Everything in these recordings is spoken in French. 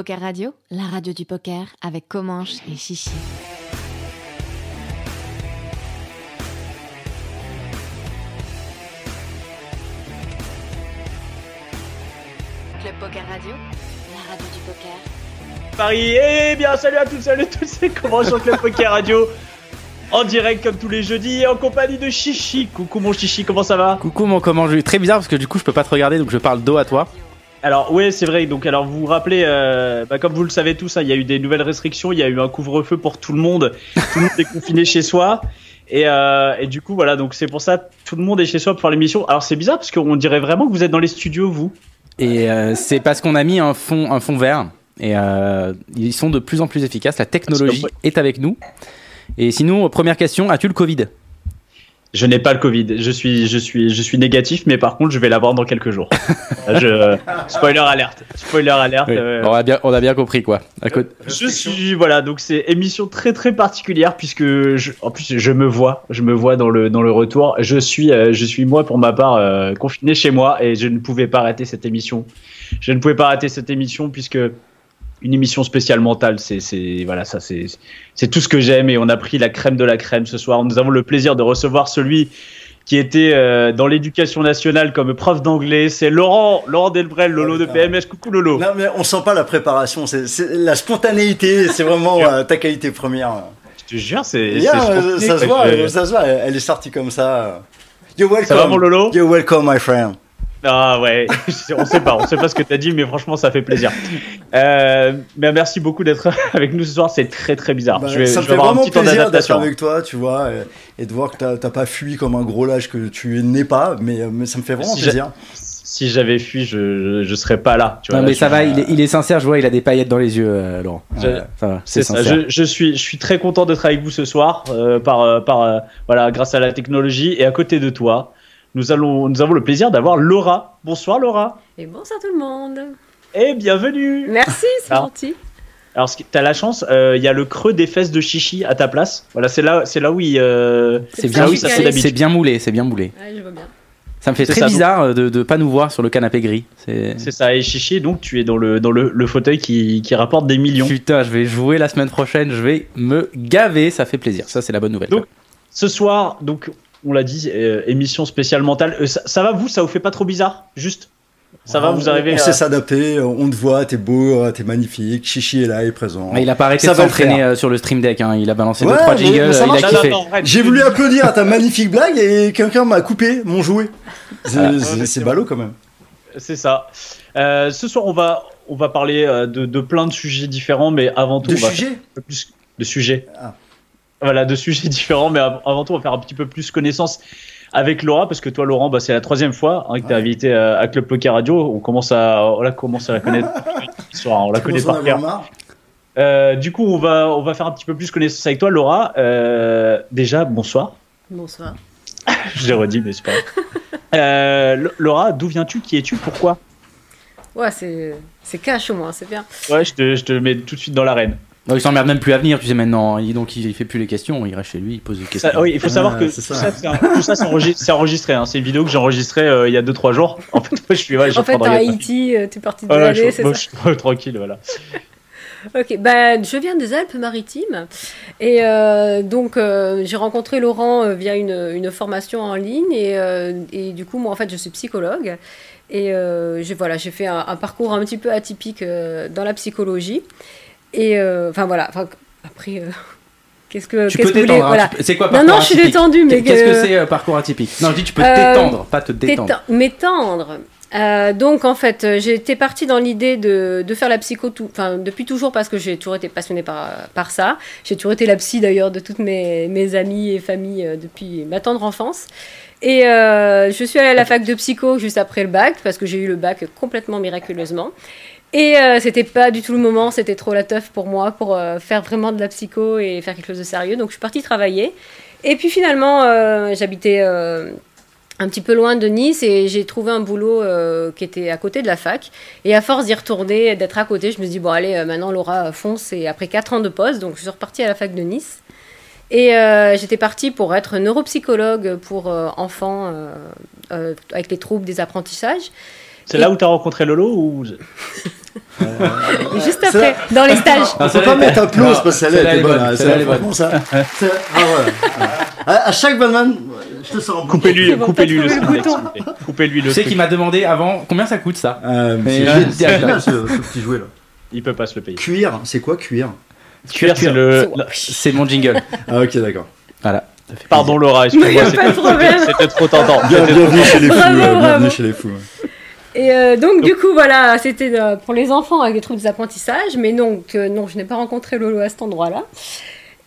Poker Radio, la radio du poker avec Comanche et Chichi. Club Poker Radio, la radio du poker. Paris. Eh bien, salut à toutes, salut à tous, c'est comment sur Club Poker Radio En direct comme tous les jeudis et en compagnie de Chichi. Coucou mon Chichi, comment ça va? Coucou mon comment je très bizarre parce que du coup je peux pas te regarder donc je parle dos à toi. Alors ouais c'est vrai. Donc alors vous vous rappelez euh, bah, comme vous le savez tous hein, il y a eu des nouvelles restrictions il y a eu un couvre-feu pour tout le monde. Tout le monde est confiné chez soi. Et, euh, et du coup voilà. Donc c'est pour ça tout le monde est chez soi pour faire l'émission. Alors c'est bizarre parce qu'on dirait vraiment que vous êtes dans les studios vous. Et euh, c'est parce qu'on a mis un fond un fond vert. Et ils sont de plus en plus efficaces. La technologie est avec nous. Et sinon première question as-tu le Covid? Je n'ai pas le Covid. Je suis je suis je suis négatif mais par contre je vais l'avoir dans quelques jours. Je spoiler alerte. Spoiler alerte Oui. euh, on, a bien on a bien compris quoi. À côté- Je suis voilà donc c'est émission très très particulière puisque je, en plus je me vois je me vois dans le dans le retour. Je suis euh, je suis moi pour ma part euh, confiné chez moi et je ne pouvais pas rater cette émission. Je ne pouvais pas rater cette émission puisque une émission spéciale mentale c'est voilà ça c'est c'est tout ce que j'aime et on a pris la crème de la crème ce soir. Nous avons le plaisir de recevoir celui qui était euh, dans l'éducation nationale comme prof d'anglais. C'est Laurent Laurent Delbrel Lolo de PMS coucou Lolo. Non, mais on sent pas la préparation, c'est la spontanéité, c'est vraiment euh, ta qualité première. je te jure c'est Yeah, euh, ça se voit, ça se voit, elle elle est sortie comme ça. You're welcome. Ça va, mon Lolo? You're welcome, my friend. Ah ouais, on sait pas, on sait pas ce que t'as dit, mais franchement ça fait plaisir. Euh, mais merci beaucoup d'être avec nous ce soir, c'est très très bizarre. Bah, je vais, ça je fait avoir un vraiment plaisir d'être avec toi, tu vois, et, et de voir que t'as t'as pas fui comme un gros lâche que tu n'es pas, mais, euh, mais ça me fait vraiment Si plaisir. Si j'avais fui, je, je, je serais pas là. Tu vois, Non mais ça va, il est, il est sincère, je vois, il a des paillettes dans les yeux euh, Laurent. Va, C'est ça. sincère. Je, je suis, je suis très content d'être avec vous ce soir, euh, par, euh, par, euh, voilà, grâce à la technologie. Et à côté de toi, nous allons, nous avons le plaisir d'avoir Laura. Bonsoir Laura. Et bonsoir tout le monde. Et bienvenue. Merci, c'est Alors. gentil. Alors, t'as la chance, euh, il y a le creux des fesses de Chichi à ta place. Voilà, c'est là, c'est là où il. euh, C'est C'est bien, oui, c'est c'est d'habitude. c'est bien moulé, c'est bien moulé. Ouais, je vois bien. Ça me fait C'est très ça, bizarre euh, de de pas nous voir sur le canapé gris. C'est C'est ça, et Chichi, donc tu es dans le, dans le, le fauteuil qui, qui rapporte des millions. Putain, je vais jouer la semaine prochaine, je vais me gaver, ça fait plaisir. Ça, c'est la bonne nouvelle. Donc, Ce soir, donc, on l'a dit, euh, émission spéciale mentale. Euh, ça, ça va vous Ça vous fait pas trop bizarre? Juste? Ça va, On- vous arrivez On à... sait s'adapter, on te voit, t'es beau, euh, t'es magnifique, Chichi est là, il est présent. Ah, il a pas arrêté Ça de s'entraîner sur le stream deck. Hein. Il a balancé Ouais, 2-3 mais- jingles, il a kiffé. J'ai voulu applaudir à ta magnifique blague et quelqu'un m'a coupé mon jouet. C'est Ah, ballot quand même. C'est ça. Euh, ce soir, on va, on va parler de, de plein de sujets différents, mais avant tout, De on va sujet faire un peu plus de sujets. Ah. Voilà, de sujets différents, mais av- avant tout, on va faire un petit peu plus connaissance avec Laura, parce que toi, Laurent, bah, c'est la troisième fois hein, que tu es Ouais. invité à, à Club Poker Radio. On commence à, on la commence à la connaître. soir, on la Tu connaît par cœur. Euh, du coup, on va, on va faire un petit peu plus connaissance avec toi, Laura. Euh, déjà, bonsoir. Bonsoir. Je l'ai redit, mais c'est pas grave. Euh, Laura, d'où viens-tu Qui es-tu Pourquoi? Ouais, c'est c'est cash au moins, c'est bien. Ouais, je te, je te mets tout de suite dans l'arène. Non, il s'emmerde même plus à venir, tu sais maintenant. Il, donc il, il fait plus les questions, il reste chez lui, il pose des questions. Ça- oui, il faut savoir Ah, que c'est tout ça. ça, c'est un- tout ça, c'est enregistré. hein. C'est une vidéo que j'ai enregistrée euh, il y a 2-3 jours. En fait, moi, je suis. Ouais, En fait, à Haïti, euh, t'es parti de Voilà, je, c'est ça je suis tranquille, voilà. Ok, bah, je viens des Alpes-Maritimes et euh, donc euh, j'ai rencontré Laurent euh, via une, une formation en ligne et, euh, et du coup moi en fait je suis psychologue et euh, j'ai voilà j'ai fait un, un parcours un petit peu atypique euh, dans la psychologie et euh, enfin voilà enfin, après euh, qu'est-ce que Tu peux t'étendre. hein, voilà C'est quoi non parcours non je suis atypique détendue mais Qu'est-ce que que- c'est euh, parcours atypique Non, je dis tu peux Euh, t'étendre, pas te détendre. M'étendre. Euh, donc en fait, j'étais partie dans l'idée de, de faire la psycho tout, enfin, depuis toujours parce que j'ai toujours été passionnée par, par ça. J'ai toujours été la psy d'ailleurs de toutes mes, mes amies et familles depuis ma tendre enfance. Et je suis allée à la fac de psycho juste après le bac parce que j'ai eu le bac complètement miraculeusement. Et euh, c'était pas du tout le moment, c'était trop la teuf pour moi pour euh, faire vraiment de la psycho et faire quelque chose de sérieux. Donc je suis partie travailler. Et puis finalement, euh, j'habitais euh, un petit peu loin de Nice et j'ai trouvé un boulot qui était à côté de la fac. Et à force d'y retourner, et d'être à côté, je me suis dit, bon allez, maintenant Laura fonce. Et après 4 ans de pause, donc je suis repartie à la fac de Nice. Et j'étais partie pour être neuropsychologue pour enfants avec les troubles des apprentissages. C'est là où t'as rencontré Lolo ou Et juste c'est après, dans les stages. Ah, Faut celle-là pas mettre applause Non, parce que celle-là était est bonne. celle-là bonne. ça. Ah voilà. À, chaque Batman, je te sors un Coupez-lui, coupez-lui t'as le. Coupez-lui le Tu sais qu'il m'a demandé avant combien ça coûte ça Euh, c'est génial, ce, ce petit jouet là. Il peut pas se le payer. Cuir, c'est quoi cuir Cuir, c'est le. C'est- mon jingle. Ah ok d'accord. Voilà. Pardon Laura, excuse-moi, c'était- trop tentant. Bienvenue chez les fous. Euh. Bienvenue chez les fous. Et euh, donc, du coup, voilà, c'était euh, pour les enfants avec des troubles des apprentissages. Mais donc, euh, non, je n'ai pas rencontré Lolo à cet endroit-là.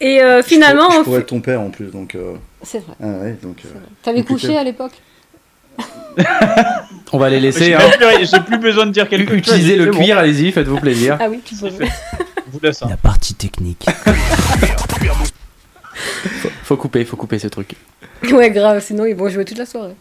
Et euh, finalement, je, pourrais être ton père en plus donc. euh, c'est vrai. Ah ouais donc. euh, T'avais couché à l'époque On va les laisser. J'ai hein. j'ai plus besoin de dire quelque chose. Utiliser le bon, cuir, allez-y, faites-vous plaisir. Ah oui, tu peux. vous laisse, hein. La partie technique. Faut couper, faut couper ce truc. ouais, grave, sinon ils vont jouer toute la soirée.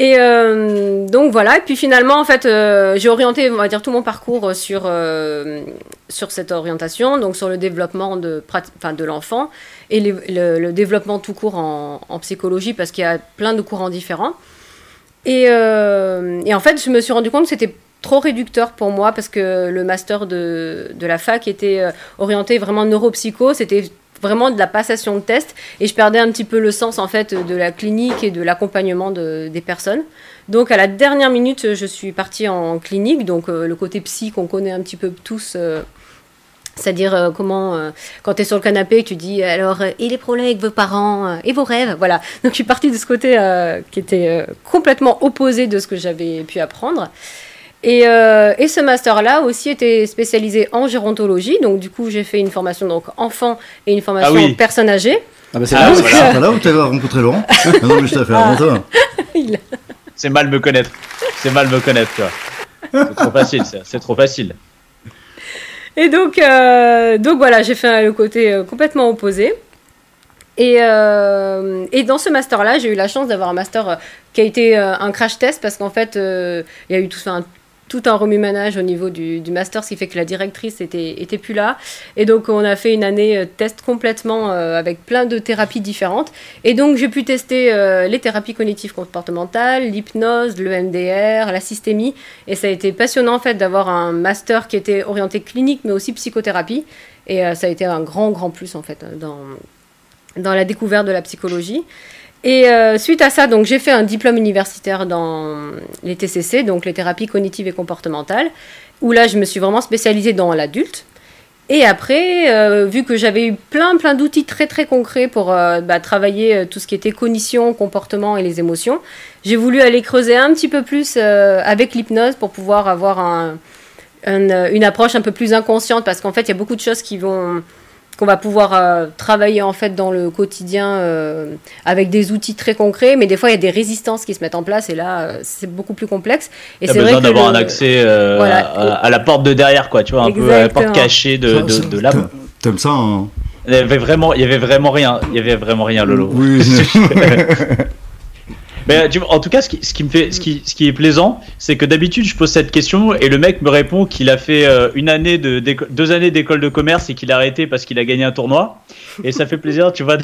Et euh, donc voilà, et puis finalement, en fait, euh, j'ai orienté, on va dire, tout mon parcours sur, euh, sur cette orientation, donc sur le développement de, enfin, de l'enfant et le, développement tout court en, psychologie, parce qu'il y a plein de courants différents. Et, et en fait, je me suis rendu compte que c'était trop réducteur pour moi, parce que le master de, de la fac était orienté vraiment neuropsycho, c'était vraiment de la passation de tests et je perdais un petit peu le sens en fait de la clinique et de l'accompagnement de- des personnes. Donc à la dernière minute, je suis partie en clinique, donc euh, le côté psy qu'on connaît un petit peu tous. euh, c'est-à-dire euh, comment, quand tu es sur le canapé, tu dis alors, et les problèmes avec vos parents, et vos rêves, voilà. Donc je suis partie de ce côté qui était complètement opposé de ce que j'avais pu apprendre. Et, euh, et ce master-là aussi était spécialisé en gérontologie, donc du coup j'ai fait une formation donc enfant et une formation Ah oui. personne âgée. Ah bah c'est Ah, là, voilà. là où t'as rencontré Laurent Ah Non mais je t'ai fait avant toi. C'est mal me connaître. C'est mal me connaître, tu vois. C'est trop facile, ça. C'est trop facile. Et donc, euh, donc voilà, j'ai fait le côté euh, complètement opposé. Et, euh, et dans ce master-là, j'ai eu la chance d'avoir un master qui a été un crash test parce qu'en fait, euh, il y a eu tout un, tout un remue-ménage au niveau du, du master, ce qui fait que la directrice était, était plus là. Et donc, on a fait une année euh, test complètement euh, avec plein de thérapies différentes. Et donc, j'ai pu tester euh, les thérapies cognitives comportementales, l'hypnose, le MDR, la systémie. Et ça a été passionnant en fait d'avoir un master qui était orienté clinique mais aussi psychothérapie. Et ça a été un grand, grand plus en fait dans, dans la découverte de la psychologie. Et euh, suite à ça, donc j'ai fait un diplôme universitaire dans les TCC, donc les thérapies cognitives et comportementales, où là je me suis vraiment spécialisée dans l'adulte. Et après, euh, vu que j'avais eu plein plein d'outils très très concrets pour euh, bah, travailler tout ce qui était cognition, comportement et les émotions, j'ai voulu aller creuser un petit peu plus avec l'hypnose pour pouvoir avoir un, un, une approche un peu plus inconsciente, parce qu'en fait il y a beaucoup de choses qui vont qu'on va pouvoir euh, travailler en fait dans le quotidien euh, avec des outils très concrets, mais des fois il y a des résistances qui se mettent en place et là euh, c'est beaucoup plus complexe. Et c'est besoin d'avoir le- un accès euh, Voilà. à, à la porte de derrière, quoi. Tu vois, un peu à la porte Exactement. cachée de, de, de l'âme. T'aimes ça hein Il y avait vraiment, il y avait vraiment rien. Il y avait vraiment rien, Lolo. Oui. Vois, en tout cas, ce qui, me fait, ce qui, ce qui est plaisant, c'est que d'habitude, je pose cette question et le mec me répond qu'il a fait euh, une année de, deux années d'école de commerce et qu'il a arrêté parce qu'il a gagné un tournoi. Et ça fait plaisir, tu vois,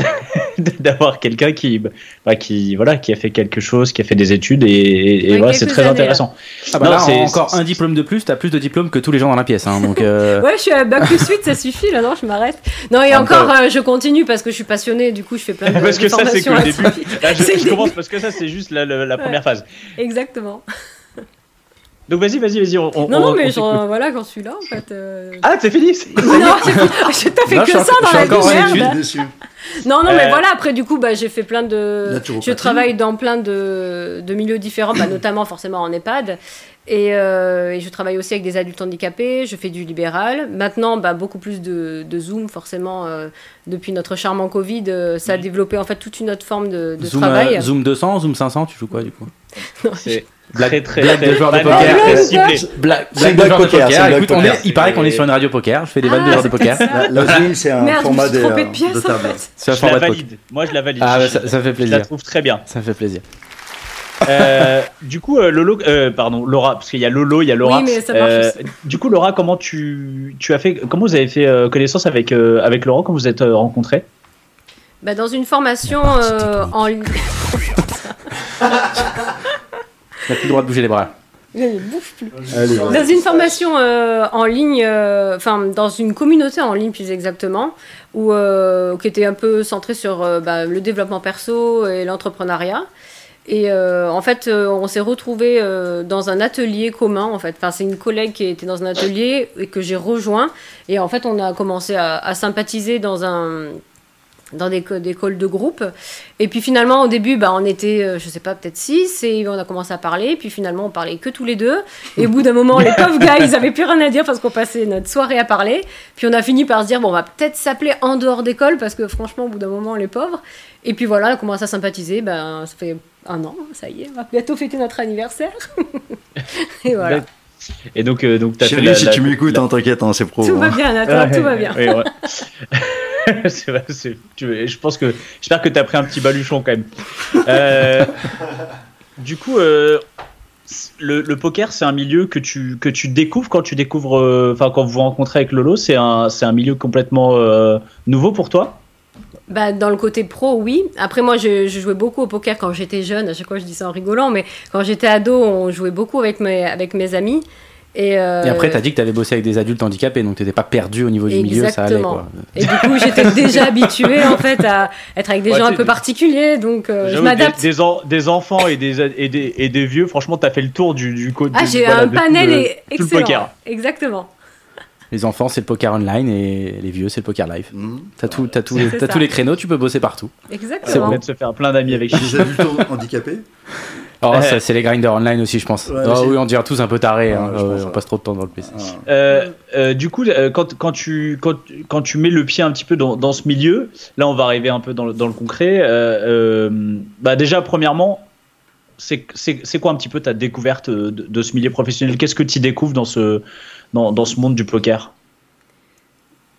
d'avoir quelqu'un qui, bah, qui, voilà, qui a fait quelque chose, qui a fait des études et, et, et Ouais, voilà, c'est très années, intéressant. Ah bah Non, là, c'est- encore un diplôme de plus, t'as plus de diplômes que tous les gens dans la pièce. Hein, donc, euh, Ouais, je suis à bac plus 8, ça suffit là, non, je m'arrête. Non, et Ah, encore, bah euh, je continue parce que je suis passionnée, du coup, je fais plein de, Parce de que ça, c'est que le formations début. là-dessus. Là, je, je commence parce que ça, c'est juste la, la- la première phase. Exactement. Donc vas-y, vas-y, vas-y. on- on- Non, non, on- mais on genre, t'écoute. voilà, quand je suis là, en fait. euh, Ah, c'est fini. c'est- Non, je t'ai fait Non, que ça en- dans je la encore en vie, merde. dessus. Non, non, mais Euh, voilà, après, du coup, bah, j'ai fait plein de. Je travaille dans plein de, de milieux différents, bah, notamment forcément en EHPAD. Et, euh, et je travaille aussi avec des adultes handicapés, je fais du libéral. Maintenant, bah, beaucoup plus de, de Zoom, forcément, euh, depuis notre charmant Covid, euh, ça a développé en fait toute une autre forme de, de Zoom, travail. euh, Zoom 200, Zoom 500, tu joues quoi du coup? C'est Blague- très, très, blague très, de joueur de poker. très ciblé. Blague, blague de blague joueur de poker, poker. c'est une blague Écoute, on poker. est, il paraît qu'on est sur une radio poker. Je fais des vannes de Ah, joueurs de poker. La, la Zoom, c'est un je format suis de, de pièce, de en fait. C'est un Je la format de poker. valide. Moi, je la valide. Ah, bah, Je- ça, ça fait je la plaisir. trouve très bien. Ça fait plaisir. Euh, du coup, euh, Lolo, euh, pardon, Laura, parce qu'il y a Lolo, il y a Laura. Oui, mais ça marche Euh, aussi. du coup, Laura, comment tu, tu as fait, comment vous avez fait euh, connaissance avec euh, avec Laurent quand vous êtes euh, rencontrés? Bah, dans une formation euh, en T'as plus le droit de bouger les bras. Allez, Dans une formation euh, en ligne, euh, enfin dans une communauté en ligne plus exactement, où, euh, qui était un peu centrée sur euh, bah, le développement perso et l'entrepreneuriat. Et euh, en fait, euh, on s'est retrouvés euh, dans un atelier commun. En fait, enfin, c'est une collègue qui était dans un atelier et que j'ai rejoint. Et en fait, on a commencé à, à sympathiser dans un dans des, des calls de groupe. Et puis finalement, au début, bah, on était, euh, je sais pas, peut-être six, et on a commencé à parler. Puis finalement, on parlait que tous les deux. Et au bout d'un moment, les pauvres gars, ils avaient plus rien à dire parce qu'on passait notre soirée à parler. Puis on a fini par se dire, bon, on va peut-être s'appeler en dehors d'école parce que franchement, au bout d'un moment, les pauvres. Et puis voilà, on a commencé à sympathiser. Ben, ça fait un an, ça y est, on va bientôt fêter notre anniversaire. et voilà. Et donc, euh, donc t'as fait Chérie, la- si la- tu m'écoutes, hein, t'inquiète, hein, c'est pro. Tout va hein. bien, Nathan, tout va bien. Ouais, ouais. c'est vrai, je pense que j'espère que tu as pris un petit baluchon quand même. Euh, du coup, euh, le, poker, c'est un milieu que tu que tu découvres quand tu découvres, euh, enfin quand vous vous rencontrez avec Lolo, c'est un c'est un milieu complètement nouveau pour toi? Bah, dans le côté pro, oui. Après, moi, je, je jouais beaucoup au poker quand j'étais jeune. À chaque fois, je dis ça en rigolant, mais quand j'étais ado, on jouait beaucoup avec mes, avec mes amis. Et, euh, Et après, t'as dit que t'avais bossé avec des adultes handicapés, donc t'étais pas perdu au niveau du milieu, ça allait quoi. et du coup, j'étais déjà habituée en fait à être avec des Ouais, gens un tu- peu particuliers, donc euh, je m'adapte. Des, des, en- des enfants et des, et des et des vieux, franchement, tu as fait le tour du du côté. Ah, j'ai un panel et tout le excellent. poker. Exactement. Les enfants, c'est le poker online et les vieux, c'est le poker live. Mmh. T'as tout, t'as tous les, C'est tous créneaux, tu peux bosser partout. Exactement. Peut-être se faire plein d'amis avec Des adultes handicapés? Oh, ça, c'est les grinders online aussi, je pense. Ouais, Ah oui, on dirait tous un peu tarés. Ouais, hein. on passe trop de temps dans le PC. Euh, euh, du coup, euh, quand, quand, tu, quand, quand tu mets le pied un petit peu dans, dans ce milieu, là on va arriver un peu dans le, dans le concret. euh, euh, bah déjà, premièrement, c'est quoi un petit peu ta découverte de, de ce milieu professionnel? Qu'est-ce que tu découvres dans ce, dans, dans ce monde du poker?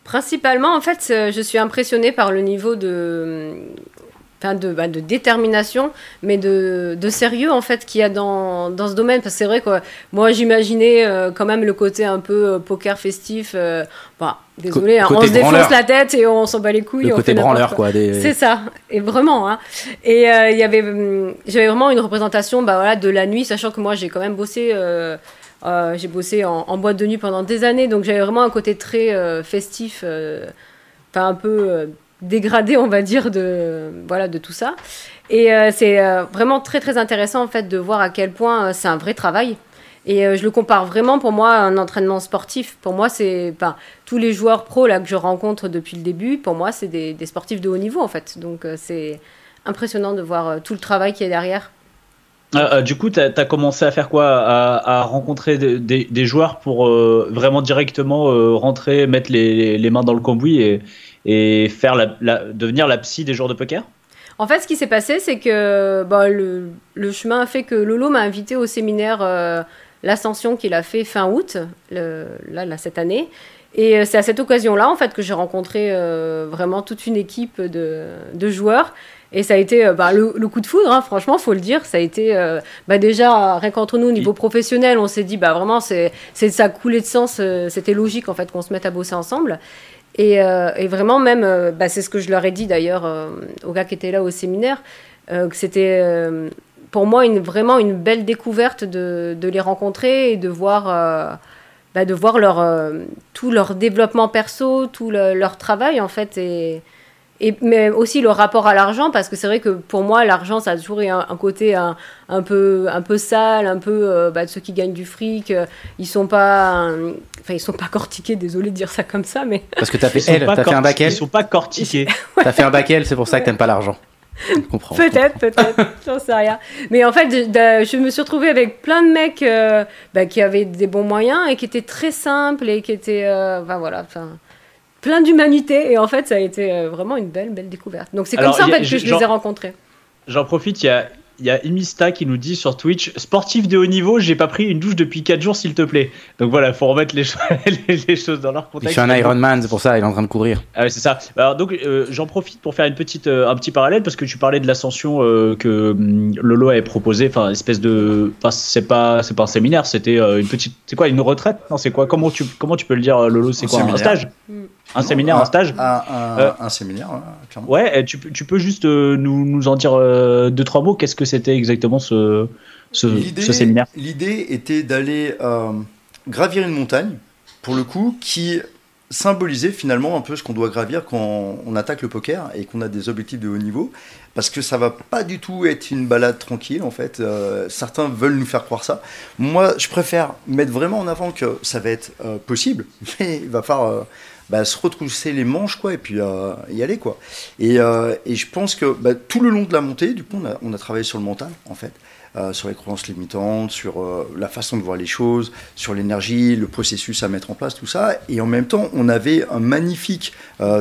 Principalement, en fait, je suis impressionnée par le niveau de, enfin de, bah, de détermination, mais de, de sérieux en fait qu'il y a dans, dans ce domaine. Parce que c'est vrai que moi, j'imaginais euh, quand même le côté un peu euh, poker festif. euh, bah, désolé, hein, on se défonce la tête et on s'en bat les couilles. Le on côté branleur, quoi. quoi. Des... C'est ça, et vraiment. Hein. Et euh, y avait, hum, j'avais vraiment une représentation, bah voilà, de la nuit, sachant que moi j'ai quand même bossé, euh, j'ai bossé en, en boîte de nuit pendant des années, donc j'avais vraiment un côté très euh, festif, euh, enfin un peu dégradé, on va dire, de voilà de tout ça. Et euh, c'est euh, vraiment très très intéressant en fait de voir à quel point euh, c'est un vrai travail. Et je le compare vraiment pour moi à un entraînement sportif. Pour moi, c'est tous les joueurs pros là que je rencontre depuis le début. Pour moi, c'est des, sportifs de haut niveau en fait. Donc c'est impressionnant de voir tout le travail qui est derrière. Du coup, tu as, commencé à faire quoi? À, rencontrer des, joueurs pour vraiment directement rentrer, mettre les, mains dans le cambouis et faire la, la- devenir la psy des joueurs de poker? En fait, ce qui s'est passé, c'est que bah, le, le chemin a fait que Lolo m'a invité au séminaire euh, L'Ascension qu'il a fait fin août, le- là, là, cette année. Et euh, c'est à cette occasion-là, en fait, que j'ai rencontré euh, vraiment toute une équipe de, de joueurs. Et ça a été bah, le, le coup de foudre, hein, franchement, faut le dire. Ça a été euh, bah, déjà, rien qu'entre nous, au niveau professionnel, on s'est dit, bah, vraiment, c'est, ça a coulé de sens. euh, c'était logique, en fait, qu'on se mette à bosser ensemble. Et, euh, et vraiment, même, euh, bah, c'est ce que je leur ai dit d'ailleurs euh, aux gars qui étaient là au séminaire, que c'était pour moi vraiment une belle découverte de, les rencontrer et de voir, bah, de voir tout leur développement perso, tout le- leur travail en fait. Et, mais aussi le rapport à l'argent, parce que c'est vrai que pour moi, l'argent, ça a toujours eu un, un côté un, un peu, un peu sale, un peu euh, bah, de ceux qui gagnent du fric. euh, ils sont pas, euh, enfin, ils sont pas cortiqués. Désolé de dire ça comme ça, mais Parce que t'as fait L, t'as fait un bac L, Ils sont pas cortiqués. t'as fait un bac L, c'est pour ça que t'aimes pas l'argent. Peut-être, peut-être, j'en sais rien. Mais en fait, je, de- je me suis retrouvée avec plein de mecs euh, bah, qui avaient des bons moyens et qui étaient très simples et qui étaient, euh, enfin voilà, enfin, plein d'humanité. Et en fait, ça a été euh, vraiment une belle, belle découverte. Donc c'est comme Alors, ça en a- fait que je les ai rencontrés. J'en profite, il y a, il y a Imista qui nous dit sur Twitch Sportif de haut niveau, j'ai pas pris une douche depuis 4 jours, s'il te plaît. Donc voilà, faut remettre les, cho- les, les choses dans leur Il contexte. fait un Ironman, c'est pour ça, il est en train de courir. Ah ouais, c'est ça. Alors donc euh, j'en profite pour faire une petite, euh, un petit parallèle parce que tu parlais de l'ascension euh, que hum, Lolo avait proposé, enfin espèce de, enfin c'est pas, c'est pas un séminaire, c'était euh, une petite, c'est quoi, une retraite? Non, c'est quoi? Comment tu, comment tu peux le dire, Lolo? C'est quoi Un stage? Mm. Un séminaire, un stage Un, un- Euh, un séminaire, clairement. Ouais, tu, peux- tu peux juste euh, nous, nous en dire euh, deux trois mots. Qu'est-ce que c'était exactement ce, ce, L'idée- ce séminaire? L'idée était d'aller gravir une montagne, pour le coup, qui symbolisait finalement un peu ce qu'on doit gravir quand on attaque le poker et qu'on a des objectifs de haut niveau. Parce que ça va pas du tout être une balade tranquille, en fait. Euh, certains veulent nous faire croire ça. Moi, je préfère mettre vraiment en avant que ça va être euh, possible, mais il va falloir euh, bah, se retrousser les manches, quoi, et puis euh, y aller, quoi. Et, euh, et je pense que bah, tout le long de la montée, du coup, on a, on a travaillé sur le mental, en fait. Euh, sur les croyances limitantes, sur la façon de voir les choses, sur l'énergie, le processus à mettre en place, tout ça. Et en même temps, on avait un magnifique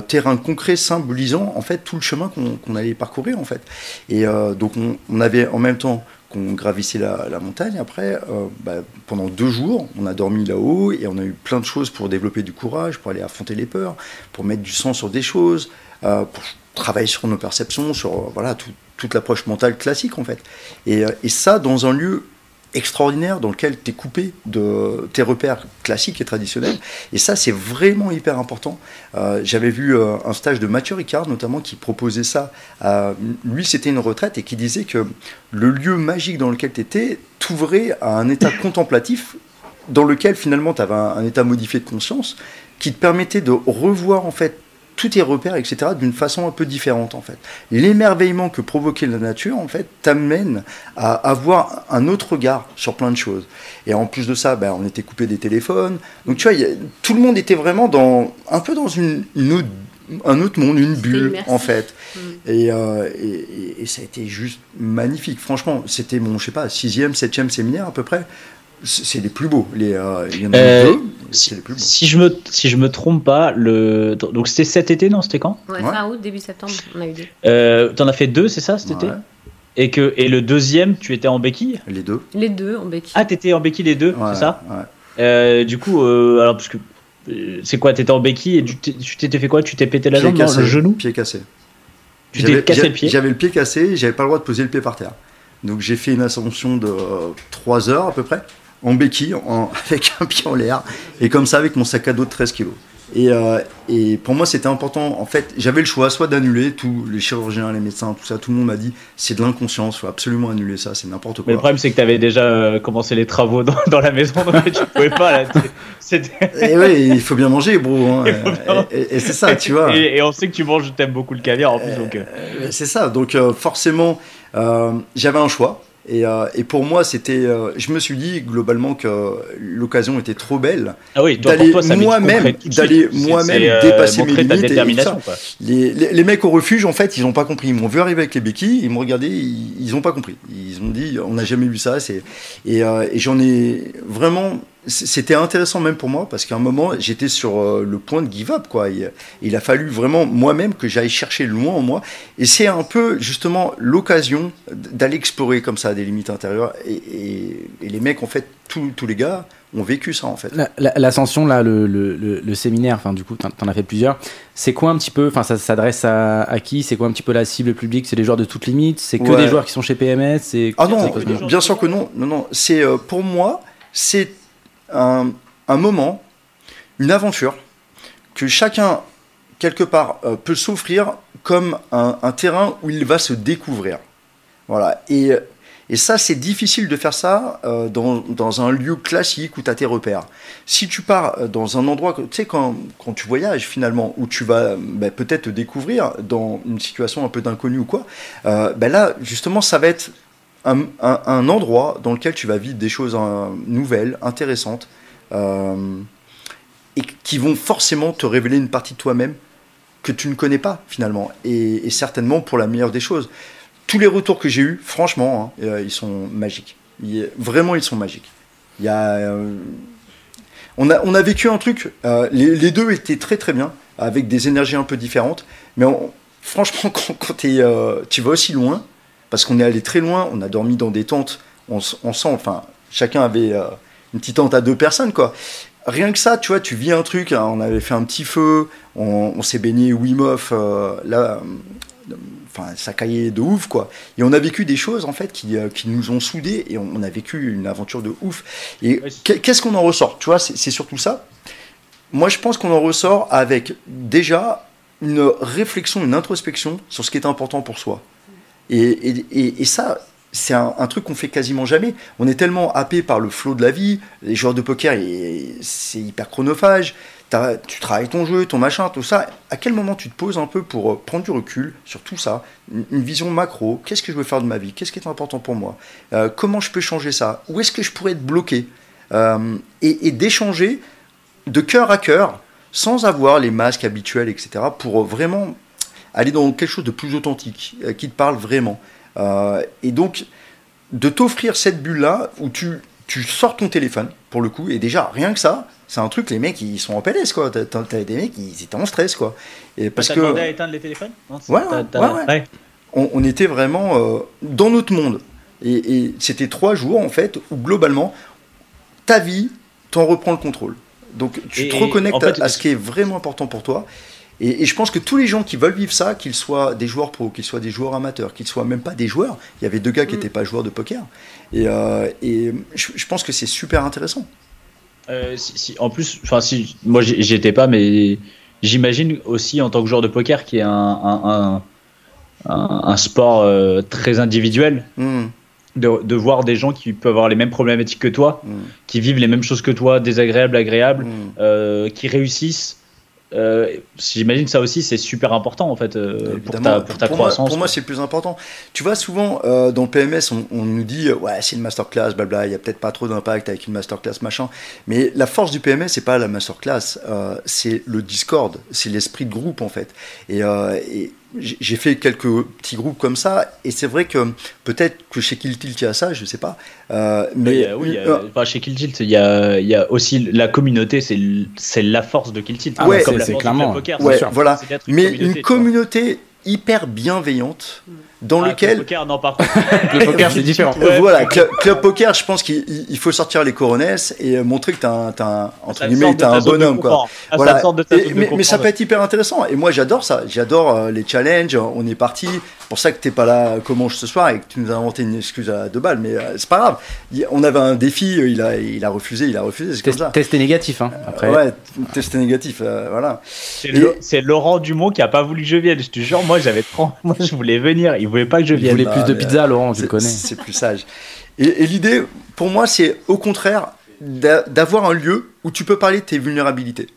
terrain concret symbolisant en fait tout le chemin qu'on allait parcourir en fait. Et donc on, on avait en même temps qu'on gravissait la, montagne. Après, euh, bah, pendant deux jours, on a dormi là-haut et on a eu plein de choses pour développer du courage, pour aller affronter les peurs, pour mettre du sang sur des choses, euh, pour travailler sur nos perceptions, sur euh, voilà tout- toute l'approche mentale classique en fait. Et, et ça dans un lieu extraordinaire dans lequel tu es coupé de tes repères classiques et traditionnels. Et ça, c'est vraiment hyper important. Euh, J'avais vu euh, un stage de Mathieu Ricard, notamment, qui proposait ça. à- lui, c'était une retraite et qui disait que le lieu magique dans lequel tu étais t'ouvrait à un état contemplatif dans lequel finalement tu avais un, un état modifié de conscience qui te permettait de revoir en fait tous tes repères, etc., d'une façon un peu différente en fait. L'émerveillement que provoquait la nature en fait t'amène à avoir un autre regard sur plein de choses. Et en plus de ça, ben, on était coupé des téléphones. Donc tu vois, a- tout le monde était vraiment dans un peu dans une, une autre, un autre monde, une bulle en fait. Mm. Et, euh, et- et ça a été juste magnifique. Franchement, c'était mon, je sais pas, sixième, septième séminaire à peu près. C'est les plus beaux. Les, euh, il y en a Euh, eu deux. Si, C'est les plus beaux. si je me si je me trompe pas, le donc c'était cet été non C'était quand? Ouais, Ouais. Fin août, début septembre, on a eu deux. euh, T'en as fait deux, c'est ça cet été? Et que et le deuxième, tu étais en béquille? Les deux. Les deux en béquille. Ah, t'étais en béquille les deux, Ouais, c'est ça? ouais. Euh, Du coup, euh, alors parce que euh, c'est quoi T'étais en béquille et tu t'étais fait quoi? Tu t'es pété la Pied jambe, non, cassé, le genou? Pied cassé. Tu t'es J'avais- cassé le pied? J'avais le pied cassé, et j'avais pas le droit de poser le pied par terre. Donc j'ai fait une ascension de 3 heures à peu près, en béquille, en- avec un pied en l'air, et comme ça avec mon sac à dos de 13 kilos. Et, euh, et pour moi c'était important, en fait j'avais le choix soit d'annuler, tous les chirurgiens, les médecins, tout ça, tout le monde m'a dit c'est de l'inconscience, faut absolument annuler ça, c'est n'importe Mais le quoi. problème, c'est que t'avais déjà euh, commencé les travaux dans, dans la maison, donc tu pouvais pas là. Et oui, il faut bien manger, bro. hein. Bien- Et, et- et c'est ça, tu vois. Et, on sait que tu manges, t'aimes beaucoup le caviar en plus, donc. euh, C'est ça, donc euh, forcément, euh, j'avais un choix. Et, euh, et pour moi, c'était. euh, je me suis dit globalement que l'occasion était trop belle. Ah oui, D'aller ça moi-même- d'aller moi-même euh, dépasser mes limites et quoi. Les, les, les mecs au refuge, en fait, ils n'ont pas compris. Ils m'ont vu arriver avec les béquilles, ils m'ont regardé, ils n'ont pas compris. Ils ont dit, on n'a jamais vu ça. C'est et, euh, et j'en ai vraiment. C'était intéressant même pour moi parce qu'à un moment j'étais sur euh, le point de give up quoi. Il, il a fallu vraiment moi-même que j'aille chercher loin en moi et c'est un peu justement l'occasion d'aller explorer comme ça des limites intérieures et, et- et les mecs en fait tous tous les gars ont vécu ça en fait. La- la- L'ascension, là, le, le, le, le séminaire, enfin, du coup, t'en t'en as fait plusieurs. C'est quoi un petit peu, enfin, ça s'adresse à, à qui? C'est quoi un petit peu la cible publique? C'est les joueurs de toutes limites? C'est que Ouais. des joueurs qui sont chez PMS Ah non, bien sûr que non. Non, non. C'est euh, pour moi, c'est un, moment, une aventure que chacun quelque part euh, peut s'offrir comme un, terrain où il va se découvrir. Voilà. Et, Et ça, c'est difficile de faire ça euh, dans, dans, un lieu classique où tu as tes repères. Si tu pars euh, dans un endroit, tu sais, quand, quand, tu voyages finalement, où tu vas ben, peut-être te découvrir dans une situation un peu d'inconnu ou quoi, ben là, justement, ça va être un, un, endroit dans lequel tu vas vivre des choses euh, nouvelles, intéressantes, euh, et qui vont forcément te révéler une partie de toi-même que tu ne connais pas finalement, et, certainement pour la meilleure des choses tous les retours que j'ai eus, franchement, hein, euh, ils sont magiques. Vraiment, ils sont magiques. Il y a, on, a, on a vécu un truc, les, deux étaient très très bien, avec des énergies un peu différentes, mais franchement, quand, quand tu vas aussi loin, parce qu'on est allé très loin, on a dormi dans des tentes, on, on sent, enfin, chacun avait une petite tente à deux personnes, quoi. Rien que ça, tu vois, tu vis un truc, hein, on avait fait un petit feu, on, on s'est baigné Wim Hof, là enfin ça caillait de ouf quoi. Et on a vécu des choses en fait qui, euh, qui nous ont soudés et on, on, a vécu une aventure de ouf. Et qu'est-ce qu'on en ressort? Tu vois c'est surtout ça. Moi je pense qu'on en ressort avec déjà une réflexion une introspection sur ce qui est important pour soi et, ça c'est un, un, truc qu'on fait quasiment jamais. On est tellement happé par le flot de la vie. Les joueurs de poker, c'est hyper chronophage tu travailles ton jeu, ton machin, tout ça. À quel moment tu te poses un peu pour euh, prendre du recul sur tout ça, une, vision macro Qu'est-ce que je veux faire de ma vie? Qu'est-ce qui est important pour moi? Euh, Comment je peux changer ça? Où est-ce que je pourrais être bloqué? Euh, Et, et d'échanger de cœur à cœur, sans avoir les masques habituels, etc., pour vraiment aller dans quelque chose de plus authentique, euh, qui te parle vraiment. Euh, et donc, de t'offrir cette bulle-là où tu, tu sors ton téléphone, pour le coup, et déjà, rien que ça, c'est un truc, les mecs, ils sont en PLS, quoi. T'as des mecs, ils étaient en stress, quoi. Et parce que. demandé à éteindre les téléphones? Non, ouais, ouais, ouais, ouais, On, on, était vraiment euh, dans notre monde. Et, et c'était trois jours, en fait, où globalement, ta vie, t'en reprends le contrôle. Donc, tu et, te reconnectes en fait, à, à, ce qui est vraiment important pour toi. Et, et, je pense que tous les gens qui veulent vivre ça, qu'ils soient des joueurs pros, qu'ils soient des joueurs amateurs, qu'ils soient même pas des joueurs, il y avait deux gars qui n'étaient mm. pas joueurs de poker. Et, euh, et je, je pense que c'est super intéressant. Euh, si, si, en plus, enfin, si moi j'y étais pas, mais j'imagine aussi en tant que joueur de poker qui est un, un, un, un sport euh, très individuel, mm. de, de, voir des gens qui peuvent avoir les mêmes problématiques que toi, mm. qui vivent les mêmes choses que toi, désagréables, agréables, mm. euh, qui réussissent. Euh, J'imagine ça aussi, c'est super important en fait euh, pour ta, pour ta pour croissance. Moi, pour moi, c'est le plus important. Tu vois, souvent euh, dans le PMS, on, on nous dit ouais, c'est une masterclass, blabla, il n'y a peut-être pas trop d'impact avec une masterclass, machin. Mais la force du PMS, c'est pas la masterclass, euh, c'est le Discord, c'est l'esprit de groupe en fait. Et, euh, et j'ai fait quelques petits groupes comme ça, et c'est vrai que peut-être que chez Kill Tilt il y a ça, je sais pas. Euh, mais oui, oui euh, chez Kill Tilt, il y a, il y a aussi la communauté, c'est la force de Kill Tilt. Ah, ouais, c'est clairement. Poker, ouais, voilà. Une mais une communauté hyper bienveillante dans ah, lequel. Le poker, non, par contre. le poker, c'est différent. Ouais, voilà, club, club, poker, je pense qu'il faut sortir les coronesses et montrer que t'as un, as un, entre guillemets, as un bonhomme, quoi. Voilà. Et, mais, mais, ça peut être hyper intéressant. Et moi, j'adore ça. J'adore euh, les challenges. On est parti. pour ça que t'es pas là comment ce soir et que tu nous as inventé une excuse à deux balles. Mais euh, c'est pas grave. On avait un défi. Il a, il a refusé. Il a refusé. C'est comme ça. Testé négatif, hein, après. Euh, ouais, testé négatif. Euh, voilà. C'est Laurent Dumont qui a pas voulu que je vienne. Je te jure, moi, j'avais trop. Moi, je voulais venir. Il voulait pas que je vienne. Il voulait plus de pizza, Laurent, je le connais. C'est plus sage. Et, et l'idée, pour moi, c'est au contraire d'avoir un lieu où tu peux parler de tes vulnérabilités.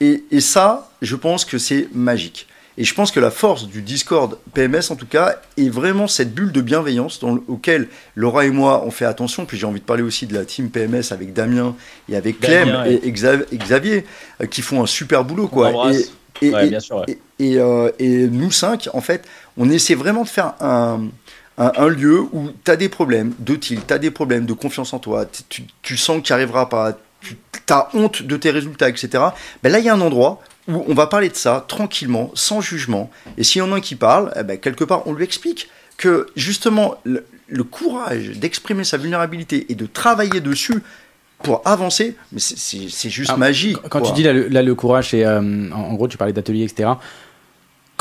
Et, et ça, je pense que c'est magique. Et je pense que la force du Discord PMS, en tout cas, est vraiment cette bulle de bienveillance dans auquel Laura et moi on fait attention. Puis j'ai envie de parler aussi de la team PMS avec Damien et avec Clem Damien, et, et, Xavier, euh, qui font un super boulot. Quoi. Et, et, ouais, bien sûr, ouais. et, euh, et, nous cinq, en fait, on essaie vraiment de faire un, un, un lieu où tu as des problèmes de tilt, tu as des problèmes de confiance en toi, tu, tu sens que tu n'y arriveras pas, tu as honte de tes résultats, etc. Ben là, il y a un endroit où on va parler de ça tranquillement, sans jugement. Et s'il y en a un qui parle, eh ben, quelque part, on lui explique que justement, le, le courage d'exprimer sa vulnérabilité et de travailler dessus pour avancer, mais c'est juste Alors, magique. Quand quoi. tu dis là le, là, le courage, c'est euh, en gros, tu parlais d'atelier, etc.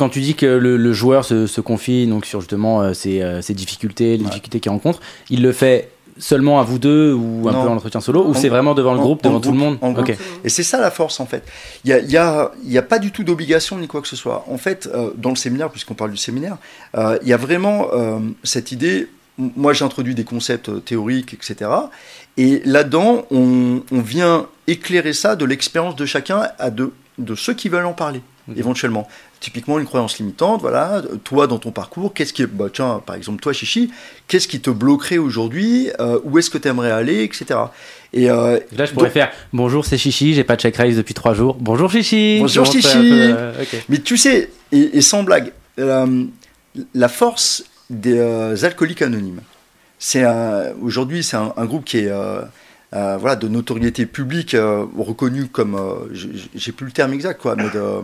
Quand tu dis que le, le joueur se, se, confie donc sur justement euh, ses, euh, ses, difficultés, les ouais. difficultés qu'il rencontre, il le fait seulement à vous deux ou un non. peu en entretien solo ou c'est vraiment devant le en, groupe, devant groupe, tout le monde okay. Et c'est ça la force en fait. Il n'y a, y a, y a, pas du tout d'obligation ni quoi que ce soit. En fait, euh, dans le séminaire, puisqu'on parle du séminaire, il euh, y a vraiment euh, cette idée moi j'introduis des concepts théoriques, etc. Et là-dedans, on, on vient éclairer ça de l'expérience de chacun, à de, de ceux qui veulent en parler, éventuellement. Typiquement, une croyance limitante, voilà, toi dans ton parcours, qu'est-ce qui, bah, tiens, par exemple, toi, Chichi, qu'est-ce qui te bloquerait aujourd'hui, euh, où est-ce que tu aimerais aller, etc. Et euh, Là, je pourrais donc- faire bonjour, c'est Chichi, j'ai pas de check raise depuis trois jours. Bonjour Chichi. Bonjour, Chichi. peu, euh. Mais tu sais, et, et sans blague, la force des alcooliques anonymes, c'est aujourd'hui c'est un, un groupe qui est euh, euh, voilà de notoriété publique euh, reconnu comme euh, j'ai- plus le terme exact quoi, mais de-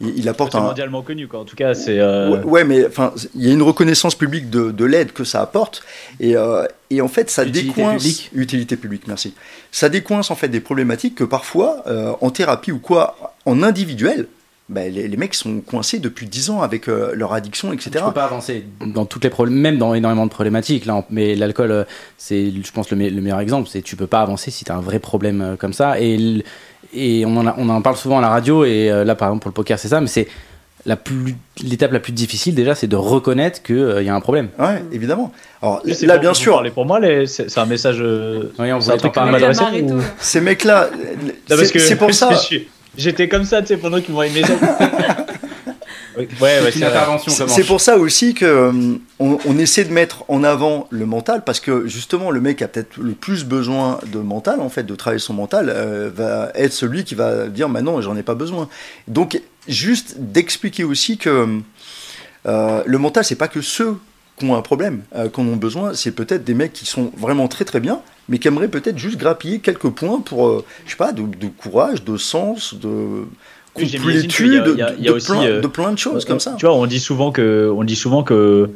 il, il apporte un mondialement connu, quoi. En tout cas, c'est. euh, Ouais, ouais, mais enfin, il y a une reconnaissance publique de, de l'aide que ça apporte, et, euh, et en fait, ça Utilité décoince publique. utilité publique, merci. Ça décoince en fait des problématiques que parfois, euh, en thérapie ou quoi, en individuel, ben, les, les mecs sont coincés depuis 10 ans avec euh, leur addiction, Tu etc. peux pas avancer dans toutes les problèmes, même dans énormément de problématiques. Là, mais l'alcool, euh, c'est, je pense, le, me- le meilleur exemple. C'est tu peux pas avancer si tu as un vrai problème euh, comme ça. Et, l- et on, en a- on en parle souvent à la radio. Et euh, là, par exemple, pour le poker, c'est ça. Mais c'est la plus, l'étape la plus difficile déjà, c'est de reconnaître qu'il y a un problème. Ouais, évidemment. Alors là, bien vous sûr, parlez pour moi, les- c'est c'est un message. euh, Oui, on c'est un truc que vous m'adressez ou- ces mecs-là, Non, parce c'est que c'est pour ça. je J'étais comme ça, tu sais, pendant qu'ils m'ont une message. ouais, ouais, C'est pour ça aussi que euh, on, on essaie de mettre en avant le mental parce que justement le mec a peut-être le plus besoin de mental en fait de travailler son mental euh, va être celui qui va dire maintenant j'en ai pas besoin. Donc juste d'expliquer aussi que euh, le mental c'est pas que ceux qui ont un problème euh, qui en ont besoin c'est peut-être des mecs qui sont vraiment très très bien mais qui aimeraient peut-être juste grappiller quelques points pour euh, je sais pas de, de courage de sens de complétude de, plein, euh, de choses comme ça Tu vois, on dit souvent que, on dit souvent que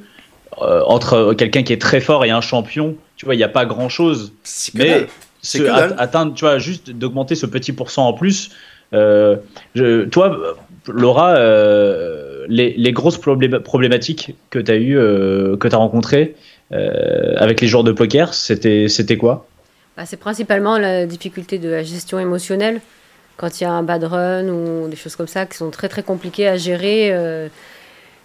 euh, entre quelqu'un qui est très fort et un champion, tu vois, il n'y a pas grand chose. Mais. C'est ce- atteindre, tu vois, juste d'augmenter ce petit pourcent en plus. euh, je- toi, euh, Laura, euh, les, grosses problé- problématiques que tu as eues, euh, que tu rencontrées euh, avec les joueurs de poker, c'était c'était quoi? Bah, c'est principalement la difficulté de la gestion émotionnelle. Quand il y a un bad run ou des choses comme ça qui sont très très compliquées à gérer, euh,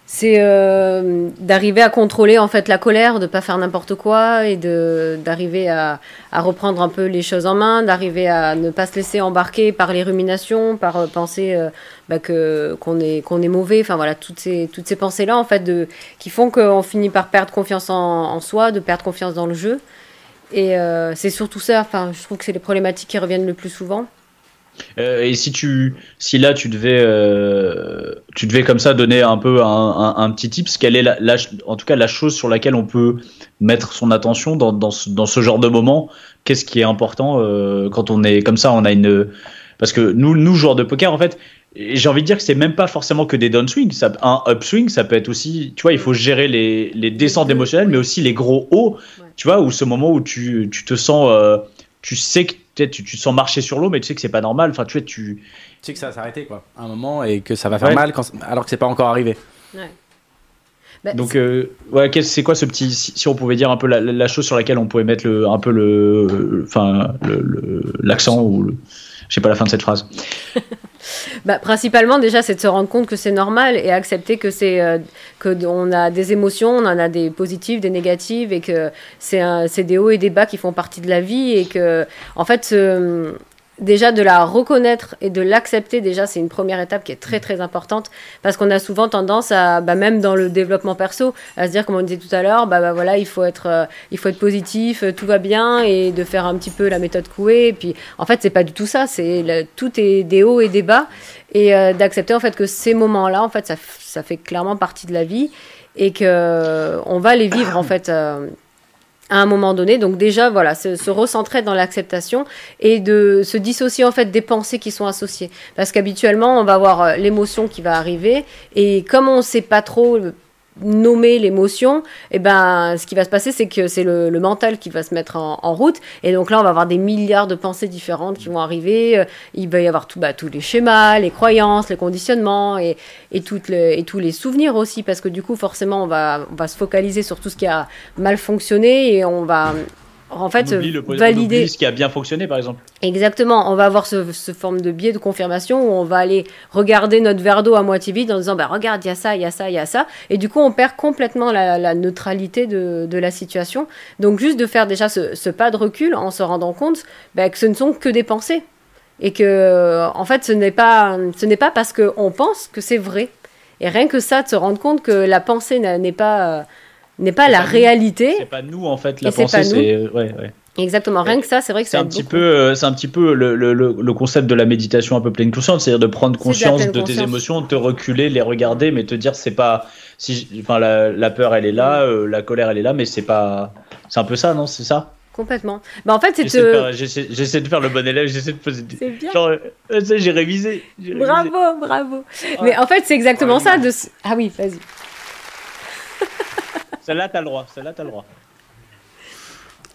c'est euh, d'arriver à contrôler en fait la colère, de pas faire n'importe quoi et de d'arriver à, à reprendre un peu les choses en main, d'arriver à ne pas se laisser embarquer par les ruminations, par euh, penser euh, bah, que qu'on est qu'on est mauvais. Enfin voilà toutes ces toutes ces pensées là en fait de qui font qu'on finit par perdre confiance en, en soi, de perdre confiance dans le jeu. Et euh, c'est surtout ça, enfin, je trouve que c'est les problématiques qui reviennent le plus souvent. Euh, et si tu, si là tu devais, euh, tu devais comme ça donner un peu un, un, un petit tips, quelle est la, la- en tout cas la chose sur laquelle on peut mettre son attention dans, dans, ce, dans ce genre de moment? Qu'est-ce qui est important euh, quand on est comme ça On a une, parce que nous, nous joueurs de poker, en fait, j'ai envie de dire que c'est même pas forcément que des downswings. Ça, un upswing, ça peut être aussi, tu vois, il faut gérer les, les descentes émotionnelles, mais aussi les gros hauts. Tu vois, ou ce moment où tu, tu te sens, tu sais que tu, tu te sens marcher sur l'eau, mais tu sais que c'est pas normal. Enfin, tu vois, tu, Tu sais que ça va s'arrêter quoi, à un moment et que ça va faire Ouais. mal quand, alors que c'est pas encore arrivé. Bah, Donc, euh, ouais, c'est quoi ce petit. Si, si on pouvait dire un peu la, la chose sur laquelle on pouvait mettre le, un peu le. Enfin, le- le- l'accent ou le. Je sais pas la fin de cette phrase. Bah, principalement, déjà, c'est de se rendre compte que c'est normal et accepter que c'est euh, que on a des émotions, on en a des positives, des négatives et que c'est des hauts et des bas qui font partie de la vie et que, en fait, déjà de la reconnaître et de l'accepter, déjà, c'est une première étape qui est très très importante parce qu'on a souvent tendance à, bah, même dans le développement perso, à se dire, comme on disait tout à l'heure, bah, bah, voilà, il faut être, euh, il faut être positif, euh, tout va bien et de faire un petit peu la méthode Coué. Et puis, en fait, c'est pas du tout ça. C'est tout est des hauts et des bas et euh, d'accepter en fait que ces moments-là, en fait, ça, ça fait clairement partie de la vie et que on va les vivre en fait. À un moment donné, donc déjà voilà, se, recentrer dans l'acceptation et de se dissocier en fait des pensées qui sont associées, parce qu'habituellement on va avoir euh, l'émotion qui va arriver et comme on ne sait pas trop nommer l'émotion, et ben ce qui va se passer c'est que c'est le, le mental qui va se mettre en, en route. Et donc là on va avoir des milliards de pensées différentes qui vont arriver, Euh, il va y avoir tout, bah, tous les schémas, les croyances, les conditionnements et, et, toutes les- et tous les souvenirs aussi. Parce que du coup forcément on va, on va se focaliser sur tout ce qui a mal fonctionné et on va en fait on oublie le, on valider. oublie ce qui a bien fonctionné, par exemple. Exactement, on va avoir ce, ce forme de biais de confirmation où on va aller regarder notre verre d'eau à moitié vide en disant bah regarde il y a ça, il y a ça, il y a ça, et du coup on perd complètement la, la neutralité de, de la situation. Donc juste de faire déjà ce, ce pas de recul en se rendant compte bah, que ce ne sont que des pensées et que en fait ce n'est pas ce n'est pas parce qu'on pense que c'est vrai. Et rien que ça, de se rendre compte que la pensée n'est pas euh, n'est pas la pas réalité. C'est pas nous, en fait, la pensée, c'est. Ouais, ouais. Exactement, rien que ça, c'est vrai que C'est un petit peu, euh, c'est un petit peu le, le, le, concept de la méditation un peu pleine conscience, c'est-à-dire de prendre de conscience de tes émotions, de te reculer, les regarder, mais te dire c'est pas, si, enfin la, la peur elle est là, euh, la colère elle est là, mais c'est pas, c'est un peu ça, non, c'est ça? Complètement. Bah en fait, c'est J'essaie de, te... faire- j'essaie j'essaie de faire le bon élève, j'essaie de poser des, C'est bien. genre, euh, j'ai révisé. j'ai révisé. Bravo, bravo. Ah. Mais en fait, c'est exactement ça. De... Ah oui, vas-y. Celle-là t'as le droit, celle-là t'as le droit.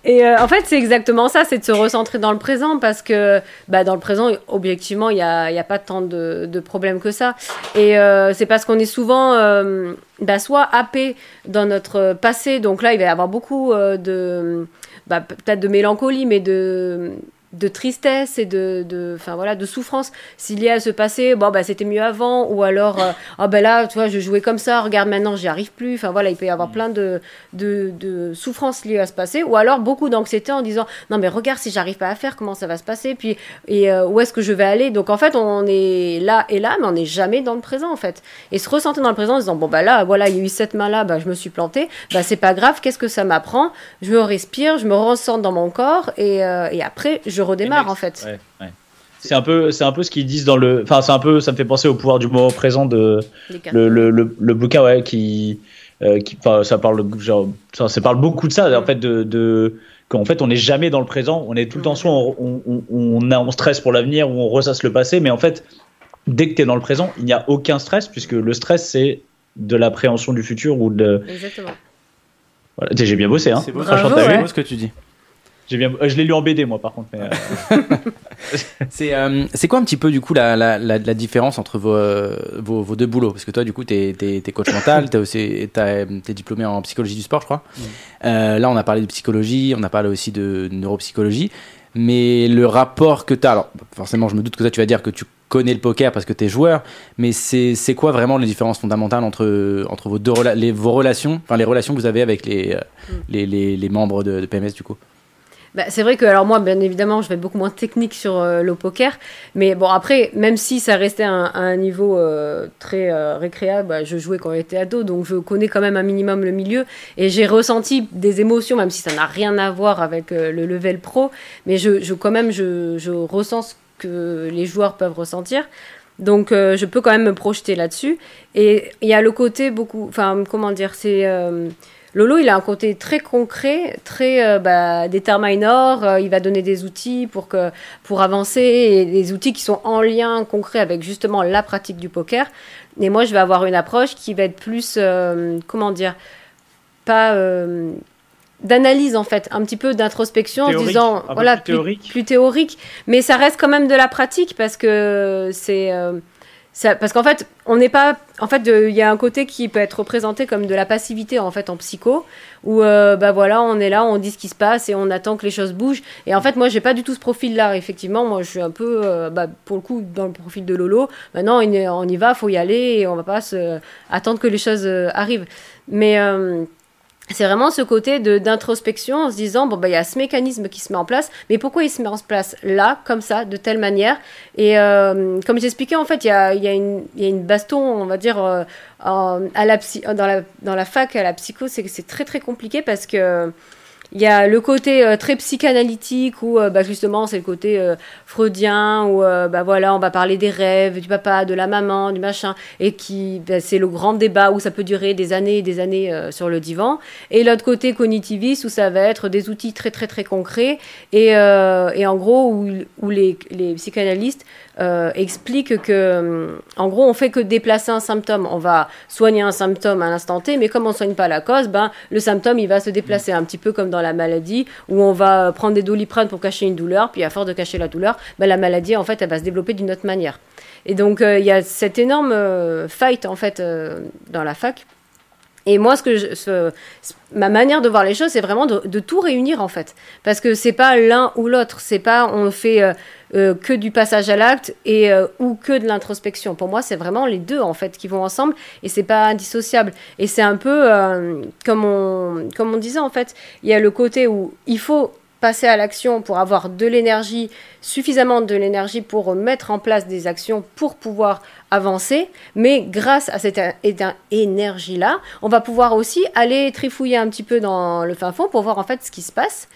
Et euh, en fait, c'est exactement ça, c'est de se recentrer dans le présent parce que bah, dans le présent, objectivement, il n'y a, a pas tant de, de problèmes que ça. Et euh, c'est parce qu'on est souvent euh, bah, soit happé dans notre passé, donc là, il va y avoir beaucoup euh, de, bah, peut-être de mélancolie, mais de de tristesse et de, de, enfin voilà, de souffrance. S'il y a à ce passé, bon, bah, c'était mieux avant, ou alors, euh, ben là, tu vois, je jouais comme ça, regarde maintenant, j'y arrive plus. Enfin voilà, il peut y avoir plein de, de, de souffrances liées à ce passé, ou alors beaucoup d'anxiété en disant, non mais regarde, si j'arrive pas à faire, comment ça va se passer, puis et euh, où est-ce que je vais aller? Donc en fait, on est là et là, mais on n'est jamais dans le présent en fait. Et se ressentir dans le présent en disant, bon bah là, voilà, il y a eu cette main là, bah je me suis planté, bah c'est pas grave, qu'est-ce que ça m'apprend? Je me respire, je me ressens dans mon corps, et, euh, et après, je redémarre en fait. Ouais, ouais. C'est un peu, c'est un peu ce qu'ils disent dans le, enfin c'est un peu, ça me fait penser au pouvoir du moment présent de le, le, le, le bouquin ouais qui, euh, qui enfin ça parle genre ça, ça parle beaucoup de ça en fait de, de qu'en fait on n'est jamais dans le présent on est tout le temps soit on, on, on, a- on stresse pour l'avenir ou on ressasse le passé mais en fait dès que tu es dans le présent il n'y a aucun stress puisque le stress c'est de l'appréhension du futur ou de Exactement. voilà. J'ai bien bossé hein C'est beau, Bravo, ouais. beau ce que tu dis. J'ai bien euh, je l'ai lu en BD moi par contre mais, euh, C'est euh, c'est quoi un petit peu du coup la, la, la, la différence entre vos, vos, vos deux boulots? Parce que toi du coup t'es es, coach mental, t'es aussi t'as- t'es diplômé en psychologie du sport je crois. Euh, là on a parlé de psychologie, on a parlé aussi de neuropsychologie. Mais le rapport que t'as, alors forcément je me doute que toi tu vas dire que tu connais le poker parce que t'es joueur, mais c'est c'est quoi vraiment les différences fondamentales entre, entre vos, deux rela- les, vos relations, enfin les relations que vous avez avec les, les, les, les membres de, de PMS du coup? Bah, c'est vrai que, alors moi, bien évidemment, je vais être beaucoup moins technique sur euh, le poker. Mais bon, après, même si ça restait à un, niveau euh, très euh, récréable, bah, je jouais quand j'étais ado, donc je connais quand même un minimum le milieu. Et j'ai ressenti des émotions, même si ça n'a rien à voir avec le level pro. Mais je, quand même, je, ressens ce que les joueurs peuvent ressentir. Donc, je peux quand même me projeter là-dessus. Et il y a le côté beaucoup. Enfin, comment dire C'est. Lolo, il a un côté très concret, très euh, bah, déterminor. euh, il va donner des outils pour, que, pour avancer et des outils qui sont en lien concret avec justement la pratique du poker. Et moi, je vais avoir une approche qui va être plus, euh, comment dire, pas euh, d'analyse en fait, un petit peu d'introspection en se disant, voilà, plus théorique. plus théorique, mais ça reste quand même de la pratique parce que c'est ça, parce qu'en fait, on n'est pas. En fait, il y a un côté qui peut être représenté comme de la passivité en fait en psycho, où euh, bah voilà, on est là, on dit ce qui se passe et on attend que les choses bougent. Et en fait, moi, j'ai pas du tout ce profil-là. Effectivement, moi, je suis un peu, euh, bah, pour le coup, dans le profil de Lolo. Maintenant, on y, va, faut y aller et on va pas se, attendre que les choses euh, arrivent. Mais euh, c'est vraiment ce côté d'introspection en se disant bon bah il y a ce mécanisme qui se met en place mais pourquoi il se met en place là comme ça de telle manière? Et euh, comme j'expliquais en fait il y a, y, a y a une baston on va dire euh, à la psy- dans la dans la fac à la psycho c'est que c'est très très compliqué parce que il y a le côté euh, très psychanalytique où euh, bah, justement c'est le côté euh, freudien où bah voilà on va parler des rêves du papa de la maman du machin et qui bah, c'est le grand débat où ça peut durer des années et des années sur le divan. Et l'autre côté cognitiviste où ça va être des outils très très très concrets et, et en gros où, où les psychanalystes euh, expliquent que hum, en gros on fait que déplacer un symptôme. On va soigner un symptôme à l'instant T mais comme on soigne pas la cause ben le symptôme il va se déplacer un petit peu comme dans la maladie où on va prendre des doliprane pour cacher une douleur puis à force de cacher la douleur ben, la maladie en fait elle va se développer d'une autre manière. Et donc euh, il y a cette énorme euh, fight en fait euh, dans la fac. Et moi, ce que je, ma manière de voir les choses, c'est vraiment de, tout réunir en fait, parce que c'est pas l'un ou l'autre, c'est pas on fait euh, euh, que du passage à l'acte et euh, ou que de l'introspection. Pour moi, c'est vraiment les deux en fait qui vont ensemble et c'est pas indissociable. Et c'est un peu euh, comme on comme on disait en fait, il y a le côté où il faut passer à l'action pour avoir de l'énergie, suffisamment de l'énergie pour mettre en place des actions pour pouvoir avancer. Mais grâce à cette énergie-là, on va pouvoir aussi aller trifouiller un petit peu dans le fin fond pour voir en fait ce qui se passe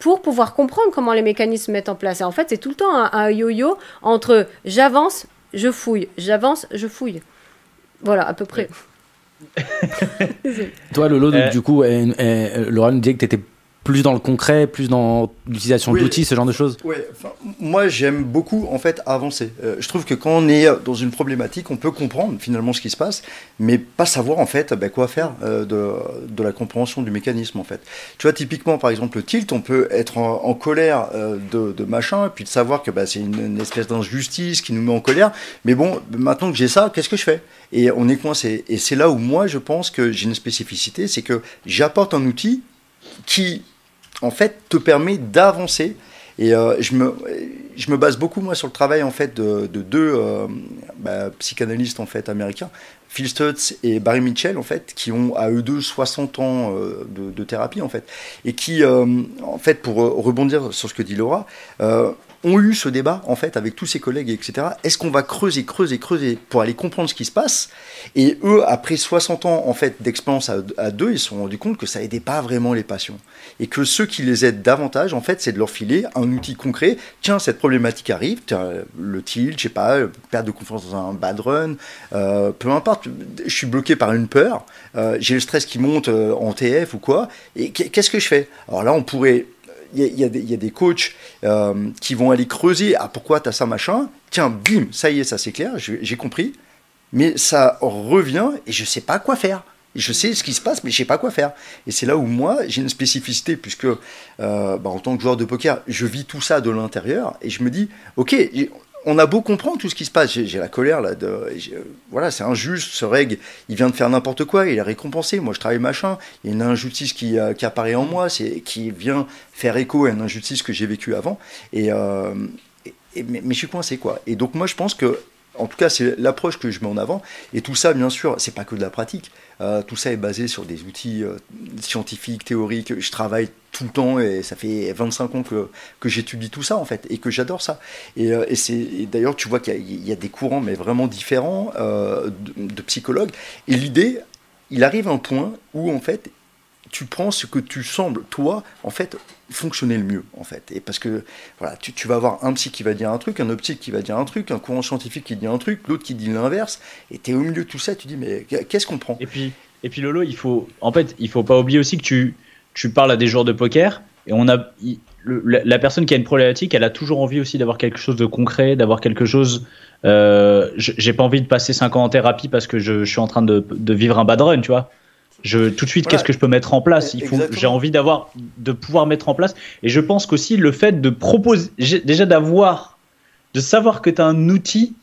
pour pouvoir comprendre comment les mécanismes se mettent en place. Et en fait, c'est tout le temps un, un yo-yo entre j'avance, je fouille, j'avance, je fouille. Voilà, à peu près. Toi, Lolo, Euh. du coup, euh, euh, Laura nous disait que tu étais plus dans le concret, plus dans l'utilisation Oui. d'outils, ce genre de choses? Enfin, moi j'aime beaucoup en fait avancer. Euh, je trouve que quand on est dans une problématique, on peut comprendre finalement ce qui se passe, mais pas savoir en fait ben, quoi faire euh, de, de la compréhension du mécanisme en fait. Tu vois typiquement par exemple le tilt, on peut être en, en colère euh, de, de machin, et puis de savoir que bah, c'est une, une espèce d'injustice qui nous met en colère. Mais bon, maintenant que j'ai ça, qu'est-ce que je fais? Et on est coincé. Et c'est là où moi je pense que j'ai une spécificité, c'est que j'apporte un outil qui en fait te permet d'avancer. Et euh, je, me, je me base beaucoup moi sur le travail en fait de, de deux euh, bah, psychanalystes en fait américains, Phil Stutz et Barry Mitchell en fait, qui ont à eux deux 60 ans euh, de, thérapie en fait, et qui en fait pour rebondir sur ce que dit Laura, ont eu ce débat en fait avec tous ses collègues etc. Est-ce qu'on va creuser, creuser, creuser pour aller comprendre ce qui se passe? Et eux après 60 ans en fait d'expérience à, deux, ils se sont rendus compte que ça aidait pas vraiment les patients et que ceux qui les aident davantage, en fait, c'est de leur filer un outil concret. Tiens, cette problématique arrive, le tilt, je sais pas, perte de confiance dans un bad run, euh, peu importe, je suis bloqué par une peur, euh, j'ai le stress qui monte euh, en TF ou quoi, et qu'est- qu'est-ce que je fais? Alors là, on pourrait. Y, y y a des coachs euh, qui vont aller creuser ah pourquoi t'as ça machin tiens bim ça y est ça c'est clair j'ai compris mais ça revient et je sais pas quoi faire. Je sais ce qui se passe, mais je sais pas quoi faire. Et c'est là où moi, j'ai une spécificité, puisque euh, bah, en tant que joueur de poker, je vis tout ça de l'intérieur, et je me dis, ok, on a beau comprendre tout ce qui se passe, j'ai la colère là, j'ai- voilà, c'est injuste, ce règle, il vient de faire n'importe quoi, il est récompensé, moi je travaille machin, il y a une injustice qui, euh, apparaît en moi, c'est qui vient faire écho à une injustice que j'ai vécue avant, et, euh, et- mais, mais je suis coincé quoi. Et donc moi je pense que en tout cas, c'est l'approche que je mets en avant. Et tout ça, bien sûr, c'est pas que de la pratique. Euh, tout ça est basé sur des outils euh, scientifiques, théoriques. Je travaille tout le temps et ça fait 25 ans que, j'étudie tout ça, en fait, et que j'adore ça. Et, euh, c'est d'ailleurs, tu vois qu'il y, a- des courants, mais vraiment différents, de, de psychologues. Et l'idée, il arrive un point où, en fait, tu prends ce que tu sembles, toi, en fait, fonctionner le mieux, en fait. Et parce que, voilà, tu, vas avoir un psy qui va dire un truc, un optique qui va dire un truc, un courant scientifique qui dit un truc, l'autre qui dit l'inverse, et tu es au milieu de tout ça, tu dis, mais qu'est-ce qu'on prend? Et puis, et puis Lolo, il faut, en fait, il faut pas oublier aussi que tu, tu parles à des joueurs de poker et on a, la, personne qui a une problématique, elle a toujours envie aussi d'avoir quelque chose de concret, d'avoir quelque chose. Euh, j'ai pas envie de passer 5 ans en thérapie parce que je, je suis en train de, de vivre un bad run, tu vois. Je, tout de suite, Voilà. qu'est-ce que je peux mettre en place? Il faut, Exactement. j'ai envie d'avoir, de pouvoir mettre en place. Et je pense qu'aussi le fait de proposer, déjà d'avoir, de savoir que tu as un outil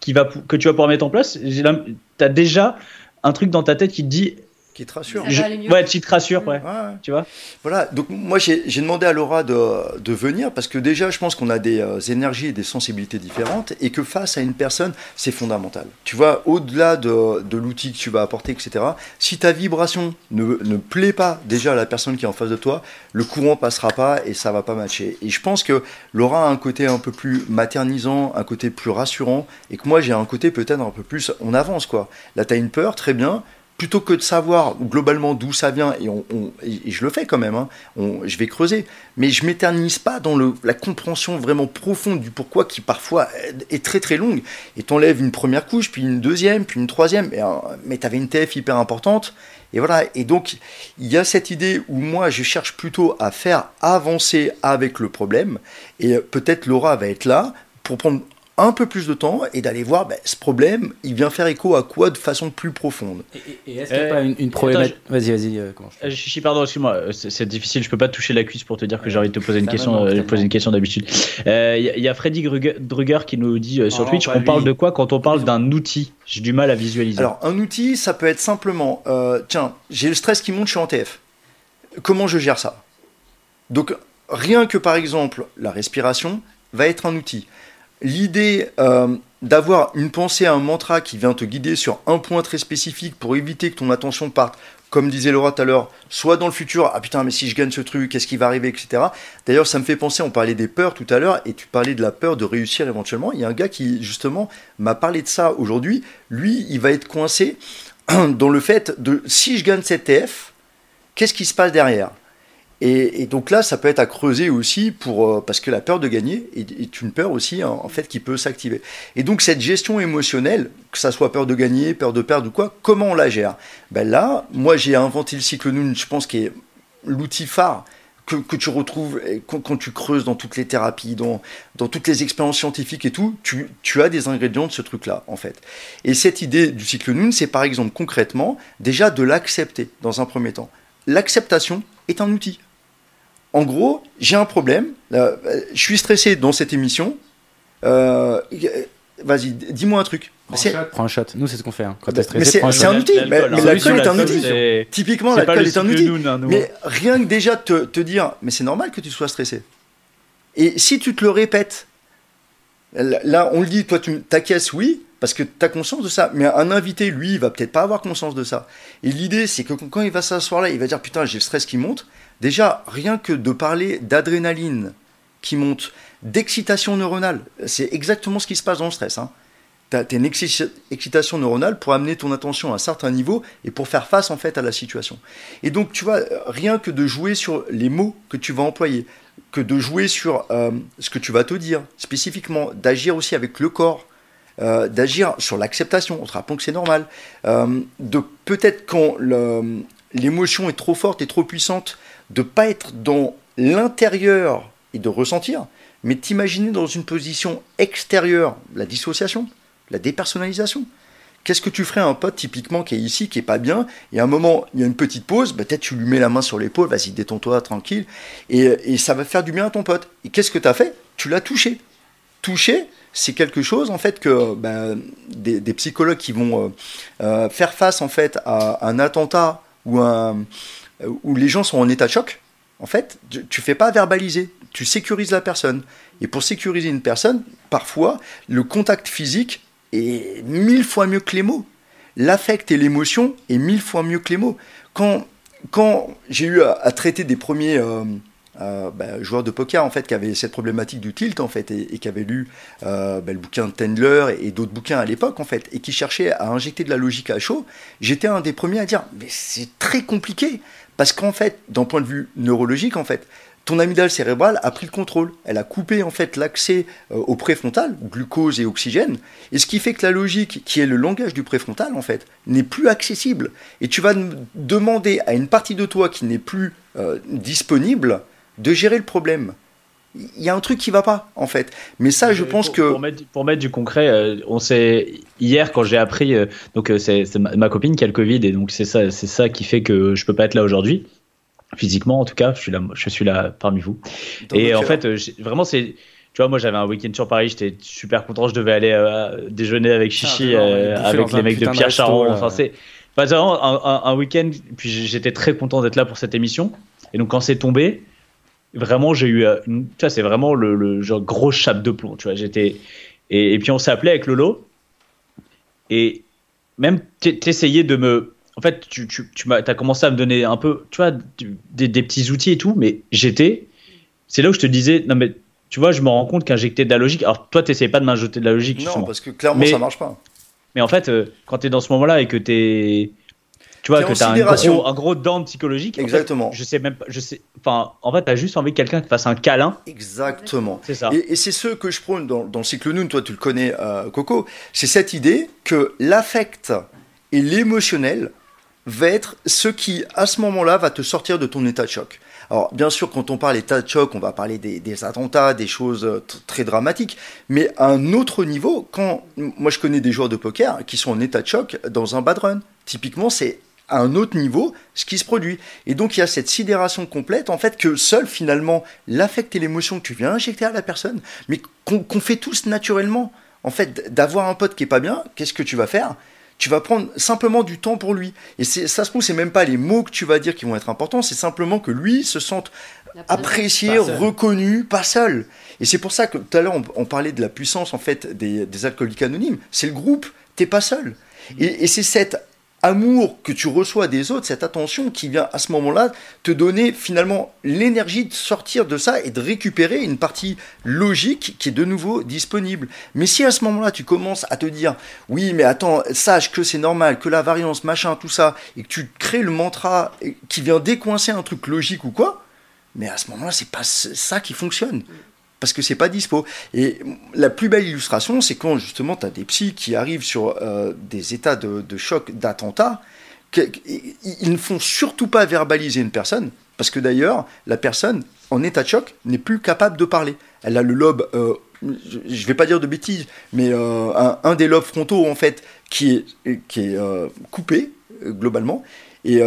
qui va, pou- que tu vas pouvoir mettre en place, tu as déjà un truc dans ta tête qui te dit, Qui te rassure. Je- ouais, qui te rassure, ouais. Tu vois Voilà, donc moi j'ai j'ai demandé à Laura de, de venir parce que déjà je pense qu'on a des euh, énergies et des sensibilités différentes et que face à une personne c'est fondamental. Tu vois, au-delà de, de l'outil que tu vas apporter, etc., si ta vibration ne, ne plaît pas déjà à la personne qui est en face de toi, le courant passera pas et ça va pas matcher. Et je pense que Laura a un côté un peu plus maternisant, un côté plus rassurant et que moi j'ai un côté peut-être un peu plus on avance quoi. Là tu as une peur, très bien plutôt que de savoir globalement d'où ça vient, et, on, et je le fais quand même, hein, on- je vais creuser, mais je m'éternise pas dans le, la compréhension vraiment profonde du pourquoi qui parfois est très très longue. Et t'enlèves une première couche, puis une deuxième, puis une troisième, et, euh, mais t'avais une TF hyper importante. Et voilà, et donc il y a cette idée où moi je cherche plutôt à faire avancer avec le problème, et euh, peut-être Laura va être là pour prendre un peu plus de temps et d'aller voir ben, ce problème, il vient faire écho à quoi de façon plus profonde. Et, est-ce qu'il n'y a pas une, une problématique Vas-y, vas-y. Euh, je... Chichi, pardon, excuse-moi, c'est difficile, je peux pas toucher la cuisse pour te dire que j'ai envie de te poser une question, euh, poser une question d'habitude. Il y, a Freddy Druger qui nous dit sur Twitch, on parle de quoi quand on parle d'un outil J'ai du mal à visualiser. Alors, un outil, ça peut être simplement, tiens, j'ai le stress qui monte, je suis en TF. Comment je gère ça? Donc, rien que par exemple la respiration va être un outil. L'idée euh, d'avoir une pensée, un mantra qui vient te guider sur un point très spécifique pour éviter que ton attention parte, comme disait Laura tout à l'heure, soit dans le futur, ah putain, mais si je gagne ce truc, qu'est-ce qui va arriver, etc. D'ailleurs, ça me fait penser, on parlait des peurs tout à l'heure, et tu parlais de la peur de réussir éventuellement. Il y a un gars qui, justement, m'a parlé de ça aujourd'hui. Lui, il va être coincé dans le fait de si je gagne cette TF, qu'est-ce qui se passe derrière? Et, donc là, ça peut être à creuser aussi pour euh, parce que la peur de gagner est, une peur aussi en, fait qui peut s'activer. Et donc cette gestion émotionnelle, que ça soit peur de gagner, peur de perdre ou quoi, comment on la gère? Ben là, moi j'ai inventé le cycle Noon, je pense qui est l'outil phare que, tu retrouves quand, tu creuses dans toutes les thérapies, dans, toutes les expériences scientifiques et tout, tu, tu as des ingrédients de ce truc-là, en fait. Et cette idée du cycle Noon, c'est par exemple concrètement déjà de l'accepter dans un premier temps. L'acceptation est un outil en gros, j'ai un problème, je suis stressé dans cette émission. Euh, vas-y, dis-moi un truc. Prends un, shot. Nous, c'est ce qu'on fait. Hein. Quand stressé, c'est un outil. Mais, l'alcool est un outil. Typiquement, l'alcool est un outil. Mais rien que déjà te, te dire, mais c'est normal que tu sois stressé. Et si tu te le répètes, là, on le dit, toi, tu t'acquiesces, oui, parce que tu as conscience de ça. Mais un invité, lui, il va peut-être pas avoir conscience de ça. Et l'idée, c'est que quand il va s'asseoir là, il va dire, putain, j'ai le stress qui monte. Déjà, rien que de parler d'adrénaline qui monte, d'excitation neuronale, c'est exactement ce qui se passe dans le stress. Hein. Tu as, une excitation neuronale pour amener ton attention à un certain niveau et pour faire face en fait à la situation. Et donc, tu vois, rien que de jouer sur les mots que tu vas employer, que de jouer sur euh, ce que tu vas te dire spécifiquement, d'agir aussi avec le corps, euh, d'agir sur l'acceptation, on te rappelle que c'est normal, euh, de peut-être quand l'émotion est trop forte et trop puissante, de pas être dans l'intérieur et de ressentir, mais t'imaginer dans une position extérieure, la dissociation, la dépersonnalisation. Qu'est-ce que tu ferais à un pote typiquement qui est ici, qui est pas bien, et à un moment, il y a une petite pause, bah, peut-être tu lui mets la main sur l'épaule, vas-y, détends-toi, tranquille, et, ça va faire du bien à ton pote. Et qu'est-ce que tu as fait? Tu l'as touché. Touché, c'est quelque chose en fait que bah, des, psychologues qui vont euh, euh, faire face en fait à un attentat ou un, où les gens sont en état de choc, en fait, tu fais pas verbaliser, tu sécurises la personne. Et pour sécuriser une personne, parfois, le contact physique est mille fois mieux que les mots. L'affect et l'émotion est mille fois mieux que les mots. Quand, quand j'ai eu à, traiter des premiers euh, euh, bah, joueurs de poker en fait qui avaient cette problématique du tilt en fait et, qui avaient lu bah, le bouquin de Tendler et, d'autres bouquins à l'époque en fait et qui cherchaient à injecter de la logique à chaud, j'étais un des premiers à dire mais c'est très compliqué parce qu'en fait, d'un point de vue neurologique, en fait, ton amygdale cérébrale a pris le contrôle. Elle a coupé en fait l'accès euh, au préfrontal, glucose et oxygène, et ce qui fait que la logique, qui est le langage du préfrontal en fait, n'est plus accessible. Et tu vas demander à une partie de toi qui n'est plus euh, disponible de gérer le problème. Il y a un truc qui va pas en fait. Mais ça, je pense que pour mettre, pour mettre, du concret, euh, on sait hier quand j'ai appris, euh, donc euh, c'est ma, copine qui a le Covid et donc c'est ça, c'est ça qui fait que je peux pas être là aujourd'hui physiquement en tout cas. Je suis là, je suis là parmi vous. et en fait, vraiment c'est tu vois, moi j'avais un week-end sur Paris, j'étais super content, je devais aller déjeuner avec Chichi, avec les mecs de Pierre Charon. Enfin, c'est vraiment un, un week-end, puis j'étais très content d'être là pour cette émission. Et donc quand c'est tombé, vraiment j'ai eu une, tu vois c'est vraiment le, le, genre gros chape de plomb tu vois j'étais et, et, puis on s'est appelé avec Lolo. Et même t'essayais de me en fait tu, tu, tu as commencé à me donner un peu tu vois des, des petits outils et tout mais j'étais c'est là où je te disais non mais tu vois je me rends compte qu'injecter de la logique alors toi t'essayais pas de m'injecter de la logique non parce que clairement ça marche pas. mais en fait euh, quand t'es dans ce moment là et que t'es tu vois que tu as un gros, un gros dent psychologique. Exactement. je sais même pas, je sais, enfin, en fait, tu as juste envie que quelqu'un te fasse un câlin. Exactement. C'est ça. Et, c'est ce que je prône dans, dans, le cycle Noon, toi tu le connais, euh, Coco, c'est cette idée que l'affect et l'émotionnel va être ce qui, à ce moment-là, va te sortir de ton état de choc. Alors, bien sûr, quand on parle état de choc, on va parler des, des attentats, des choses euh, très dramatiques. Mais à un autre niveau, quand moi je connais des joueurs de poker qui sont en état de choc dans un bad run. Typiquement, c'est à un autre niveau ce qui se produit. Et donc il y a cette sidération complète, en fait, que seul finalement l'affect et l'émotion que tu viens injecter à la personne, mais qu'on fait tous naturellement. En fait, d'avoir un pote qui est pas bien, qu'est-ce que tu vas faire? Tu vas prendre simplement du temps pour lui. Et c'est- ça se trouve, c'est même pas les mots que tu vas dire qui vont être importants, c'est simplement que lui se sente apprécié, Pas reconnu, pas seul. Et c'est pour ça que tout à l'heure, on, on parlait de la puissance en fait des, des alcooliques anonymes. C'est le groupe, t'es pas seul. Et, et c'est cet amour que tu reçois des autres, cette attention qui vient à ce moment-là te donner finalement l'énergie de sortir de ça et de récupérer une partie logique qui est de nouveau disponible. Mais si à ce moment-là tu commences à te dire oui mais attends sache que c'est normal, que la variance machin tout ça et que tu crées le mantra qui vient décoincer un truc logique ou quoi, mais à ce moment-là, c'est pas ça qui fonctionne. Parce que c'est pas dispo. Et la plus belle illustration, c'est quand justement tu as des psys qui arrivent sur euh, des états de, choc, d'attentat, ils ne font surtout pas verbaliser une personne, parce que d'ailleurs, la personne en état de choc n'est plus capable de parler. Elle a le lobe, euh, je vais pas dire de bêtises, mais euh, un, des lobes frontaux en fait qui est, qui est euh, coupé globalement. Et,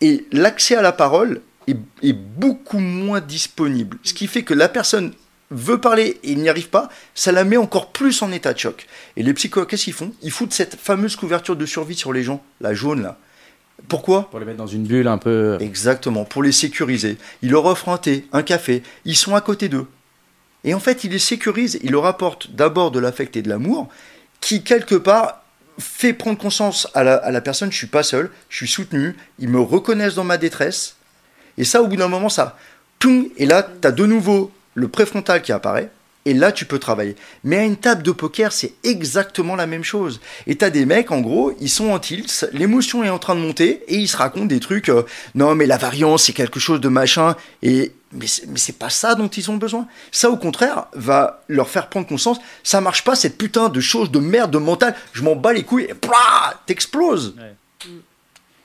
et l'accès à la parole est beaucoup moins disponible. Ce qui fait que la personne veut parler et il n'y arrive pas, ça la met encore plus en état de choc. Et les psychologues, qu'est-ce qu'ils font? Ils foutent cette fameuse couverture de survie sur les gens, la jaune là. Pourquoi? Pour les mettre dans une bulle un peu. Exactement, pour les sécuriser. Ils leur offrent un thé, un café, ils sont à côté d'eux. Et en fait, ils les sécurisent, ils leur apportent d'abord de l'affect et de l'amour, qui quelque part fait prendre conscience à la, à la personne, je suis pas seul, je suis soutenu, ils me reconnaissent dans ma détresse. Et ça, au bout d'un moment, ça... et là, tu as de nouveau le préfrontal qui apparaît, et là, tu peux travailler. Mais à une table de poker, c'est exactement la même chose. Et t'as des mecs, en gros, ils sont en tilt, l'émotion est en train de monter, et ils se racontent des trucs, euh, non, mais la variance, c'est quelque chose de machin, et mais c'est, pas ça dont ils ont besoin. Ça, au contraire, va leur faire prendre conscience, ça marche pas, cette putain de chose de merde, de mental, je m'en bats les couilles, et t'exploses. Ouais.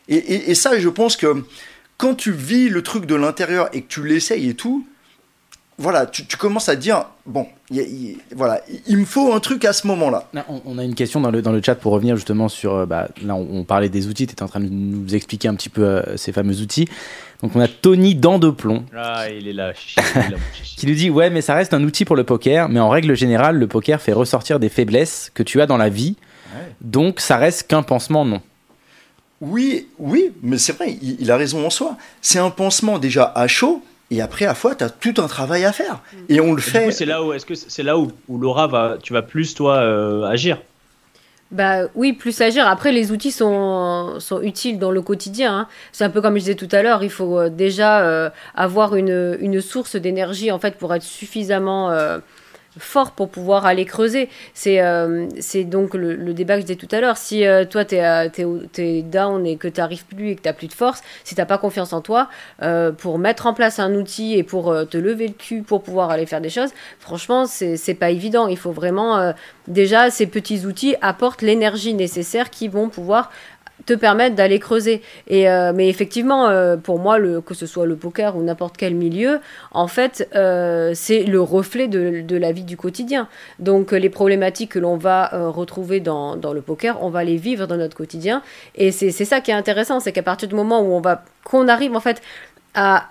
Et, et- et ça, je pense que quand tu vis le truc de l'intérieur et que tu l'essayes et tout, voilà, tu, tu commences à te dire, bon, y voilà, il me faut un truc à ce moment-là. On, on a une question dans le, dans le chat pour revenir justement sur. euh, Bah, là, on, on parlait des outils, tu étais en train de nous expliquer un petit peu euh, ces fameux outils. Donc, on a Tony Dent de Plomb Ah, il est là. qui nous dit Ouais, mais ça reste un outil pour le poker, mais en règle générale, le poker fait ressortir des faiblesses que tu as dans la vie. Donc, ça reste qu'un pansement, non? Oui, oui, mais c'est vrai, il, il a raison en soi. C'est un pansement déjà à chaud, et après, à fois, tu as tout un travail à faire. Et on le Et fait. c'est là où est-ce que c'est là où, où Laura va, tu vas plus toi euh, agir? Bah oui, plus agir. Après, les outils sont, sont utiles dans le quotidien. hein. C'est un peu comme je disais tout à l'heure, il faut euh, déjà euh, avoir une, une source d'énergie en fait pour être suffisamment euh, fort pour pouvoir aller creuser. C'est euh, donc le, débat que je disais tout à l'heure. Si euh, toi, tu es, down et que tu n'arrives plus et que tu n'as plus de force, si tu n'as pas confiance en toi, euh, pour mettre en place un outil et pour euh, te lever le cul pour pouvoir aller faire des choses, franchement, c'est pas évident. Il faut vraiment... euh, déjà, ces petits outils apportent l'énergie nécessaire qui vont pouvoir te permettre d'aller creuser. Et, euh, mais effectivement, euh, pour moi, que ce soit le poker ou n'importe quel milieu, en fait, euh, c'est le reflet de, la vie du quotidien. Donc, les problématiques que l'on va retrouver dans, le poker, on va les vivre dans notre quotidien. Et c'est ça qui est intéressant, c'est qu'à partir du moment où on va, qu'on arrive en fait à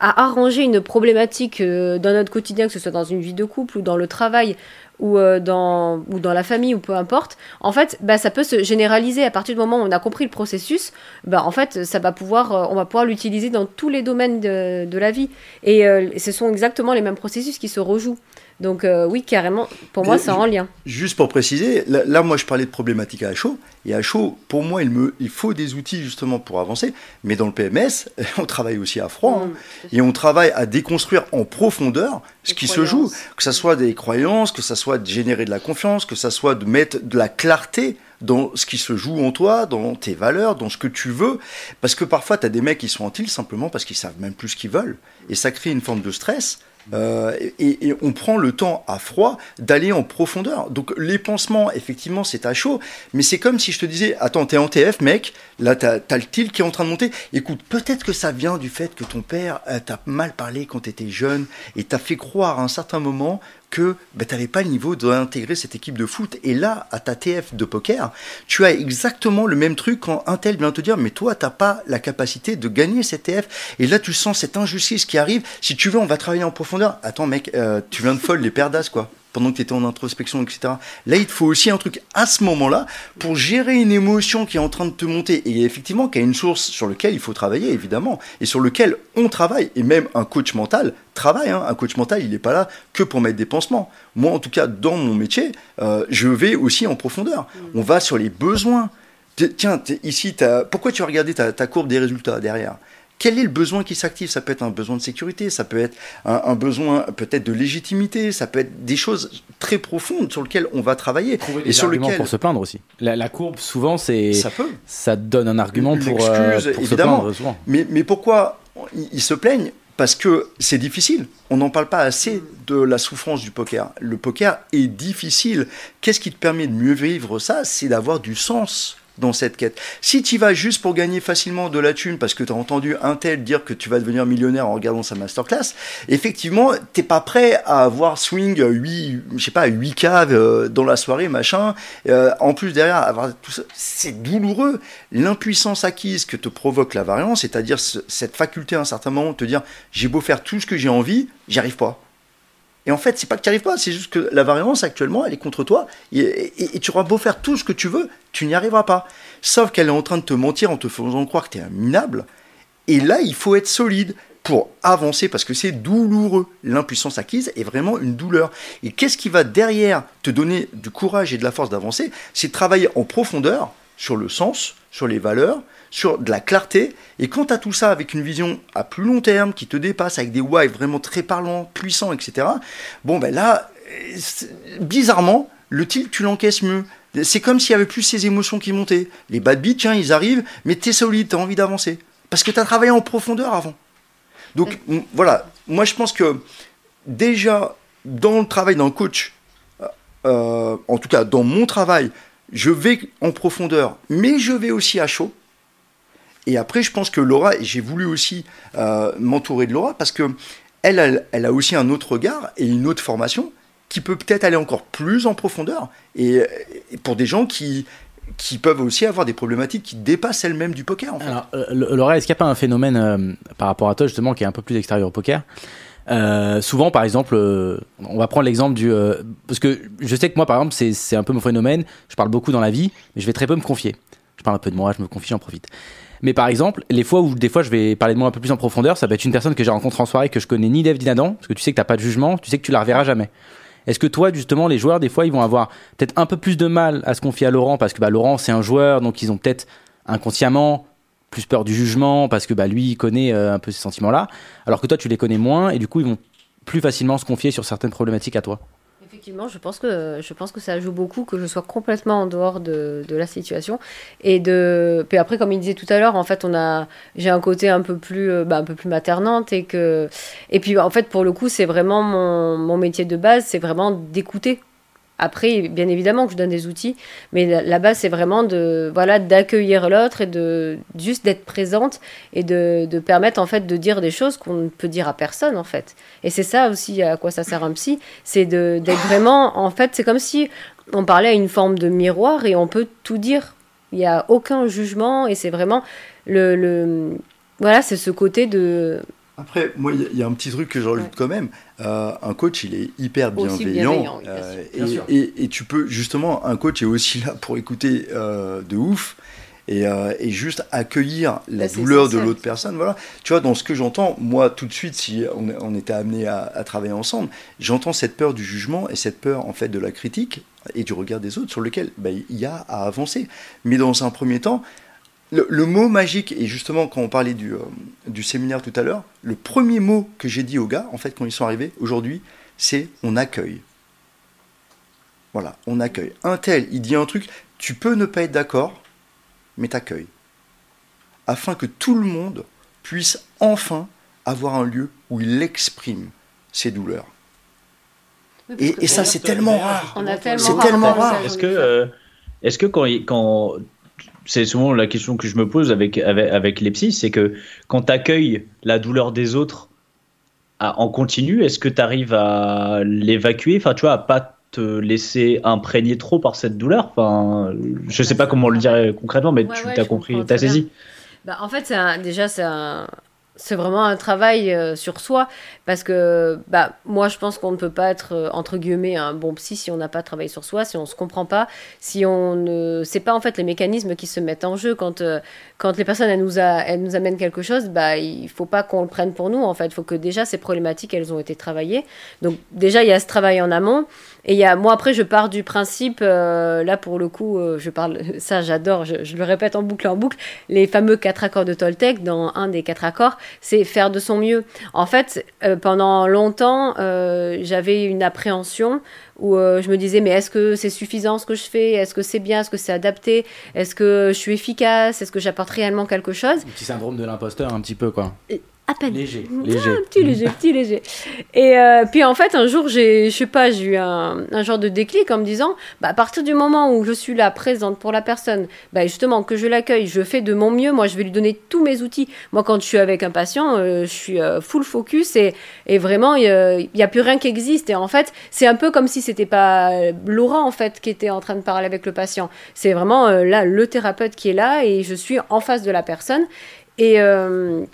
arranger une problématique dans notre quotidien, que ce soit dans une vie de couple ou dans le travail ou, euh, dans, ou dans la famille ou peu importe, en fait, bah, ça peut se généraliser à partir du moment où on a compris le processus. Bah, en fait, ça va pouvoir, euh, on va pouvoir l'utiliser dans tous les domaines de, de la vie. Et euh, ce sont exactement les mêmes processus qui se rejouent. Donc euh, oui, carrément, pour moi, c'est en lien. Juste pour préciser, là, là, moi je parlais de problématiques à chaud, et à chaud, pour moi, il, me, il faut des outils justement pour avancer, mais dans le PMS, on travaille aussi à froid, hein, et on travaille à déconstruire en profondeur ce Les qui se joue, que ça soit des croyances, que ça soit de générer de la confiance, que ça soit de mettre de la clarté dans ce qui se joue en toi, dans tes valeurs, dans ce que tu veux, parce que parfois tu as des mecs qui sont en tilt simplement parce qu'ils savent même plus ce qu'ils veulent, et ça crée une forme de stress, Euh, et, on prend le temps à froid d'aller en profondeur. Donc les pansements, effectivement, c'est à chaud, mais c'est comme si je te disais, attends, t'es en TF, mec, là t'as as le tilt qui est en train de monter. Écoute, peut-être que ça vient du fait que ton père euh, t'a mal parlé quand t'étais jeune et t'a fait croire à un certain moment que ben, tu n'avais pas le niveau d'intégrer cette équipe de foot. Et là, à ta TF de poker, tu as exactement le même truc quand un tel vient te dire, mais toi, tu n'as pas la capacité de gagner cette TF. Et là, tu sens cette injustice qui arrive. Si tu veux, on va travailler en profondeur. Attends, mec, euh, tu viens de folle les paires d'as, quoi pendant que tu étais en introspection, etc. Là, il te faut aussi un truc à ce moment-là pour gérer une émotion qui est en train de te monter et effectivement qui a une source sur laquelle il faut travailler, évidemment, et sur lequel on travaille. Et même un coach mental travaille. Hein. Un coach mental, il n'est pas là que pour mettre des pansements. Moi, en tout cas, dans mon métier, euh, je vais aussi en profondeur. On va sur les besoins. Tiens, ici, pourquoi tu as regardé ta, ta courbe des résultats derrière? Quel est le besoin qui s'active? Ça peut être un besoin de sécurité, ça peut être un, besoin peut-être de légitimité, ça peut être des choses très profondes sur lesquelles on va travailler. et sur lequel pour se plaindre aussi. La, courbe, souvent, c'est ça, peut. ça donne un argument pour, euh, évidemment. se plaindre. Mais, mais pourquoi ils, se plaignent? Parce que c'est difficile. On n'en parle pas assez de la souffrance du poker. Le poker est difficile. Qu'est-ce qui te permet de mieux vivre ça? C'est d'avoir du sens dans cette quête. Si tu vas juste pour gagner facilement de la thune parce que tu as entendu un tel dire que tu vas devenir millionnaire en regardant sa masterclass, effectivement, t'es pas prêt à avoir swing 8, je sais pas, 8 caves euh, dans la soirée, machin. Euh, en plus, derrière, avoir tout ça, c'est douloureux. L'impuissance acquise que te provoque la variance, c'est-à-dire cette faculté à un certain moment de te dire j'ai beau faire tout ce que j'ai envie, j'y arrive pas. Et en fait, c'est pas que tu n'y arrives pas, c'est juste que la variance actuellement, elle est contre toi. Et, tu auras beau faire tout ce que tu veux, tu n'y arriveras pas. Sauf qu'elle est en train de te mentir en te faisant croire que tu es un minable. Et là, il faut être solide pour avancer parce que c'est douloureux. L'impuissance acquise est vraiment une douleur. Et qu'est-ce qui va derrière te donner du courage et de la force d'avancer? C'est travailler en profondeur sur le sens, sur les valeurs, sur de la clarté. Et quand tu as tout ça avec une vision à plus long terme, qui te dépasse, avec des why vraiment très parlants, puissants, etc., bon, ben là, bizarrement, le tilt, tu l'encaisses mieux. C'est comme s'il y avait plus ces émotions qui montaient. Les bad beats, tiens, ils arrivent, mais tu es solide, tu as envie d'avancer. Parce que tu as travaillé en profondeur avant. Donc voilà, moi je pense que déjà dans le travail d'un coach, euh, euh, en tout cas dans mon travail, je vais en profondeur, mais je vais aussi à chaud. Et après, je pense que Laura, et j'ai voulu aussi euh, m'entourer de Laura parce que elle, elle, a aussi un autre regard et une autre formation qui peut peut-être aller encore plus en profondeur et, pour des gens qui, qui peuvent aussi avoir des problématiques qui dépassent elles-mêmes du poker. Alors, euh, Laura, est-ce qu'il n'y a pas un phénomène euh, par rapport à toi justement qui est un peu plus extérieur au poker? Souvent, par exemple, on va prendre l'exemple du. parce que je sais que moi, par exemple, c'est un peu mon phénomène. Je parle beaucoup dans la vie, mais je vais très peu me confier. Je parle un peu de moi, je me confie, j'en profite. Mais par exemple, les fois où des fois je vais parler de moi un peu plus en profondeur, ça va être une personne que j'ai rencontrée en soirée que je connais ni d'Eve ni d'Adam, parce que tu sais que t'as pas de jugement, tu sais que tu la reverras jamais. Est-ce que toi, justement, les joueurs, des fois, ils vont avoir peut-être un peu plus de mal à se confier à Laurent parce que bah, Laurent, c'est un joueur, donc ils ont peut-être inconsciemment plus peur du jugement parce que bah, lui, il connaît euh, un peu ces sentiments-là, alors que toi, tu les connais moins et du coup, ils vont plus facilement se confier sur certaines problématiques à toi? Effectivement, je pense que je pense que ça joue beaucoup que je sois complètement en dehors de, la situation et de. Puis après, comme il disait tout à l'heure, en fait, on a j'ai un côté un peu plus euh, bah, un peu plus maternante et que et puis en fait pour le coup c'est vraiment mon métier de base, c'est vraiment d'écouter après, bien évidemment que je donne des outils, mais la base, c'est vraiment de voilà d'accueillir l'autre et de juste d'être présente et de, permettre en fait de dire des choses qu'on ne peut dire à personne en fait. Et c'est ça aussi à quoi ça sert un psy, c'est d'être vraiment en fait, c'est comme si on parlait à une forme de miroir et on peut tout dire. Il n'y a aucun jugement et c'est vraiment le voilà, c'est ce côté de après, moi, il y, a un petit truc que j'ajoute quand même. Euh, un coach, il est hyper bienveillant. Euh, et, tu peux, justement, un coach est aussi là pour écouter euh, de ouf et, juste accueillir la douleur de l'autre personne. Voilà. Tu vois, dans ce que j'entends, moi, tout de suite, si on, était amené à, travailler ensemble, j'entends cette peur du jugement et cette peur, en fait, de la critique et du regard des autres sur lequel ben, il y a à avancer. Mais dans un premier temps, le, mot magique, et justement quand on parlait du, euh, du séminaire tout à l'heure, le premier mot que j'ai dit aux gars, en fait, quand ils sont arrivés aujourd'hui, c'est on accueille. Voilà, on accueille. Un tel, il dit un truc, tu peux ne pas être d'accord, mais t'accueilles. Afin que tout le monde puisse enfin avoir un lieu où il exprime ses douleurs. Oui, Et, ça, c'est tellement rare. On a tellement C'est rare tellement rare. Est-ce que, euh, est-ce que quand c'est souvent la question que je me pose avec, avec, avec les psys, c'est que quand tu accueilles la douleur des autres à- en continu, est-ce que tu arrives à l'évacuer? Enfin, tu vois, à pas te laisser imprégner trop par cette douleur? Enfin, je sais pas comment le dire concrètement, mais Ouais, tu ouais, as compris, tu as saisi. Bah, en fait, un- déjà, c'est un- c'est vraiment un travail euh, sur soi parce que bah, moi, je pense qu'on ne peut pas être, euh, entre guillemets, un bon psy si on n'a pas travaillé sur soi, si on se comprend pas, si on ne sait pas en fait les mécanismes qui se mettent en jeu. Quand, euh, quand les personnes elles nous, a- elles nous amènent quelque chose, bah, il faut pas qu'on le prenne pour nous. En fait, il faut que déjà ces problématiques, elles ont été travaillées. Donc déjà, il y a ce travail en amont. Et il y a, moi, après, je pars du principe, euh, là, pour le coup, euh, je parle, ça, j'adore, je, je le répète en boucle en boucle, les fameux quatre accords de Toltec, dans un des quatre accords, c'est faire de son mieux. En fait, euh, pendant longtemps, j'avais une appréhension où je me disais, mais est-ce que c'est suffisant ce que je fais? Est-ce que c'est bien? Est-ce que c'est adapté? Est-ce que je suis efficace? Est-ce que j'apporte réellement quelque chose? Un petit syndrome de l'imposteur, un petit peu, quoi. À peine. Léger, Ah, léger. petit léger, petit léger. Et euh, puis en fait, un jour, j'ai, je sais pas, j'ai eu un, un genre de déclic en me disant, bah, à partir du moment où je suis là, présente pour la personne, bah, justement, que je l'accueille, je fais de mon mieux, moi, je vais lui donner tous mes outils. Moi, quand je suis avec un patient, euh, je suis euh, full focus et, et vraiment, il n'y a plus rien qui existe. Et en fait, c'est un peu comme si c'était pas Laura, en fait, qui était en train de parler avec le patient. C'est vraiment là, le thérapeute qui est là et je suis en face de la personne. Et, euh,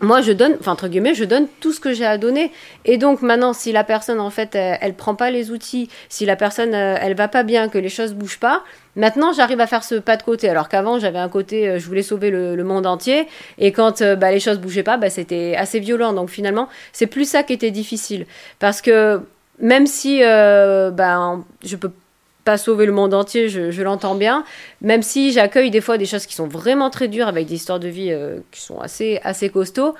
moi je donne, enfin entre guillemets, je donne tout ce que j'ai à donner. Et donc maintenant, si la personne en fait, elle, prend pas les outils, si la personne euh, elle va pas bien, que les choses bougent pas, maintenant j'arrive à faire ce pas de côté. Alors qu'avant j'avais un côté, euh, je voulais sauver le, monde entier, et quand euh, bah, les choses bougeaient pas, bah, c'était assez violent. Donc finalement, c'est plus ça qui était difficile, parce que même si euh, ben je peux pas sauver le monde entier, je, l'entends bien. Même si j'accueille des fois des choses qui sont vraiment très dures avec des histoires de vie euh, qui sont assez, assez costauds.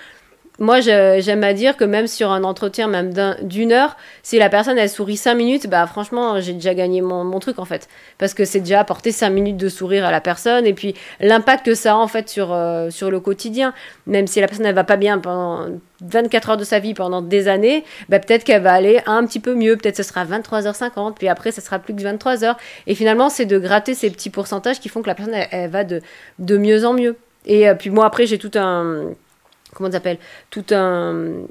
Moi, j'aime à dire que même sur un entretien, même d'un- d'une heure, si la personne elle sourit cinq minutes, bah franchement, j'ai déjà gagné mon, truc en fait, parce que c'est déjà apporter cinq minutes de sourire à la personne et puis l'impact que ça a en fait sur euh, sur le quotidien. Même si la personne elle va pas bien pendant 24 heures de sa vie pendant des années, bah, peut-être qu'elle va aller un petit peu mieux. Peut-être ce sera 23h50, puis après, ça sera plus que 23h. Et finalement, c'est de gratter ces petits pourcentages qui font que la personne, elle, elle va de, de mieux en mieux. Et euh, puis moi, après, j'ai tout un... Comment ça s'appelle Tout un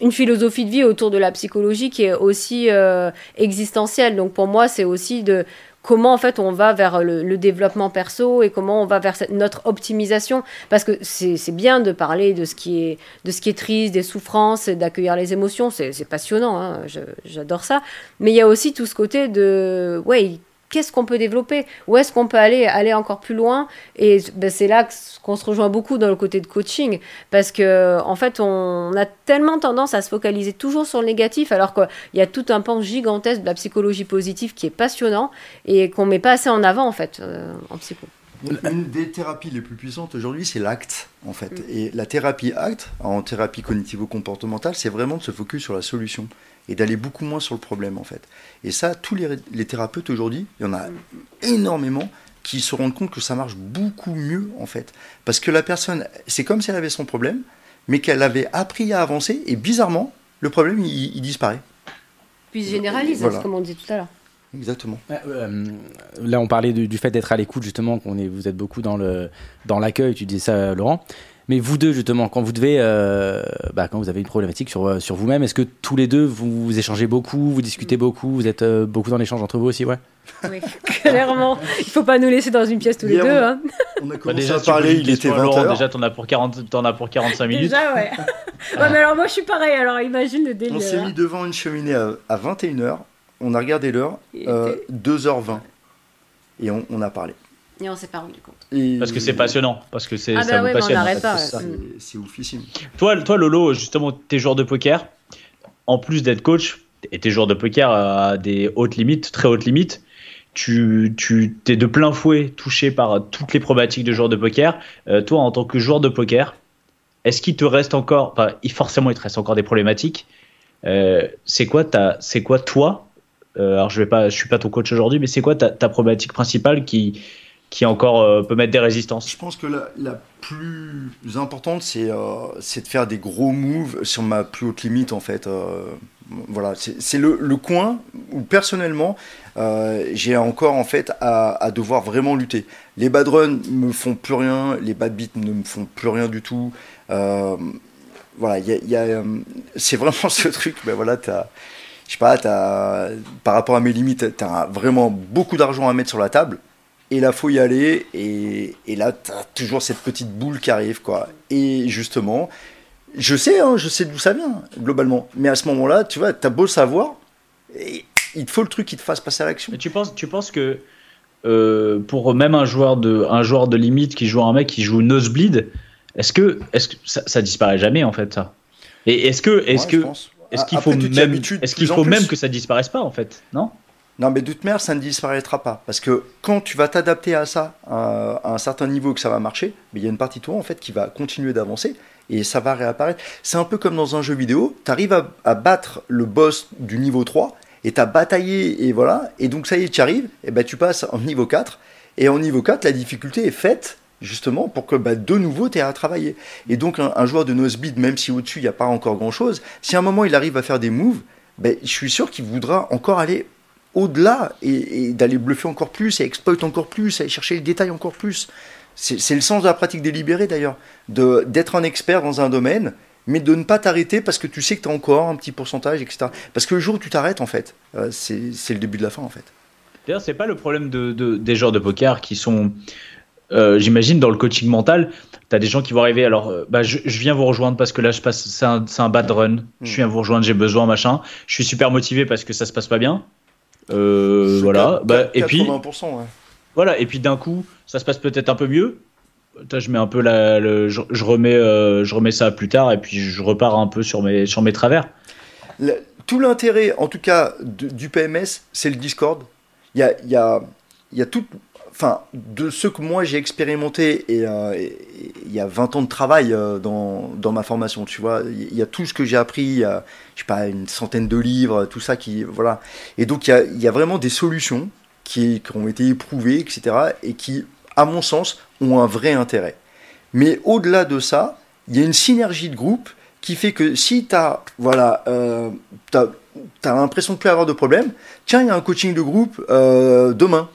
une philosophie de vie autour de la psychologie qui est aussi euh, existentielle. Donc pour moi, c'est aussi de comment en fait on va vers le, développement perso et comment on va vers notre optimisation. Parce que c'est bien de parler de ce qui est, de ce qui est triste, des souffrances, d'accueillir les émotions. C'est passionnant, hein, j'adore ça. Mais il y a aussi tout ce côté de, ouais, qu'est-ce qu'on peut développer? Où est-ce qu'on peut aller, aller encore plus loin? Et ben, c'est là qu'on se rejoint beaucoup dans le côté de coaching, parce que en fait, on a tellement tendance à se focaliser toujours sur le négatif, alors qu'il y a tout un pan gigantesque de la psychologie positive qui est passionnant et qu'on met pas assez en avant en fait euh, en psycho. Une des thérapies les plus puissantes aujourd'hui, c'est l'acte, en fait. Et la thérapie acte, en thérapie cognitivo-comportementale, c'est vraiment de se focus sur la solution et d'aller beaucoup moins sur le problème, en fait. Et ça, tous les, les thérapeutes aujourd'hui, il y en a énormément qui se rendent compte que ça marche beaucoup mieux, en fait. Parce que la personne, c'est comme si elle avait son problème, mais qu'elle avait appris à avancer, et bizarrement, le problème, il, il disparaît. Puis il se généralise, Voilà. c'est comme on disait tout à l'heure. Exactement. Ouais, euh, là, on parlait du, du fait d'être à l'écoute, justement, qu'on est, vous êtes beaucoup dans le dans l'accueil. Tu disais ça, Laurent. Mais vous deux, justement, quand vous devez, euh, bah, quand vous avez une problématique sur euh, sur vous-même, est-ce que tous les deux vous, vous échangez beaucoup, vous discutez beaucoup, vous êtes euh, beaucoup dans l'échange entre vous aussi, ouais? Oui, clairement. Il faut pas nous laisser dans une pièce tous les deux. on- Hein. On a Bah, commencé déjà, à parler, il était question à 20 Laurent, heures. déjà, t'en as pour 40, t'en as pour 45 minutes. Déjà, ouais. ouais. Mais alors moi, je suis pareil. Alors imagine le délire. On s'est mis devant une cheminée à, à 21h, on a regardé l'heure, euh, était- 2h20, et on, on a parlé. Et on s'est pas rendu compte. Et- Parce que c'est passionnant, parce que c'est Ah ça bah vous ouais, on passionne. fait, pas, c'est ouais. ça. C'est- C'est oufissime. Toi, toi, Lolo, justement, t'es joueur de poker. En plus d'être coach, et t'es joueur de poker à des hautes limites, très hautes limites, tu, tu t'es de plein fouet touché par toutes les problématiques de joueur de poker. Euh, toi, en tant que joueur de poker, est-ce qu'il te reste encore, enfin, forcément, il te reste encore des problématiques. Euh, c'est quoi ta, c'est quoi toi euh, Alors, je vais pas, je suis pas ton coach aujourd'hui, mais c'est quoi ta, ta problématique principale qui qui encore euh, peut mettre des résistances Je pense que la, plus importante, c'est euh, de faire des gros moves sur ma plus haute limite, en fait. Euh, voilà, c'est le, coin où, personnellement, euh, j'ai encore, en fait, à, devoir vraiment lutter. Les bad runs me font plus rien, les bad beats ne me font plus rien du tout. Voilà, c'est vraiment ce truc, ben voilà, t'as... Je sais pas, t'as, par rapport à mes limites, tu as vraiment beaucoup d'argent à mettre sur la table. Et là, faut y aller. Et, et là, tu as toujours cette petite boule qui arrive. quoi. Et justement, je sais, hein, je sais d'où ça vient, globalement. Mais à ce moment-là, tu vois, tu as beau savoir, et il te faut le truc qui te fasse passer à l'action. Tu penses, tu penses que euh, pour même un joueur de, un joueur de limite qui joue un mec qui joue nosebleed, est-ce que, est-ce que ça, ça disparaît jamais en fait ça? Et est-ce que, est-ce Ouais, que, est-ce qu'il faut même, est-ce qu'il faut plus. même que ça disparaisse pas en fait? Non? Non, mais de toute ça ne disparaîtra pas. Parce que quand tu vas t'adapter à ça, à, un certain niveau, que ça va marcher, mais il y a une partie de toi, en fait, qui va continuer d'avancer et ça va réapparaître. C'est un peu comme dans un jeu vidéo. Tu arrives à, battre le boss du niveau 3 et tu as bataillé et voilà. Et donc, ça y est, tu arrives, et ben, tu passes en niveau 4. Et en niveau 4, la difficulté est faite justement pour que bah, de nouveau tu aies à travailler. Et donc, un, joueur de nosebleed, même si au-dessus, il n'y a pas encore grand-chose, si à un moment il arrive à faire des moves, ben, je suis sûr qu'il voudra encore aller au-delà et, et d'aller bluffer encore plus, et exploit encore plus, aller chercher les détails encore plus. C'est le sens de la pratique délibérée d'ailleurs, d'être un expert dans un domaine, mais de ne pas t'arrêter parce que tu sais que tu as encore un petit pourcentage, etc. Parce que le jour où tu t'arrêtes, en fait, euh, c'est le début de la fin, en fait. D'ailleurs, c'est pas le problème de, de- des joueurs de poker qui sont, euh, j'imagine, dans le coaching mental. T'as des gens qui vont arriver. Alors, euh, bah, je, je viens vous rejoindre parce que là, je passe, c'est un, bad run. Je viens vous rejoindre, j'ai besoin, machin. Je suis super motivé parce que ça se passe pas bien. Euh, voilà. C'est Bah, quatre- et puis, 80%, ouais. voilà. Et puis d'un coup, ça se passe peut-être un peu mieux. Je mets un peu la, le, je, je remets, euh, je remets ça plus tard et puis je repars un peu sur mes, sur mes travers. Le- tout l'intérêt, en tout cas, de- du PMS, c'est le Discord. Il y a, il y a, il y a tout. Enfin, de ce que moi j'ai expérimenté, et, euh, il y a 20 ans de travail euh, dans, dans ma formation, tu vois. Il y a tout ce que j'ai appris, je sais pas, une centaine de livres, tout ça qui. Voilà. Et donc, il y y a vraiment des solutions qui, qui ont été éprouvées, etc. et qui, à mon sens, ont un vrai intérêt. Mais au-delà de ça, il y a une synergie de groupe qui fait que si tu as, voilà, euh, t'as l'impression de plus avoir de problème, tiens, il y a un coaching de groupe euh, demain.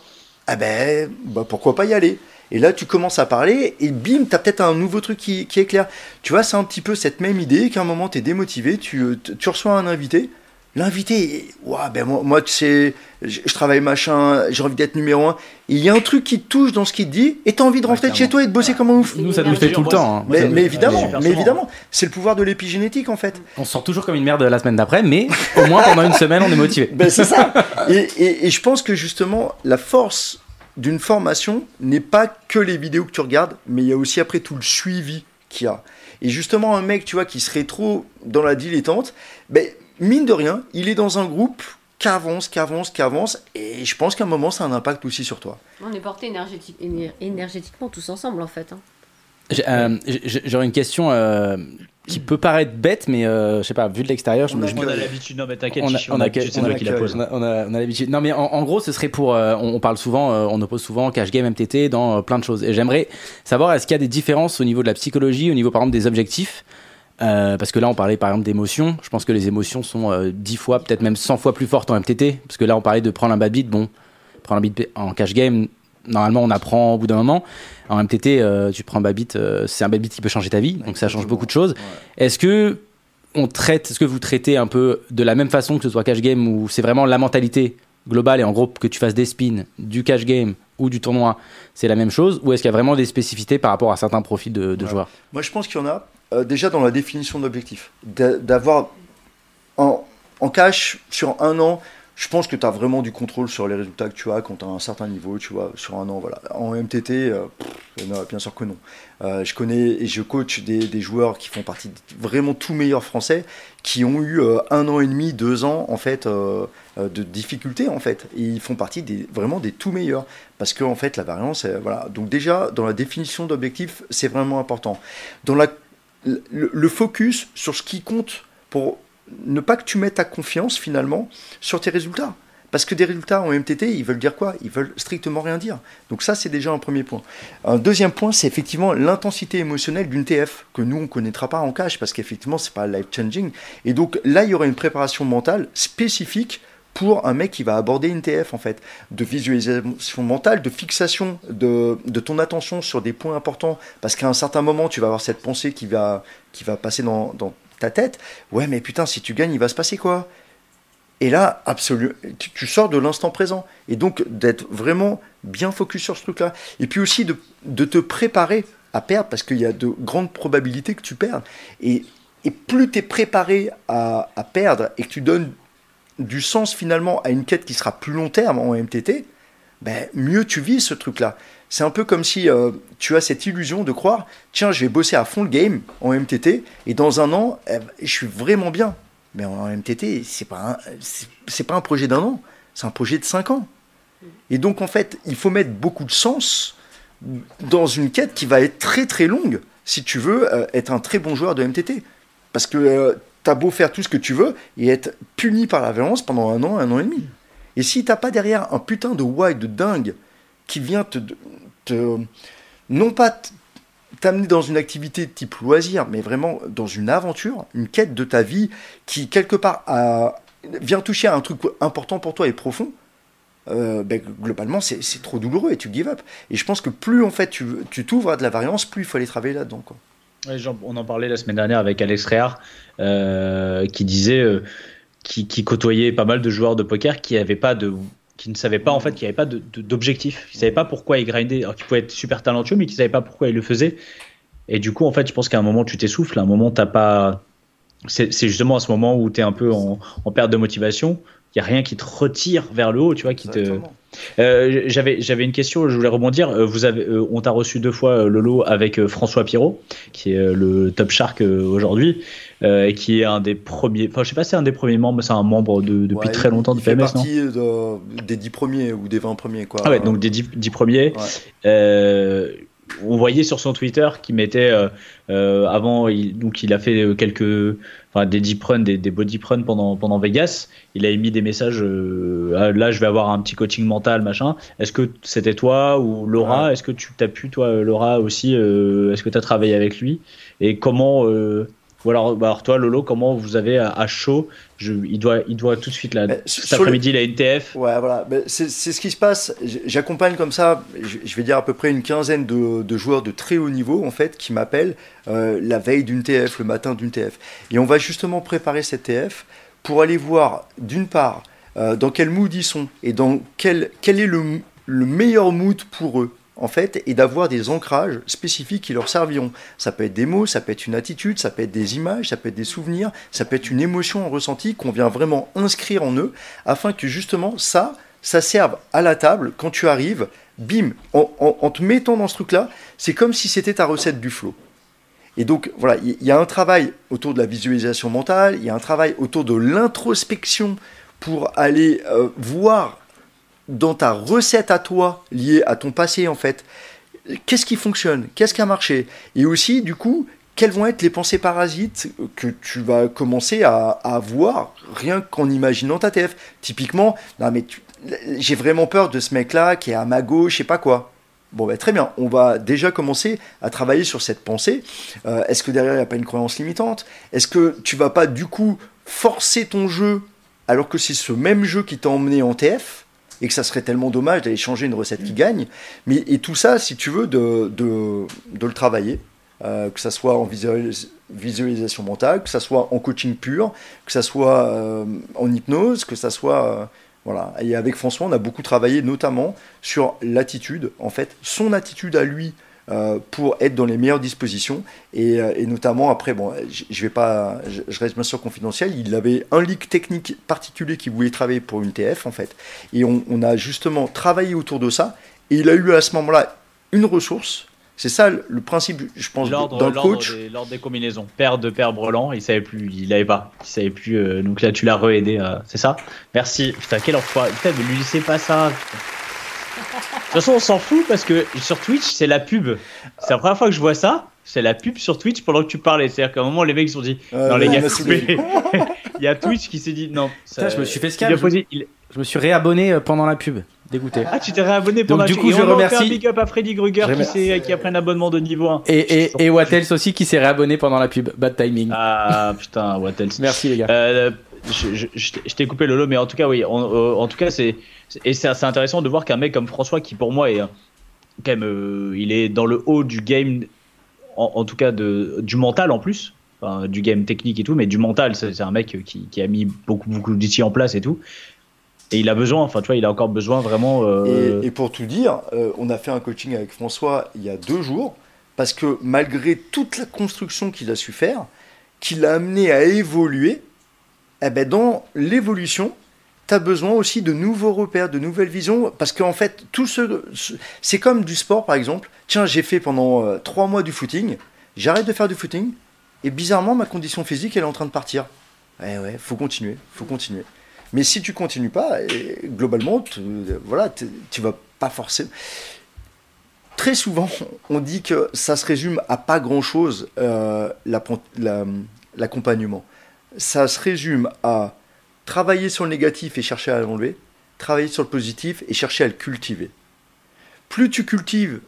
Ah ben, bah, pourquoi pas y aller Et là, tu commences à parler et bim, tu as peut-être un nouveau truc qui, qui éclaire. Tu vois, c'est un petit peu cette même idée qu'à un moment, tu es démotivé, tu, tu reçois un invité. L'invité, ben moi, moi, tu sais, je, je travaille machin, j'ai envie d'être numéro un. Il y a un truc qui te touche dans ce qu'il te dit et tu as envie de rentrer chez toi et de bosser comme un ouf. Nous, ça nous fait tout le temps. hein. Mais, mais évidemment, mais souvent. évidemment, c'est le pouvoir de l'épigénétique en fait. On se sort toujours comme une merde la semaine d'après, mais au moins pendant une semaine, on est motivé. Ben, c'est ça. Et, et- et je pense que justement, la force d'une formation n'est pas que les vidéos que tu regardes, mais il y a aussi après tout le suivi qu'il y a. Et justement, un mec, tu vois, qui serait trop dans la dilettante, ben, mine de rien, il est dans un groupe qui avance, qui avance, qui avance, et je pense qu'à un moment, ça a un impact aussi sur toi. On est porté énergétique, éner- énergétiquement tous ensemble en fait. hein. J'ai, euh, J'aurais une question euh, qui peut paraître bête, mais euh, je sais pas, vu de l'extérieur, je On me me- On a l'habitude, non mais t'inquiète, On a- Chichi, on on a a, que- tu sais on de a qui la que- pose. On a, on a- on a l'habitude. Non, mais en, en gros, ce serait pour. euh, on, on parle souvent, euh, on oppose souvent cash game, MTT dans euh, plein de choses. Et j'aimerais savoir est-ce qu'il y a des différences au niveau de la psychologie, au niveau par exemple des objectifs Euh, parce que là, on parlait par exemple d'émotions. Je pense que les émotions sont euh, 10 fois, peut-être même 100 fois plus fortes en MTT. Parce que là, on parlait de prendre un bad beat. Bon, prendre un beat en cash game, normalement, on apprend au bout d'un moment. En MTT, euh, tu prends un bad beat, euh, c'est un bad beat qui peut changer ta vie. Donc ça change beaucoup de choses. Est-ce que on traite, est-ce que vous traitez un peu de la même façon que ce soit cash game ou c'est vraiment la mentalité globale et en gros que tu fasses des spins, du cash game ou du tournoi, c'est la même chose? Ou est-ce qu'il y a vraiment des spécificités par rapport à certains profils de, de Ouais. joueurs? Moi, je pense qu'il y en a euh, déjà dans la définition d'objectif. D'a- D'avoir en, cash sur un an, je pense que tu as vraiment du contrôle sur les résultats que tu as quand tu as un certain niveau, tu vois, sur un an. Voilà. En MTT, euh, bien sûr que non. Euh, je connais et je coach des, joueurs qui font partie de vraiment tout meilleurs français qui ont eu un an et demi, deux ans en fait de difficultés en fait. Et ils font partie des, vraiment des tout meilleurs parce que en fait la variance, voilà. Donc déjà dans la définition d'objectif, c'est vraiment important. Dans la, le, focus sur ce qui compte pour ne pas que tu mettes ta confiance finalement sur tes résultats. Parce que des résultats en MTT, ils veulent dire quoi? Ils veulent strictement rien dire. Donc ça, c'est déjà un premier point. Un deuxième point, c'est effectivement l'intensité émotionnelle d'une TF, que nous, on ne connaîtra pas en cash, parce qu'effectivement, c'est pas life-changing. Et donc là, il y aura une préparation mentale spécifique pour un mec qui va aborder une TF, en fait, de visualisation mentale, de fixation de, de ton attention sur des points importants, parce qu'à un certain moment, tu vas avoir cette pensée qui va, qui va passer dans, dans ta tête. Ouais, mais putain, si tu gagnes, il va se passer quoi? Et là, absolument, tu, sors de l'instant présent. Et donc, d'être vraiment bien focus sur ce truc-là. Et puis aussi de, de, te préparer à perdre, parce qu'il y a de grandes probabilités que tu perdes. Et, et plus tu es préparé à, à, perdre et que tu donnes du sens finalement à une quête qui sera plus long terme en MTT, ben, mieux tu vis ce truc-là. C'est un peu comme si euh, tu as cette illusion de croire, tiens, je vais bosser à fond le game en MTT, et dans un an, eh, je suis vraiment bien. Mais en MTT, c'est pas c'est pas un projet d'un an, c'est un projet de cinq ans. Et donc en fait, il faut mettre beaucoup de sens dans une quête qui va être très très longue si tu veux euh, être un très bon joueur de MTT. Parce que euh, tu as beau faire tout ce que tu veux et être puni par la violence pendant un an, un an et demi. Et si t'as pas derrière un putain de why de dingue qui vient te, non pas t'amener dans une activité type loisir, mais vraiment dans une aventure, une quête de ta vie qui, quelque part, vient toucher à un truc important pour toi et profond, euh, ben, globalement, c'est trop douloureux et tu give up. Et je pense que plus, en fait, tu t'ouvres à de la variance, plus il faut aller travailler là-dedans. On en parlait la semaine dernière avec Alex Réard, euh, qui disait... Euh, qui, qui, côtoyait pas mal de joueurs de poker qui n'avaient pas de qui ne savaient pas en fait qu'il n'y avait pas d'objectif. Ils ne savaient pas pourquoi ils grindaient, alors qu'ils pouvaient être super talentueux, mais qu'ils ne savaient pas pourquoi ils le faisaient. Et du coup, en fait, je pense qu'à un moment, tu t'essouffles, un moment, t'as pas. C'est justement à ce moment où tu es un peu en, perte de motivation. Il n'y a rien qui te retire vers le haut, tu vois, qui te. Euh, j'avais j'avais une question, je voulais rebondir. Euh, vous avez, euh, on t'a reçu deux fois Lolo avec François Pirot, qui est le top shark aujourd'hui. Euh, qui est un des premiers. Enfin, je sais pas si c'est un des premiers membres, c'est un membre de, depuis très longtemps de PMS, non partie des 10 premiers ou des 20 premiers, quoi. Ah ouais, donc des 10, 10 premiers. Euh, on voyait sur son Twitter qu'il mettait euh, euh, avant, il, donc il a fait quelques, enfin des deep runs, des, des body runs pendant pendant Vegas. Il a émis des messages. Euh, là, je vais avoir un petit coaching mental, machin. Est-ce que c'était toi ou Laura? Est-ce que tu t'as pu toi, Laura aussi Est-ce que tu as travaillé avec lui? Et comment ou alors, bah alors, toi, Lolo, comment vous avez à, chaud je, il, doit, il doit tout de suite, là, cet après-midi, il a une TF. Ouais, voilà. c'est ce qui se passe. J'accompagne comme ça, je vais dire à peu près une quinzaine de, de joueurs de très haut niveau, en fait, qui m'appellent euh, la veille d'une TF, le matin d'une TF. Et on va justement préparer cette TF pour aller voir, d'une part, euh, dans quel mood ils sont et dans quel, quel est le, le meilleur mood pour eux en fait, et d'avoir des ancrages spécifiques qui leur serviront. Ça peut être des mots, ça peut être une attitude, ça peut être des images, ça peut être des souvenirs, ça peut être une émotion ressentie qu'on vient vraiment inscrire en eux, afin que justement ça, ça serve à la table quand tu arrives, bim, en, te mettant dans ce truc-là, c'est comme si c'était ta recette du flow. Et donc voilà, il y, a un travail autour de la visualisation mentale, il y a un travail autour de l'introspection pour aller euh, voir dans ta recette à toi, liée à ton passé en fait, qu'est-ce qui fonctionne, qu'est-ce qui a marché, et aussi du coup, quelles vont être les pensées parasites que tu vas commencer à, avoir rien qu'en imaginant ta TF. Typiquement, non mais j'ai vraiment peur de ce mec-là qui est à ma gauche, je sais pas quoi. Bon, ben, très bien, on va déjà commencer à travailler sur cette pensée. Euh, est-ce que derrière, il n'y a pas une croyance limitante? Est-ce que tu vas pas, du coup, forcer ton jeu alors que c'est ce même jeu qui t'a emmené en TF et que ça serait tellement dommage d'aller changer une recette qui gagne. Mais, et tout ça, si tu veux, de, de, de le travailler, euh, que ça soit en visualisation mentale, que ça soit en coaching pur, que ça soit euh, en hypnose, que ça soit... Euh, voilà. Et avec François, on a beaucoup travaillé notamment sur l'attitude, en fait, son attitude à lui pour être dans les meilleures dispositions. Et, euh, notamment, après, bon, je, vais pas, je, reste bien sûr confidentiel, il avait un leak technique particulier qui voulait travailler pour une TF, en fait. Et on, a justement travaillé autour de ça. Et il a eu à ce moment-là une ressource. C'est ça le principe, je pense, dans le coach. L'ordre des combinaisons. Père de père Brelan, il savait plus, il avait pas, il savait plus. Euh, donc là, tu l'as re-aidé, c'est ça? Merci. Putain, quel enfoiré. Putain, ne lui laissez pas ça. Toute façon, on s'en fout parce que sur Twitch, c'est la pub. C'est la première fois que je vois ça. C'est la pub sur Twitch pendant que tu parlais. C'est-à-dire qu'à un moment, les mecs se sont dit Non, les gars, Il y a Twitch qui s'est dit Non. Ça, je me suis fait scam. Il, Je me suis réabonné euh, pendant la pub. Dégoûté. Ah, tu t'es réabonné pendant du la- coup, Et je remercie- un big up à Freddy Krueger Je qui, a pris un abonnement de niveau 1. Et, et, et Wattels aussi qui s'est réabonné pendant la pub. Bad timing. Ah putain, what else Merci les gars. Euh, je, t'ai- coupé Lolo, mais en tout cas, oui. En, euh, en tout cas, c'est et c'est assez intéressant de voir qu'un mec comme François, qui pour moi est euh, quand même, euh, il est dans le haut du game, en, tout cas de du mental en plus, du game technique et tout, mais du mental. C'est un mec qui, a mis beaucoup beaucoup d'outils en place et tout. Et il a besoin, enfin tu vois, il a encore besoin vraiment. Et, pour tout dire, on a fait un coaching avec François il y a deux jours, parce que malgré toute la construction qu'il a su faire, qui l'a amené à évoluer, eh ben dans l'évolution, tu as besoin aussi de nouveaux repères, de nouvelles visions, parce qu'en fait, tout ce, ce- c'est comme du sport par exemple. Tiens, j'ai fait pendant euh, trois mois du footing, j'arrête de faire du footing, et bizarrement, ma condition physique, elle est en train de partir. Eh ouais, faut continuer, faut continuer. Mais si tu continues pas, globalement, tu, voilà, tu, vas pas forcément. Très souvent, on dit que ça se résume à pas grand-chose, euh, l'appren- la- l'accompagnement. Ça se résume à travailler sur le négatif et chercher à l'enlever, travailler sur le positif et chercher à le cultiver. Plus tu cultives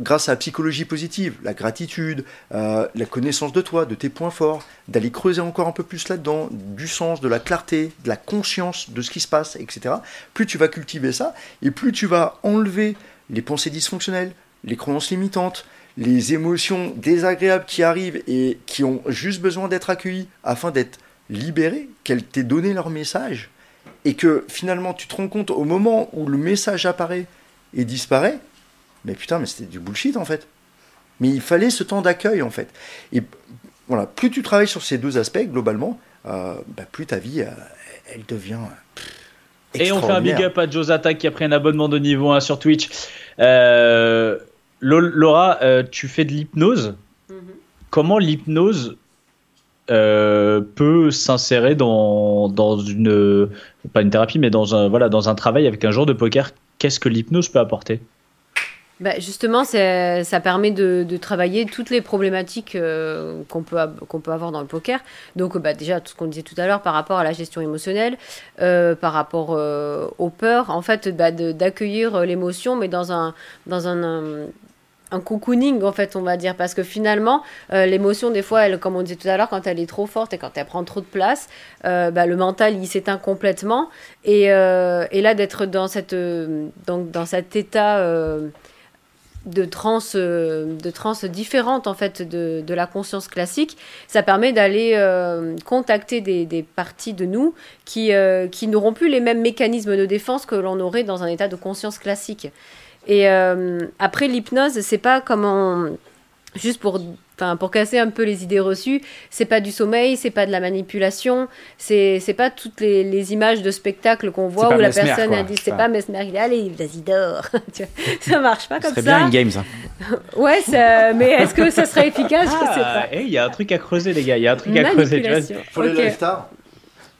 grâce à la psychologie positive, la gratitude, euh, la connaissance de toi, de tes points forts, d'aller creuser encore un peu plus là-dedans, du sens, de la clarté, de la conscience de ce qui se passe, etc. Plus tu vas cultiver ça, et plus tu vas enlever les pensées dysfonctionnelles, les croyances limitantes, les émotions désagréables qui arrivent et qui ont juste besoin d'être accueillies afin d'être libérées, qu'elles t'aient donné leur message, et que finalement tu te rends compte au moment où le message apparaît et disparaît, mais putain, mais c'était du bullshit en fait. Mais il fallait ce temps d'accueil en fait. Et voilà, plus tu travailles sur ces deux aspects globalement, euh, bah, plus ta vie, euh, elle devient. pff, Et on fait un big up à Joe Attack qui a pris un abonnement de niveau 1 sur Twitch. Euh, Laura, euh, tu fais de l'hypnose. Comment l'hypnose euh, peut s'insérer dans, dans une. Pas une thérapie, mais dans un, voilà, dans un travail avec un joueur de poker? Qu'est-ce que l'hypnose peut apporter? Bah, justement, ça permet de, de travailler toutes les problématiques euh, qu'on peut, qu'on peut avoir dans le poker. Donc, bah, déjà, tout ce qu'on disait tout à l'heure par rapport à la gestion émotionnelle, euh, par rapport euh, aux peurs, en fait, bah, d'accueillir euh, l'émotion, mais dans un, dans un, un, un cocooning, en fait, on va dire. Parce que finalement, euh, l'émotion, des fois, elle, comme on disait tout à l'heure, quand elle est trop forte et quand elle prend trop de place, euh, bah, le mental, il s'éteint complètement. Et, euh, là, d'être dans, cette, dans, dans cet état... de transe, euh, de transe différente en fait de, la conscience classique, ça permet d'aller contacter des, des parties de nous qui, qui n'auront plus les mêmes mécanismes de défense que l'on aurait dans un état de conscience classique. Et euh, après l'hypnose, c'est pas comment juste pour enfin pour casser un peu les idées reçues, c'est pas du sommeil, c'est pas de la manipulation, c'est c'est pas toutes les, les images de spectacle qu'on voit où la Mesmer, personne quoi. a dit c'est pas Mesmer, il est allez, vas-y dors. Ça marche pas comme ça. bien une game ça. Ouais, ça- mais est-ce que ça serait efficace? Je sais Ah, pas. eh, il y a un truc à creuser, les gars. Il y a un truc à creuser. Tu vois. Pour les Ok. live stars,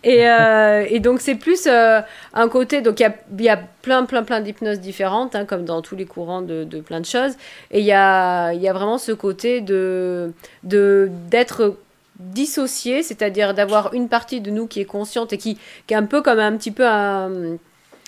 Et, euh, et donc c'est plus euh, un côté, donc il y a, plein plein plein d'hypnoses différentes, hein, comme dans tous les courants de, plein de choses. Et il y a, vraiment ce côté de de- d'être dissocié, c'est-à-dire d'avoir une partie de nous qui est consciente et qui, qui est un peu comme un petit peu un,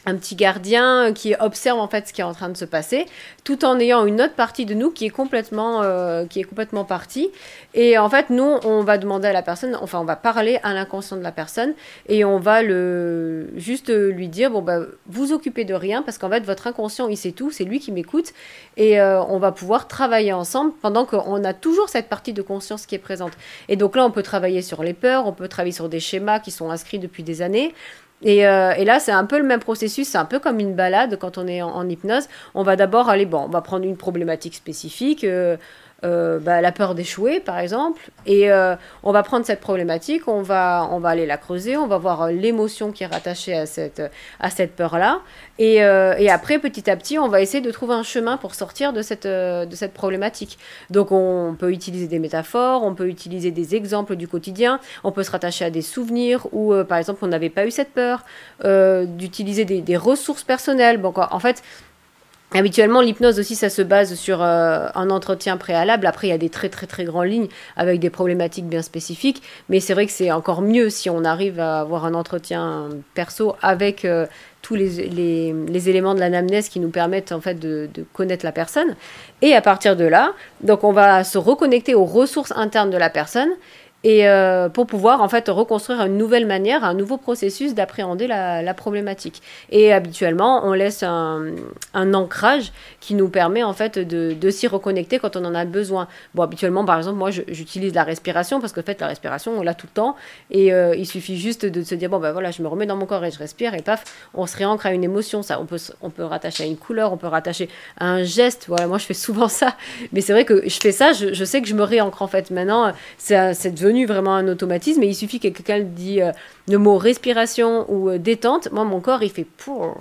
un petit gardien qui observe en fait ce qui est en train de se passer, tout en ayant une autre partie de nous qui est complètement, euh, qui est complètement partie. Et en fait, nous, on va demander à la personne, enfin, on va parler à l'inconscient de la personne et on va le juste lui dire bon bah vous occupez de rien parce qu'en fait votre inconscient il sait tout, c'est lui qui m'écoute et euh, on va pouvoir travailler ensemble pendant qu'on a toujours cette partie de conscience qui est présente. Et donc là, on peut travailler sur les peurs, on peut travailler sur des schémas qui sont inscrits depuis des années. Et, euh, et là, c'est un peu le même processus, c'est un peu comme une balade quand on est en, en hypnose. On va d'abord aller, bon, on va prendre une problématique spécifique, euh, euh, bah, la peur d'échouer par exemple, et euh, on va prendre cette problématique, on va, on va aller la creuser, on va voir euh, l'émotion qui est rattachée à cette, à cette peur-là, et, après, petit à petit, on va essayer de trouver un chemin pour sortir de cette, de cette problématique. Donc on peut utiliser des métaphores, on peut utiliser des exemples du quotidien, on peut se rattacher à des souvenirs où, par exemple, on n'avait pas eu cette peur, d'utiliser des, ressources personnelles. Bon, en fait, Habituellement, l'hypnose aussi, ça se base sur euh, un entretien préalable. Après, il y a des très très très grandes lignes avec des problématiques bien spécifiques. Mais c'est vrai que c'est encore mieux si on arrive à avoir un entretien perso avec euh, tous les, les, éléments de l'anamnèse qui nous permettent en fait de, de connaître la personne. Et à partir de là, donc on va se reconnecter aux ressources internes de la personne et euh, pour pouvoir en fait reconstruire une nouvelle manière, un nouveau processus d'appréhender la, problématique. Et habituellement, on laisse un, ancrage qui nous permet en fait de, s'y reconnecter quand on en a besoin. Bon, habituellement, par exemple, moi, j'utilise la respiration parce qu'en fait, la respiration, on l'a tout le temps et euh, il suffit juste de se dire bon ben voilà, je me remets dans mon corps et je respire et paf, on se réancre à une émotion. Ça, on peut, on peut rattacher à une couleur, on peut rattacher à un geste. Voilà, moi, je fais souvent ça, mais c'est vrai que je fais ça, je, je sais que je me réancre en fait. Maintenant, c'est c'est devenu vraiment un automatisme et il suffit que quelqu'un dit euh, le mot respiration ou euh, détente, moi, mon corps, il fait pour.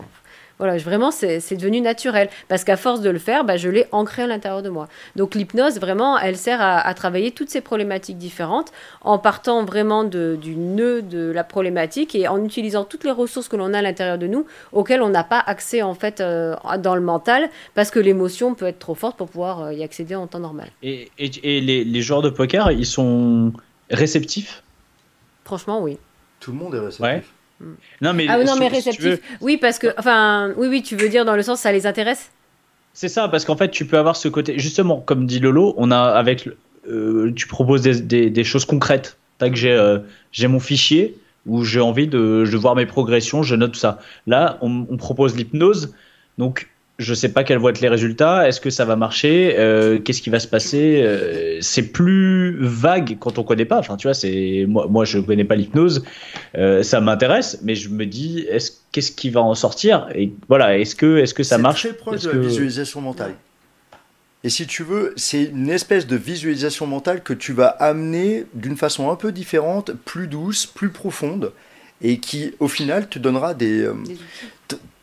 Voilà, je- vraiment, c'est devenu naturel. Parce qu'à force de le faire, bah, je l'ai ancré à l'intérieur de moi. Donc l'hypnose, vraiment, elle sert à, travailler toutes ces problématiques différentes en partant vraiment de- du nœud de la problématique et en utilisant toutes les ressources que l'on a à l'intérieur de nous, auxquelles on n'a pas accès en fait euh, dans le mental, parce que l'émotion peut être trop forte pour pouvoir y accéder en temps normal. Et, et, et les, les joueurs de poker, ils sont réceptifs Franchement, oui. Tout le monde est réceptif. Ouais. Non, mais, Ah oui, non, mais si tu veux, réceptif. Oui, parce que, enfin, oui, oui, tu veux dire dans le sens ça les intéresse? C'est ça, parce qu'en fait, tu peux avoir ce côté. Justement, comme dit Lolo, on a avec. euh, tu proposes des, des, des choses concrètes. T'as que j'ai euh, j'ai mon fichier où j'ai envie de, de voir mes progressions, je note tout ça. Là, on, on propose l'hypnose. Donc, je sais pas quels vont être les résultats. Est-ce que ça va marcher? Euh, Qu'est-ce qui va se passer? Euh, C'est plus vague quand on connaît pas. Enfin, tu vois, c'est moi, moi, je connais pas l'hypnose. Euh, ça m'intéresse, mais je me dis, est-ce qu'est-ce qui va en sortir? Et voilà, est-ce que est-ce que ça C'est marche? très proche Est-ce de la que- visualisation mentale. Et si tu veux, c'est une espèce de visualisation mentale que tu vas amener d'une façon un peu différente, plus douce, plus profonde, et qui, au final, te donnera des. euh,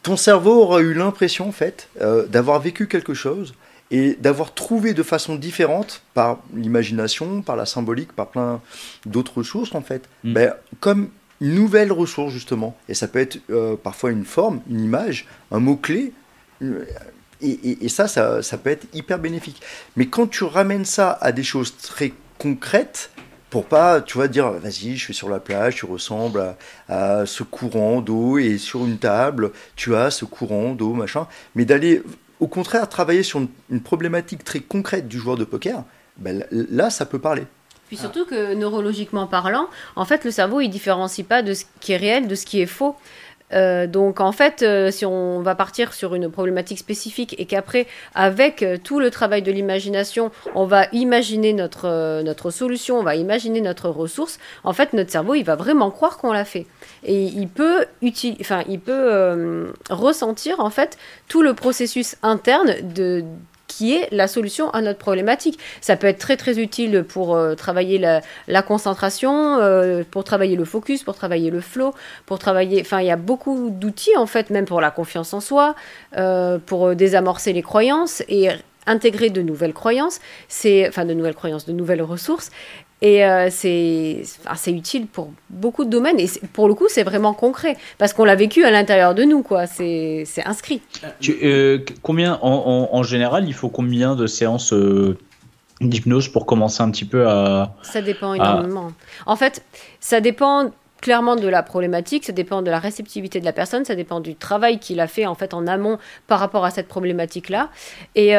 ton cerveau aura eu l'impression, en fait, euh, d'avoir vécu quelque chose et d'avoir trouvé de façon différente, par l'imagination, par la symbolique, par plein d'autres ressources, en fait, Mm. ben, comme une nouvelle ressource, justement. Et ça peut être euh, parfois une forme, une image, un mot-clé. euh, Et, et- et ça, ça, ça peut être hyper bénéfique. Mais quand tu ramènes ça à des choses très concrètes, pour pas, tu vas dire, vas-y, je suis sur la plage, tu ressembles à, ce courant d'eau, et sur une table, tu as ce courant d'eau, machin. Mais d'aller, au contraire, travailler sur une, une problématique très concrète du joueur de poker, ben, là, ça peut parler. Puis surtout que neurologiquement parlant, en fait, le cerveau, il différencie pas de ce qui est réel de ce qui est faux. Euh, donc en fait, euh, si on va partir sur une problématique spécifique et qu'après, avec euh, tout le travail de l'imagination, on va imaginer notre, notre solution, on va imaginer notre ressource, en fait, notre cerveau, il va vraiment croire qu'on l'a fait. Et il peut, enfin, il peut ressentir en fait tout le processus interne de qui est la solution à notre problématique. Ça peut être très très utile pour euh, travailler la, concentration, euh, pour travailler le focus, pour travailler le flow, pour travailler. Enfin, il y a beaucoup d'outils en fait, même pour la confiance en soi, euh, pour désamorcer les croyances et intégrer de nouvelles croyances. C'est enfin de nouvelles croyances, de nouvelles ressources. Et euh, c'est enfin, utile pour beaucoup de domaines. Et pour le coup, c'est vraiment concret. Parce qu'on l'a vécu à l'intérieur de nous, quoi. C'est inscrit. Tu, euh, combien, en, en, en général, il faut combien de séances euh, d'hypnose pour commencer un petit peu à. Ça dépend énormément. En fait, ça dépend clairement de la problématique, ça dépend de la réceptivité de la personne, ça dépend du travail qu'il a fait en fait en amont par rapport à cette problématique-là. Et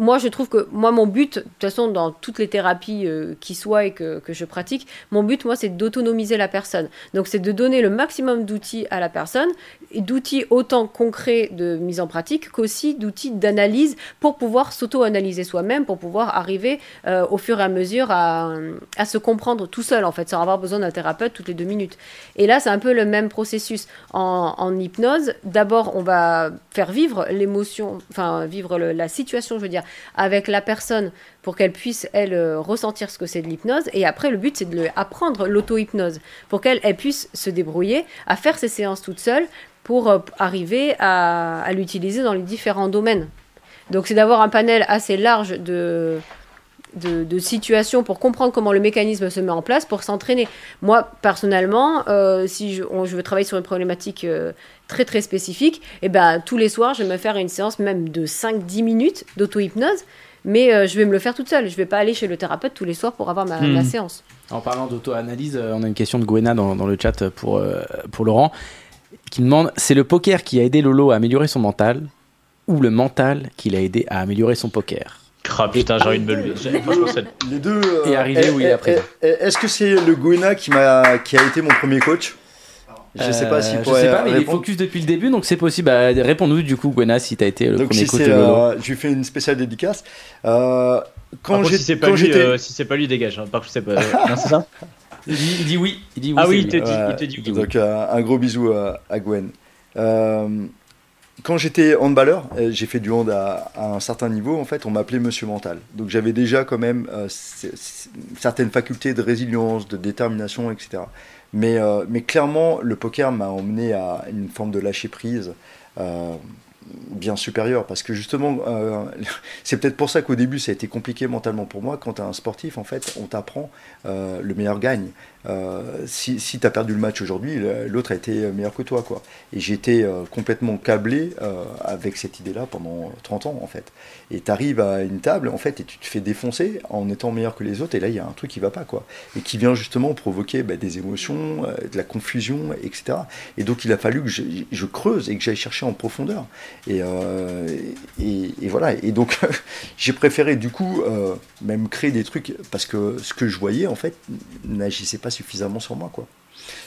moi, je trouve que moi, mon but, de toute façon, dans toutes les thérapies euh, qui soient et que, que je pratique, mon but, moi, c'est d'autonomiser la personne. Donc, c'est de donner le maximum d'outils à la personne, d'outils autant concrets de mise en pratique qu'aussi d'outils d'analyse pour pouvoir s'auto-analyser soi-même, pour pouvoir arriver euh, au fur et à mesure à, à se comprendre tout seul, en fait, sans avoir besoin d'un thérapeute toutes les deux minutes. Et là, c'est un peu le même processus. En, hypnose, d'abord, on va faire vivre l'émotion, enfin, vivre la situation, je veux dire, avec la personne pour qu'elle puisse, elle, euh, ressentir ce que c'est de l'hypnose. Et après, le but, c'est de lui apprendre l'auto-hypnose pour qu'elle elle puisse se débrouiller à faire ses séances toute seule pour euh, arriver à, à l'utiliser dans les différents domaines. Donc, c'est d'avoir un panel assez large de, de, de situations pour comprendre comment le mécanisme se met en place pour s'entraîner. Moi, personnellement, euh, si je, on- je veux travailler sur une problématique euh, très très spécifique, et ben tous les soirs, je vais me faire une séance même de 5-10 minutes d'auto-hypnose, mais euh, je vais me le faire toute seule. Je vais pas aller chez le thérapeute tous les soirs pour avoir ma, Hmm. ma séance. En parlant d'auto-analyse, on a une question de Gwena dans, dans le chat pour, euh, pour Laurent qui demande c'est le poker qui a aidé Lolo à améliorer son mental ou le mental qui l'a aidé à améliorer son poker? Ah putain, j'ai envie de me lever. Les deux. euh, Et arrivé eh, où il est eh, Est-ce que c'est le Gwena qui, m'a, qui a été mon premier coach? Je sais pas s'il Euh, Je sais pas, mais il est focus depuis le début, donc c'est possible. Bah, Réponds-nous du coup, Gwena, si t'as été le Donc premier si coach de Lolo. euh, je lui fais une spéciale dédicace. Euh, quand Par contre, si c'est pas quand lui, j'étais- euh, si c'est pas lui, dégage. hein. Par contre, c'est pas. non, c'est ça? Il, dit, il dit oui. Il dit oui Ah oui, il te dit, Ouais, il te dit oui. Donc euh, un gros bisou à, à Gwen. Euh, quand j'étais handballeur, euh, j'ai fait du hand à, un certain niveau, en fait, on m'appelait Monsieur Mental. Donc j'avais déjà quand même euh, certaines facultés de résilience, de détermination, etc. Mais, euh, mais clairement, le poker m'a emmené à une forme de lâcher prise. bien supérieure parce que justement c'est peut-être pour ça qu'au début ça a été compliqué mentalement pour moi quand tu un sportif en fait on t'apprend le meilleur gagne euh, si, si tu as perdu le match aujourd'hui, l'autre a été meilleur que toi. Quoi. Et j'étais euh, complètement câblé euh, avec cette idée-là pendant 30 ans, en fait. Et tu arrives à une table, en fait, et tu te fais défoncer en étant meilleur que les autres, et là, il y a un truc qui va pas, quoi. Et qui vient justement provoquer bah, des émotions, euh, de la confusion, etc. Et donc, il a fallu que je, creuse et que j'aille chercher en profondeur. Et, et, et voilà. Et donc, j'ai préféré, du coup, même créer des trucs, parce que ce que je voyais, en fait, n'agissait pas suffisamment sur moi. Quoi.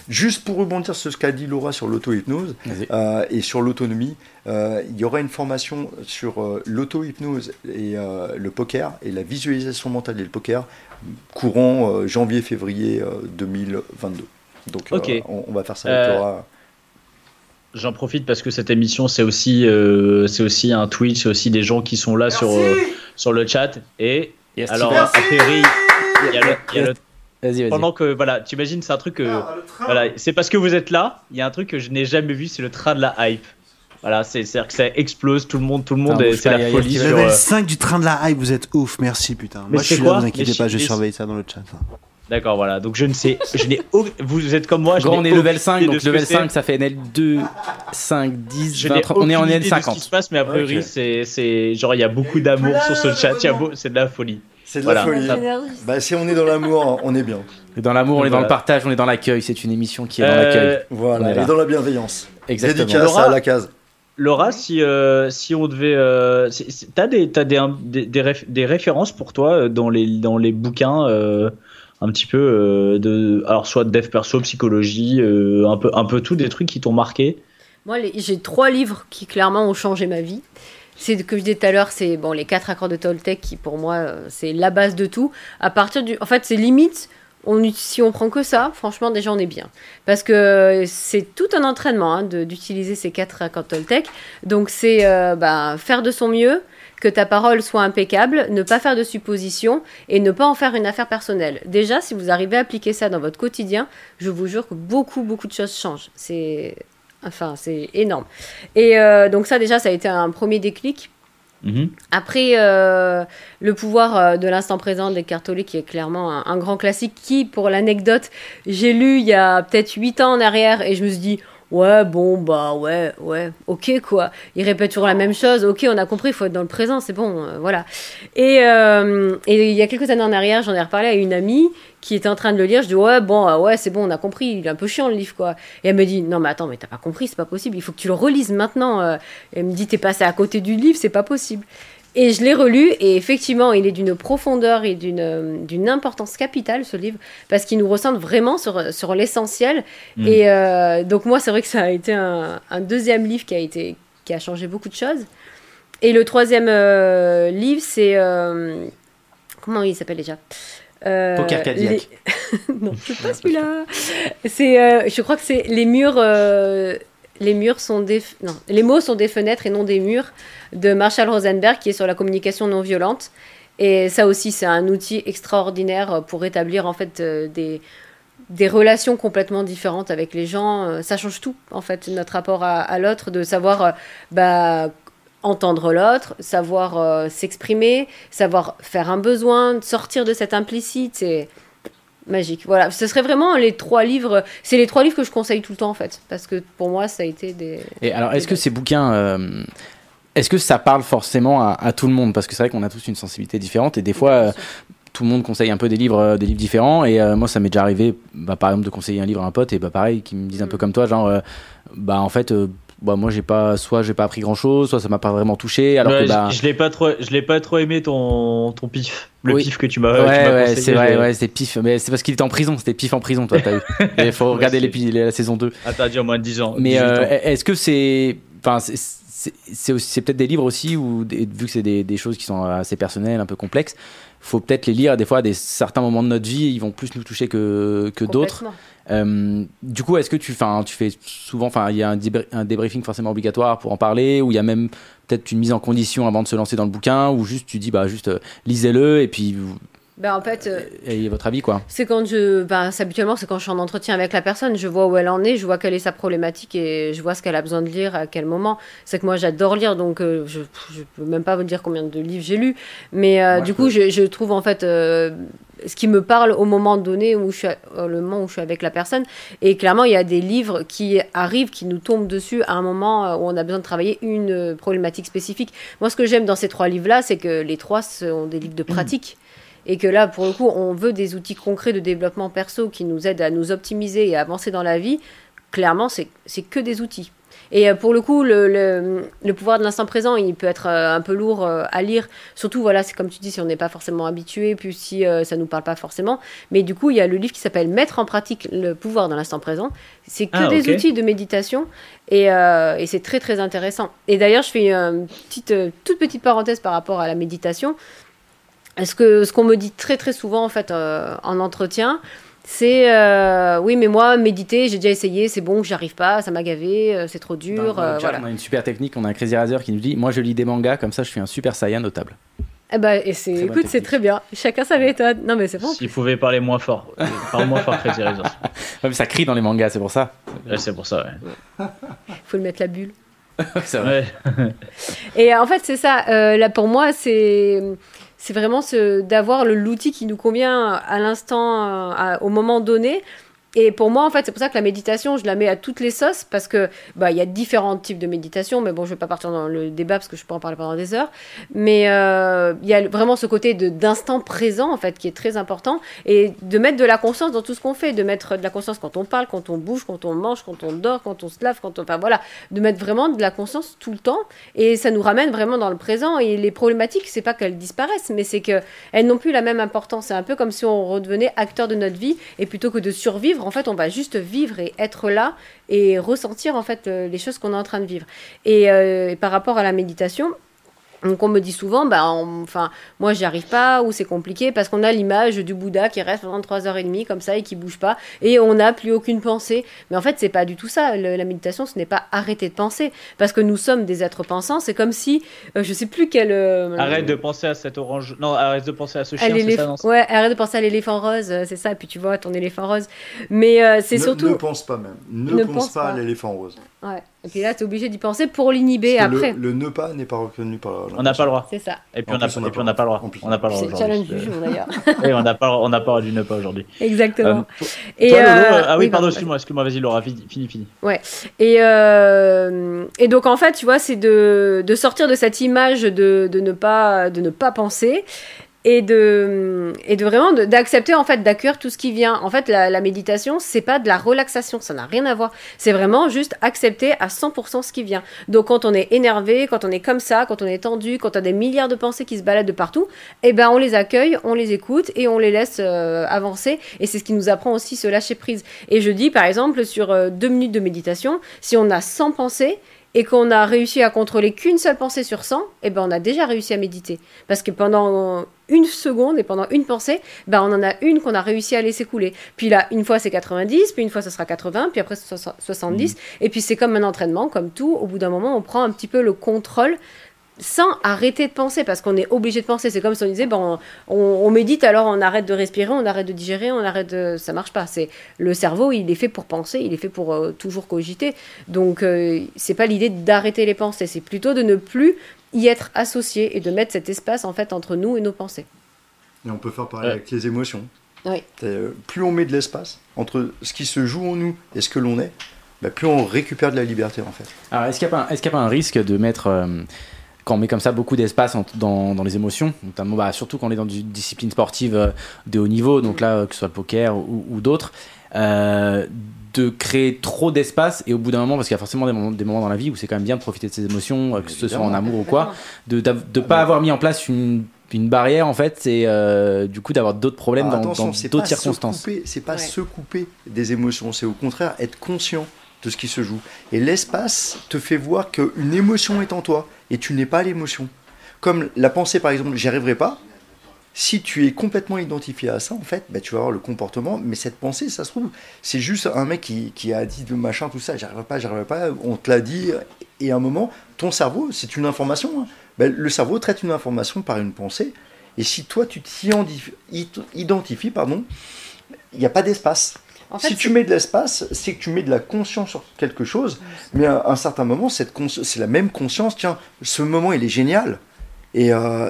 Juste pour rebondir sur ce qu'a dit Laura sur l'auto-hypnose euh, et sur l'autonomie, euh, il y aura une formation sur euh, l'auto-hypnose et euh, le poker et la visualisation mentale et le poker courant euh, janvier-février euh, 2022. Donc euh, Ok. on, on va faire ça avec Euh, Laura. J'en profite parce que cette émission, c'est aussi, euh, c'est aussi un Twitch, c'est aussi des gens qui sont là sur, euh, sur le chat. Et Yes, alors, a priori, il y a le- il y a le- Vas-y, vas-y. pendant que voilà, tu imagines, c'est un truc que voilà, c'est parce que vous êtes là. Il y a un truc que je n'ai jamais vu, c'est le train de la hype. Voilà, c'est c'est-à-dire que ça explose, tout le monde, tout le monde, Ah, c'est la folie sur. Level euh, 5 du train de la hype, vous êtes ouf, merci putain. Mais Moi je suis là, vous inquiétez Mais pas, je- je surveiller ça dans le chat. D'accord, voilà. Donc je ne sais, je n'ai, vous êtes comme moi. je on est level aucune 5, idée de donc level c'est. 5 ça fait NL2, 5, 10, Je 20, n'ai 30. On est en aucune idée de ce qui se NL50. passe, mais a priori, c'est, c'est genre il y a beaucoup d'amour sur ce chat. c'est de la folie. C'est de voilà. la folie. Bah, si on est dans l'amour, on est bien. Et Dans l'amour, on est dans le partage, on est dans l'accueil. C'est une émission qui est dans Euh, l'accueil. On Voilà, et dans la bienveillance. Exactement. Dédicace Laura à la case. Laura, si, euh, si on devait. Euh, t'as des, t'as des, des, des, réf- des références pour toi dans les, dans les bouquins euh, un petit peu euh, de. Alors, soit de dev perso, psychologie, euh, un, peu, un peu tout, des trucs qui t'ont marqué? Moi, j'ai trois livres qui clairement ont changé ma vie. C'est ce que je disais tout à l'heure, c'est bon les quatre accords de Toltec qui pour moi euh, c'est la base de tout. À partir du, en fait, c'est limite. Si on prend que ça, franchement, déjà on est bien. Parce que c'est tout un entraînement hein, d'utiliser ces quatre accords de Toltec. Donc c'est euh, bah, faire de son mieux, que ta parole soit impeccable, ne pas faire de suppositions et ne pas en faire une affaire personnelle. Déjà, si vous arrivez à appliquer ça dans votre quotidien, je vous jure que beaucoup, beaucoup de choses changent. C'est Enfin, c'est énorme. Et euh, donc ça, déjà, ça a été un premier déclic. Mhm. Après, euh, le pouvoir euh, de l'instant présent d'Eckhart Tolle, qui est clairement un, un grand classique, qui, pour l'anecdote, j'ai lu il y a peut-être 8 ans en arrière, et je me suis dit, ouais, bon, bah ouais, ouais, ok, quoi. Il répète toujours la même chose, ok, on a compris, il faut être dans le présent, c'est bon, euh, voilà. Et, euh, et il y a quelques années en arrière, j'en ai reparlé à une amie qui était en train de le lire, je dis, ouais, bon, euh, ouais, c'est bon, on a compris, il est un peu chiant le livre, quoi. Et elle me dit, non, mais attends, mais t'as pas compris, c'est pas possible, il faut que tu le relises maintenant. euh. Elle me dit, t'es passé à côté du livre, c'est pas possible. Et je l'ai relu, et effectivement, il est d'une profondeur et d'une euh, d'une importance capitale, ce livre, parce qu'il nous ressente vraiment sur, sur l'essentiel. Mm. Et euh, donc, moi, c'est vrai que ça a été un, un deuxième livre qui a, été, qui a changé beaucoup de choses. Et le troisième euh, livre, c'est. euh, comment il s'appelle déjà? Euh, Poker Cadillac. les- non, c'est pas celui-là. C'est, euh, je crois que c'est les murs. Euh, les murs sont des, non, les mots sont des fenêtres et non des murs de Marshall Rosenberg qui est sur la communication non violente. Et ça aussi, c'est un outil extraordinaire pour établir en fait euh, des des relations complètement différentes avec les gens. Euh, Ça change tout en fait notre rapport à, l'autre, de savoir euh, bah entendre l'autre, savoir euh, s'exprimer, savoir faire un besoin, sortir de cet implicite, c'est magique. Voilà, ce serait vraiment les trois livres, c'est les trois livres que je conseille tout le temps en fait, parce que pour moi ça a été des... Et alors, est-ce que ces bouquins, euh, est-ce que ça parle forcément à, à tout le monde? Parce que c'est vrai qu'on a tous une sensibilité différente et des fois, euh, tout le monde conseille un peu des livres, euh, des livres différents. Et euh, moi, ça m'est déjà arrivé, bah, par exemple, de conseiller un livre à un pote et bah, pareil, qui me disent un peu Mm. comme toi, genre, bah en fait, bah, moi, j'ai pas, soit j'ai pas appris grand chose, soit ça m'a pas vraiment touché. Alors Ouais, que bah. je, je l'ai pas trop, je l'ai pas trop aimé ton, ton pif, le Oui. pif que tu m'as. Ouais, ouais, c'est vrai, ouais, c'est pif. Mais c'est parce qu'il était en prison, c'était pif en prison, toi, t'as eu. Il faut regarder l'épi- la saison 2. Ah, t'as dit au moins de 10 ans. Mais 18 ans. euh, est-ce que c'est. Enfin, c'est- peut-être des livres aussi où, vu que c'est des, des choses qui sont assez personnelles, un peu complexes, faut peut-être les lire des fois à des certains moments de notre vie, ils vont plus nous toucher que, que d'autres. Euh, du coup, est-ce que tu, enfin, tu fais souvent, enfin, il y a un, débr- un débriefing forcément obligatoire pour en parler, ou il y a même peut-être une mise en condition avant de se lancer dans le bouquin, ou juste tu dis, bah, juste euh, lisez-le et puis Ben, en fait, euh, ayez votre avis, quoi. C'est quand je, ben, habituellement, c'est quand je suis en entretien avec la personne, je vois où elle en est, je vois quelle est sa problématique et je vois ce qu'elle a besoin de lire à quel moment. C'est que moi, j'adore lire, donc euh, je, je peux même pas vous dire combien de livres j'ai lu, mais euh, du coup, je, je trouve en fait euh, ce qui me parle au moment donné où je suis, le moment où je suis avec la personne. Et clairement, il y a des livres qui arrivent, qui nous tombent dessus à un moment où on a besoin de travailler une problématique spécifique. Moi, ce que j'aime dans ces trois livres-là, c'est que les trois sont des livres de pratique. Et que là, pour le coup, on veut des outils concrets de développement perso qui nous aident à nous optimiser et à avancer dans la vie. Clairement, c'est que des outils. Et euh, pour le coup, le, le, le pouvoir de l'instant présent, il peut être euh, un peu lourd euh, à lire. Surtout, voilà, c'est comme tu dis, si on n'est pas forcément habitué, puis si euh, ça nous parle pas forcément. Mais du coup, il y a le livre qui s'appelle Mettre en pratique le pouvoir de l'instant présent. C'est que Ah, des outils de méditation et, euh, et c'est très très intéressant. Et d'ailleurs, je fais une petite, toute petite parenthèse par rapport à la méditation. Est-ce que ce qu'on me dit très très souvent en fait euh, en entretien, c'est euh, oui mais moi méditer j'ai déjà essayé, c'est bon, j'y arrive pas, ça m'a gavé, euh, c'est trop dur, Dans- dans le euh, chat, voilà. On a une super technique, on a un Crazy Razer qui nous dit Moi je lis des mangas, comme ça je suis un super Saiyan notable. Eh ben, et c'est, Très bonne écoute, c'est très bien. Chacun sa méthode. Non mais c'est bon. S'il pouvait parler moins fort, parle moins fort, Crazy Razor. Ouais, mais ça crie dans les mangas, c'est pour ça. Ouais, c'est pour ça, ouais. Faut le mettre la bulle. c'est vrai. Ouais. Et en fait, c'est ça. euh, là, pour moi, c'est c'est vraiment ce, d'avoir l'outil qui nous convient à l'instant, euh, au moment donné. Et pour moi, en fait, c'est pour ça que la méditation, je la mets à toutes les sauces parce que bah il y a différents types de méditation, mais bon, je vais pas partir dans le débat parce que je peux en parler pendant des heures. Mais euh, il y a vraiment ce côté d'instant présent en fait qui est très important et de mettre de la conscience dans tout ce qu'on fait, de mettre de la conscience quand on parle, quand on bouge, quand on mange, quand on dort, quand on se lave, quand on, enfin voilà, de mettre vraiment de la conscience tout le temps et ça nous ramène vraiment dans le présent et les problématiques, c'est pas qu'elles disparaissent, mais c'est que elles n'ont plus la même importance. C'est un peu comme si on redevenait acteur de notre vie et plutôt que de survivre, en fait, on va juste vivre et être là et ressentir en fait euh, les choses qu'on est en train de vivre. Et, euh, et par rapport à la méditation, donc on me dit souvent, bah, on- enfin, moi j'y arrive pas ou c'est compliqué parce qu'on a l'image du Bouddha qui reste pendant 3h30 comme ça et qui bouge pas et on n'a plus aucune pensée. Mais en fait, c'est pas du tout ça. Le- la méditation, ce n'est pas arrêter de penser parce que nous sommes des êtres pensants. C'est comme si, euh, je sais plus quel. euh, Arrête de penser à cet orange. Non, arrête de penser à ce chien, c'est ça, non Ouais, arrête de penser à l'éléphant rose, euh, c'est ça. Et puis tu vois ton éléphant rose. Mais euh, c'est surtout. Ne pense pas même. Ne, Ne pense, pense pas, pas. à l'éléphant rose. Ouais. Et puis là, t'es obligé d'y penser pour l'inhiber après. Le, le ne pas n'est pas reconnu par la On n'a pas le droit. C'est ça. Et puis En on n'a pas, le droit. En plus, On n'a pas le C'est droit le challenge du jour d'ailleurs. Et on n'a pas, on n'a pas le droit du ne pas aujourd'hui. Exactement. Euh, Et, euh, euh, ah oui, oui, pardon, excuse-moi, excuse-moi, vas-y, Laura, fini, fini, fini. Et, euh, et donc en fait, tu vois, c'est de, de sortir de cette image de, de, ne, pas, de ne pas penser et de, et de vraiment d'accepter en fait d'accueillir tout ce qui vient. En fait, la, la méditation, c'est pas de la relaxation, ça n'a rien à voir. C'est vraiment juste accepter à 100% ce qui vient. Donc quand on est énervé, quand on est comme ça, quand on est tendu, quand on a des milliards de pensées qui se baladent de partout, eh ben on les accueille, on les écoute et on les laisse euh, avancer. Et c'est ce qui nous apprend aussi ce lâcher prise. Et je dis par exemple sur euh, deux minutes de méditation, si on a 100 pensées et qu'on a réussi à contrôler qu'une seule pensée sur 100, eh ben on a déjà réussi à méditer. Parce que pendant une seconde et pendant une pensée, ben on en a une qu'on a réussi à laisser couler. Puis là, une fois c'est 90, puis une fois ce sera 80, puis après ce sera 70. Et puis c'est comme un entraînement, comme tout. Au bout d'un moment, on prend un petit peu le contrôle sans arrêter de penser, parce qu'on est obligé de penser. C'est comme si on disait, bon, on, on médite, alors on arrête de respirer, on arrête de digérer, on arrête de... Ça marche pas. C'est Le cerveau, il est fait pour penser, il est fait pour euh, toujours cogiter. Donc, euh, c'est pas l'idée d'arrêter les pensées, c'est plutôt de ne plus y être associé et de mettre cet espace, en fait, entre nous et nos pensées. Et on peut faire pareil Ouais. avec les émotions. Oui. Euh, plus on met de l'espace entre ce qui se joue en nous et ce que l'on est, bah, plus on récupère de la liberté en fait. Alors, est-ce qu'il n'y a pas un risque de mettre, euh, quand on met comme ça beaucoup d'espace dans, dans les émotions, notamment, bah, surtout quand on est dans une discipline sportive euh, de haut niveau, donc là, euh, que ce soit le poker ou, ou d'autres, euh, de créer trop d'espace et au bout d'un moment, parce qu'il y a forcément des moments, des moments dans la vie où c'est quand même bien de profiter de ses émotions, que ce soit en amour ou quoi, de ne pas avoir mis en place une, une barrière en fait, c'est euh, du coup d'avoir d'autres problèmes Alors, dans d'autres circonstances. C'est pas Ouais. se couper des émotions, c'est au contraire être conscient de ce qui se joue. Et l'espace te fait voir qu'une émotion est en toi et tu n'es pas l'émotion. Comme la pensée par exemple, j'y arriverai pas. Si tu es complètement identifié à ça, en fait, bah, tu vas avoir le comportement. Mais cette pensée, ça se trouve, c'est juste un mec qui, qui a dit de machin, tout ça, j'arriverai pas, j'arriverai pas, on te l'a dit. Et à un moment, ton cerveau, c'est une information. hein. Bah, le cerveau traite une information par une pensée. Et si toi, tu t'y identifies, identifies, pardon, il n'y a pas d'espace. En fait, si tu mets de l'espace, c'est que tu mets de la conscience sur quelque chose, mais à un certain moment, cons- c'est la même conscience. Tiens, ce moment, il est génial. Et euh,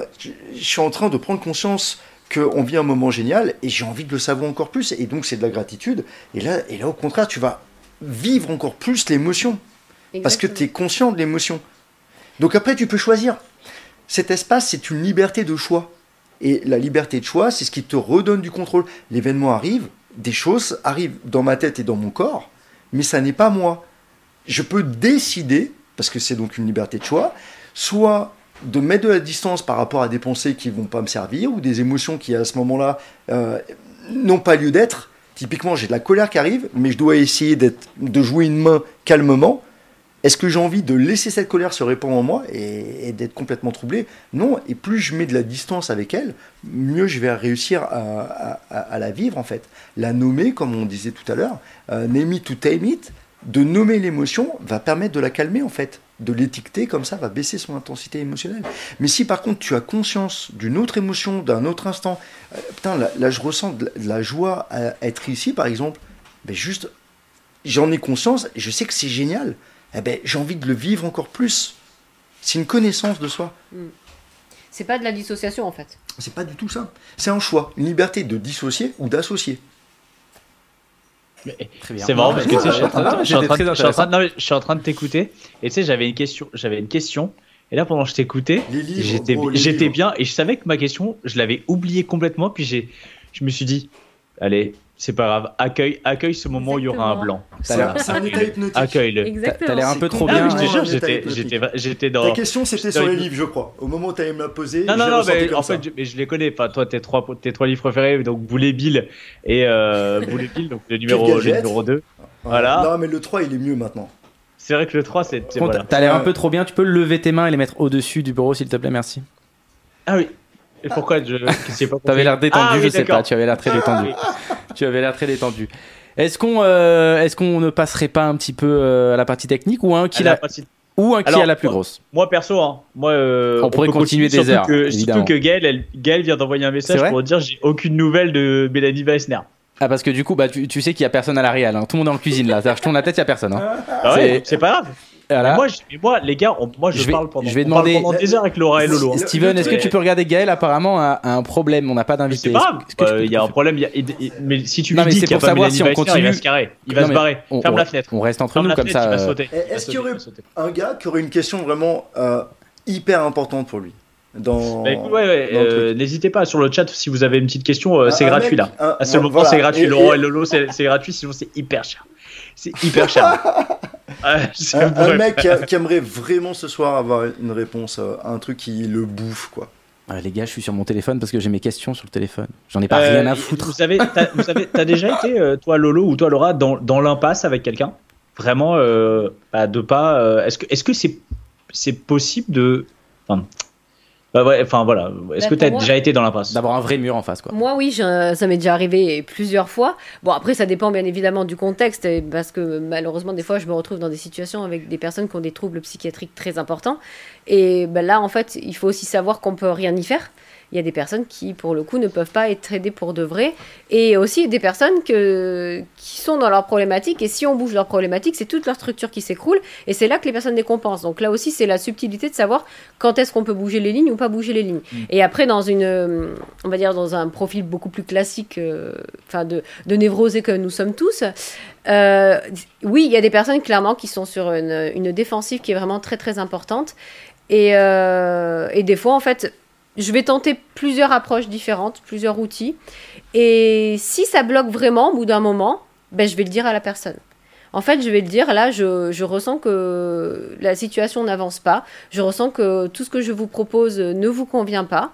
je suis en train de prendre conscience qu'on vit un moment génial et j'ai envie de le savoir encore plus. Et donc, c'est de la gratitude. Et là, et là, au contraire, tu vas vivre encore plus l'émotion parce que tu es conscient de l'émotion. Donc après, tu peux choisir. Cet espace, c'est une liberté de choix. Et la liberté de choix, c'est ce qui te redonne du contrôle. L'événement arrive, des choses arrivent dans ma tête et dans mon corps, mais ça n'est pas moi. Je peux décider, parce que c'est donc une liberté de choix, soit de mettre de la distance par rapport à des pensées qui vont pas me servir ou des émotions qui à ce moment-là euh, n'ont pas lieu d'être. Typiquement, j'ai de la colère qui arrive, mais je dois essayer de jouer une main calmement. Est-ce que j'ai envie de laisser cette colère se répandre en moi et, d'être complètement troublé? Non. Et plus je mets de la distance avec elle, mieux je vais réussir à, la vivre en fait. La nommer, comme on disait tout à l'heure, euh, name it to tame it, de nommer l'émotion va permettre de la calmer en fait. De l'étiqueter comme ça va baisser son intensité émotionnelle. Mais si par contre tu as conscience d'une autre émotion, d'un autre instant, euh, putain là, je ressens de la, joie à être ici par exemple, ben juste j'en ai conscience et je sais que c'est génial. Eh ben, j'ai envie de le vivre encore plus. C'est une connaissance de soi. C'est pas de la dissociation, en fait. C'est pas du tout ça. C'est un choix, une liberté de dissocier ou d'associer. Très bien. C'est marrant parce que je suis en train de- t'écouter et tu sais j'avais une question, j'avais une question et là pendant que je t'écoutais, j'étais bien et je savais que ma question, je l'avais oubliée complètement puis j'ai je me suis dit allez, c'est pas grave, accueille accueille ce moment où il y aura un blanc. C'est un- état hypnotique. Accueille-le. T'as- l'air un peu trop Ah bien. oui, je te jure, j'étais hypnotique. j'étais j'étais dans Ta question, c'était sur les livres, je crois. Au moment où tu allais me la poser, Non, je non, non, mais comme en ça. fait, je, mais je les connais. Enfin, toi, tes trois, tes trois livres préférés, donc Boulet Bill et euh, Boulet Bill, donc le numéro, le numéro 2. Voilà. Non, mais le 3, il est mieux maintenant. C'est vrai que le 3, c'est. T'as l'air un peu trop bien. Tu peux lever tes mains et les mettre au-dessus du bureau, s'il te plaît, merci. Ah oui. Et pourquoi je. pas compris. T'avais l'air détendu, Ah oui, je sais pas. Tu avais l'air très détendu. Oui. tu avais l'air très détendu. Est-ce qu'on euh, est-ce qu'on ne passerait pas un petit peu euh, à la partie technique ou un qui À la la, partie- ou un qui Alors, a la plus grosse? Moi, perso, hein, moi. euh, On pourrait continuer des surtout heures, Que, surtout que Gaël, elle, Gaël vient d'envoyer un message pour dire j'ai aucune nouvelle de Mélanie Weissner. Ah parce que du coup bah tu, tu sais qu'il y a personne à la réal. hein. Tout le monde est en cuisine là. Je tourne la tête, il y a personne. hein. Ah ouais, c'est pas grave. Voilà. Mais moi, je, mais moi, les gars, on- moi, je, Je vais- parle pendant. je vais demander- pendant des heures avec Laura et Lolo. hein. Steven, est-ce que tu peux regarder Gaël Apparemment a, a un problème. On n'a pas d'invité. c'est pas Euh, Il y a un problème. y a- mais si tu Non, lui dis c'est qu'il y a pour pas savoir si on Weissner, il continue. va se carrer. Il va Non, se mais barrer. on- Ferme on- la fenêtre. On reste entre Ferme nous comme fenêtre, ça. euh, est-ce qu'il y aurait-. Un gars qui aurait une question vraiment euh, hyper importante pour lui. Dans... Bah, ouais, ouais, euh, n'hésitez pas sur le chat si vous avez une petite question, euh, c'est gratuit mec- là. un- À ce moment, voilà. c'est gratuit. Et- Laurent et- Lolo, c'est gratuit, sinon c'est hyper cher. C'est hyper cher. Ouais, c'est Un, un mec qui, a- qui aimerait vraiment ce soir avoir une réponse euh, à un truc qui le bouffe, quoi. ah, les gars, je suis sur mon téléphone parce que j'ai mes questions sur le téléphone. J'en ai pas Euh, rien à foutre. Vous savez, t'as, vous savez, t'as déjà été, euh, toi Lolo ou toi Laura, dans, dans l'impasse avec quelqu'un? Vraiment, euh, bah, de pas. euh, est-ce que, est-ce que c'est, c'est possible de. Enfin, Bah ouais, enfin voilà. Est-ce Bah, que tu as moi- déjà été dans l'impasse D'avoir un vrai mur en face, quoi. Moi, oui, je- ça m'est déjà arrivé plusieurs fois. Bon, après, ça dépend bien évidemment du contexte, parce que malheureusement, des fois, je me retrouve dans des situations avec des personnes qui ont des troubles psychiatriques très importants. Et ben là, en fait, il faut aussi savoir qu'on peut rien y faire. Il y a des personnes qui, pour le coup, ne peuvent pas être aidées pour de vrai. Et aussi des personnes que, qui sont dans leurs problématiques. Et si on bouge leurs problématiques, c'est toute leur structure qui s'écroule. Et c'est là que les personnes décompensent. Donc là aussi, c'est la subtilité de savoir quand est-ce qu'on peut bouger les lignes ou pas bouger les lignes. Et après, dans une, on va dire, dans un profil beaucoup plus classique, euh, de, de névrosé que nous sommes tous, euh, oui, il y a des personnes clairement qui sont sur une, une défensive qui est vraiment très très importante. Et, euh, et des fois, en fait, je vais tenter plusieurs approches différentes, plusieurs outils. Et si ça bloque vraiment au bout d'un moment, ben, je vais le dire à la personne. En fait, je vais le dire, là, je, je ressens que la situation n'avance pas. Je ressens que tout ce que je vous propose ne vous convient pas.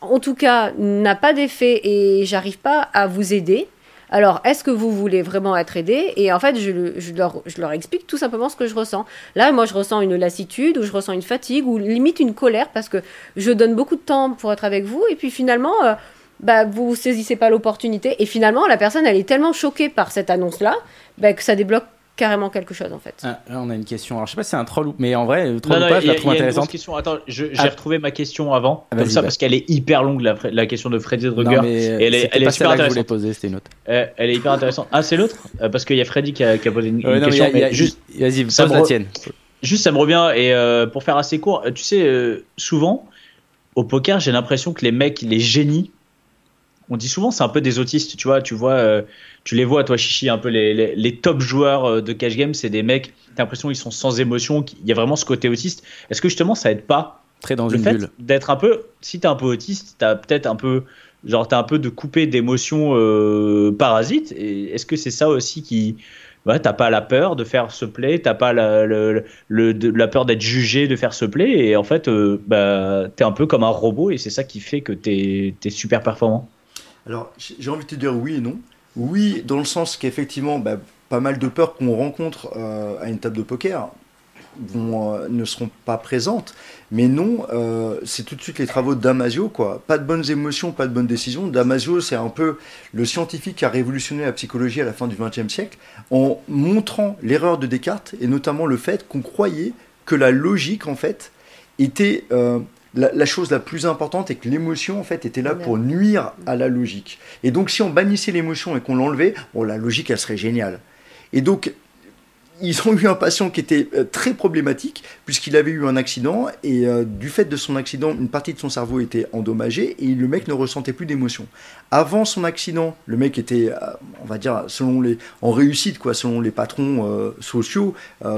En tout cas, n'a pas d'effet et j'arrive pas à vous aider. Alors, est-ce que vous voulez vraiment être aidé Et en fait, je, le- je leur, je leur explique tout simplement ce que je ressens. Là, moi, je ressens une lassitude, ou je ressens une fatigue, ou limite une colère, parce que je donne beaucoup de temps pour être avec vous, et puis finalement, euh, bah, vous saisissez pas l'opportunité. Et finalement, la personne, elle est tellement choquée par cette annonce-là, bah, que ça débloque carrément quelque chose, en fait. Ah, là, on a une question. Alors, je sais pas si c'est un troll ou. Mais en vrai, le troll Non, ou non, pas, je la trouve intéressante. question. Attends, j'ai Ah. retrouvé ma question avant, Ah, comme ça, vas-y. parce qu'elle est hyper longue, la, la question de Freddy Druger. Non, mais Et elle est- elle est super celle-là que je voulais intéressante. poser, c'était une autre. Euh, elle est hyper intéressante. Ah, c'est l'autre? Euh, Parce qu'il y a Freddy qui a, qui a posé une, Ouais, une non, mais question. y a- mais juste, Vas-y, pose ça me la tienne. juste, ça me revient. Et euh, pour faire assez court, tu sais, souvent, au poker, j'ai l'impression que les mecs, les génies, on dit souvent c'est un peu des autistes, tu vois, tu vois, euh, tu les vois, toi, Chichi, un peu les, les, les top joueurs euh, de cash game, c'est des mecs, t'as l'impression qu'ils sont sans émotion, qu'il y a vraiment ce côté autiste. Est-ce que justement ça aide pas Très dans le une fait d'être un peu, si t'es un peu autiste, t'as peut-être un peu, genre t'as un peu de coupé d'émotions euh, parasites. Est-ce que c'est ça aussi qui, ouais, t'as pas la peur de faire ce play, t'as pas la, le, le- de- la peur d'être jugé de faire ce play, et en fait, euh, bah, t'es un peu comme un robot, et c'est ça qui fait que t'es es super performant. Alors, j'ai envie de te dire oui et non. Oui, dans le sens qu'effectivement, bah, pas mal de peurs qu'on rencontre euh, à une table de poker euh, ne seront pas présentes. Mais non, euh, c'est tout de suite les travaux de Damasio, quoi. Pas de bonnes émotions, pas de bonnes décisions. Damasio, c'est un peu le scientifique qui a révolutionné la psychologie à la fin du XXe siècle en montrant l'erreur de Descartes et notamment le fait qu'on croyait que la logique, en fait, était la, la chose la plus importante et que l'émotion, en fait, était là pour nuire à la logique. Et donc, si on bannissait l'émotion et qu'on l'enlevait, bon, la logique, elle serait géniale. Et donc, ils ont eu un patient qui était euh, très problématique puisqu'il avait eu un accident et euh, du fait de son accident, une partie de son cerveau était endommagée et le mec ne ressentait plus d'émotion. Avant son accident, le mec était, euh, on va dire, selon les, en réussite quoi, selon les patrons euh, sociaux,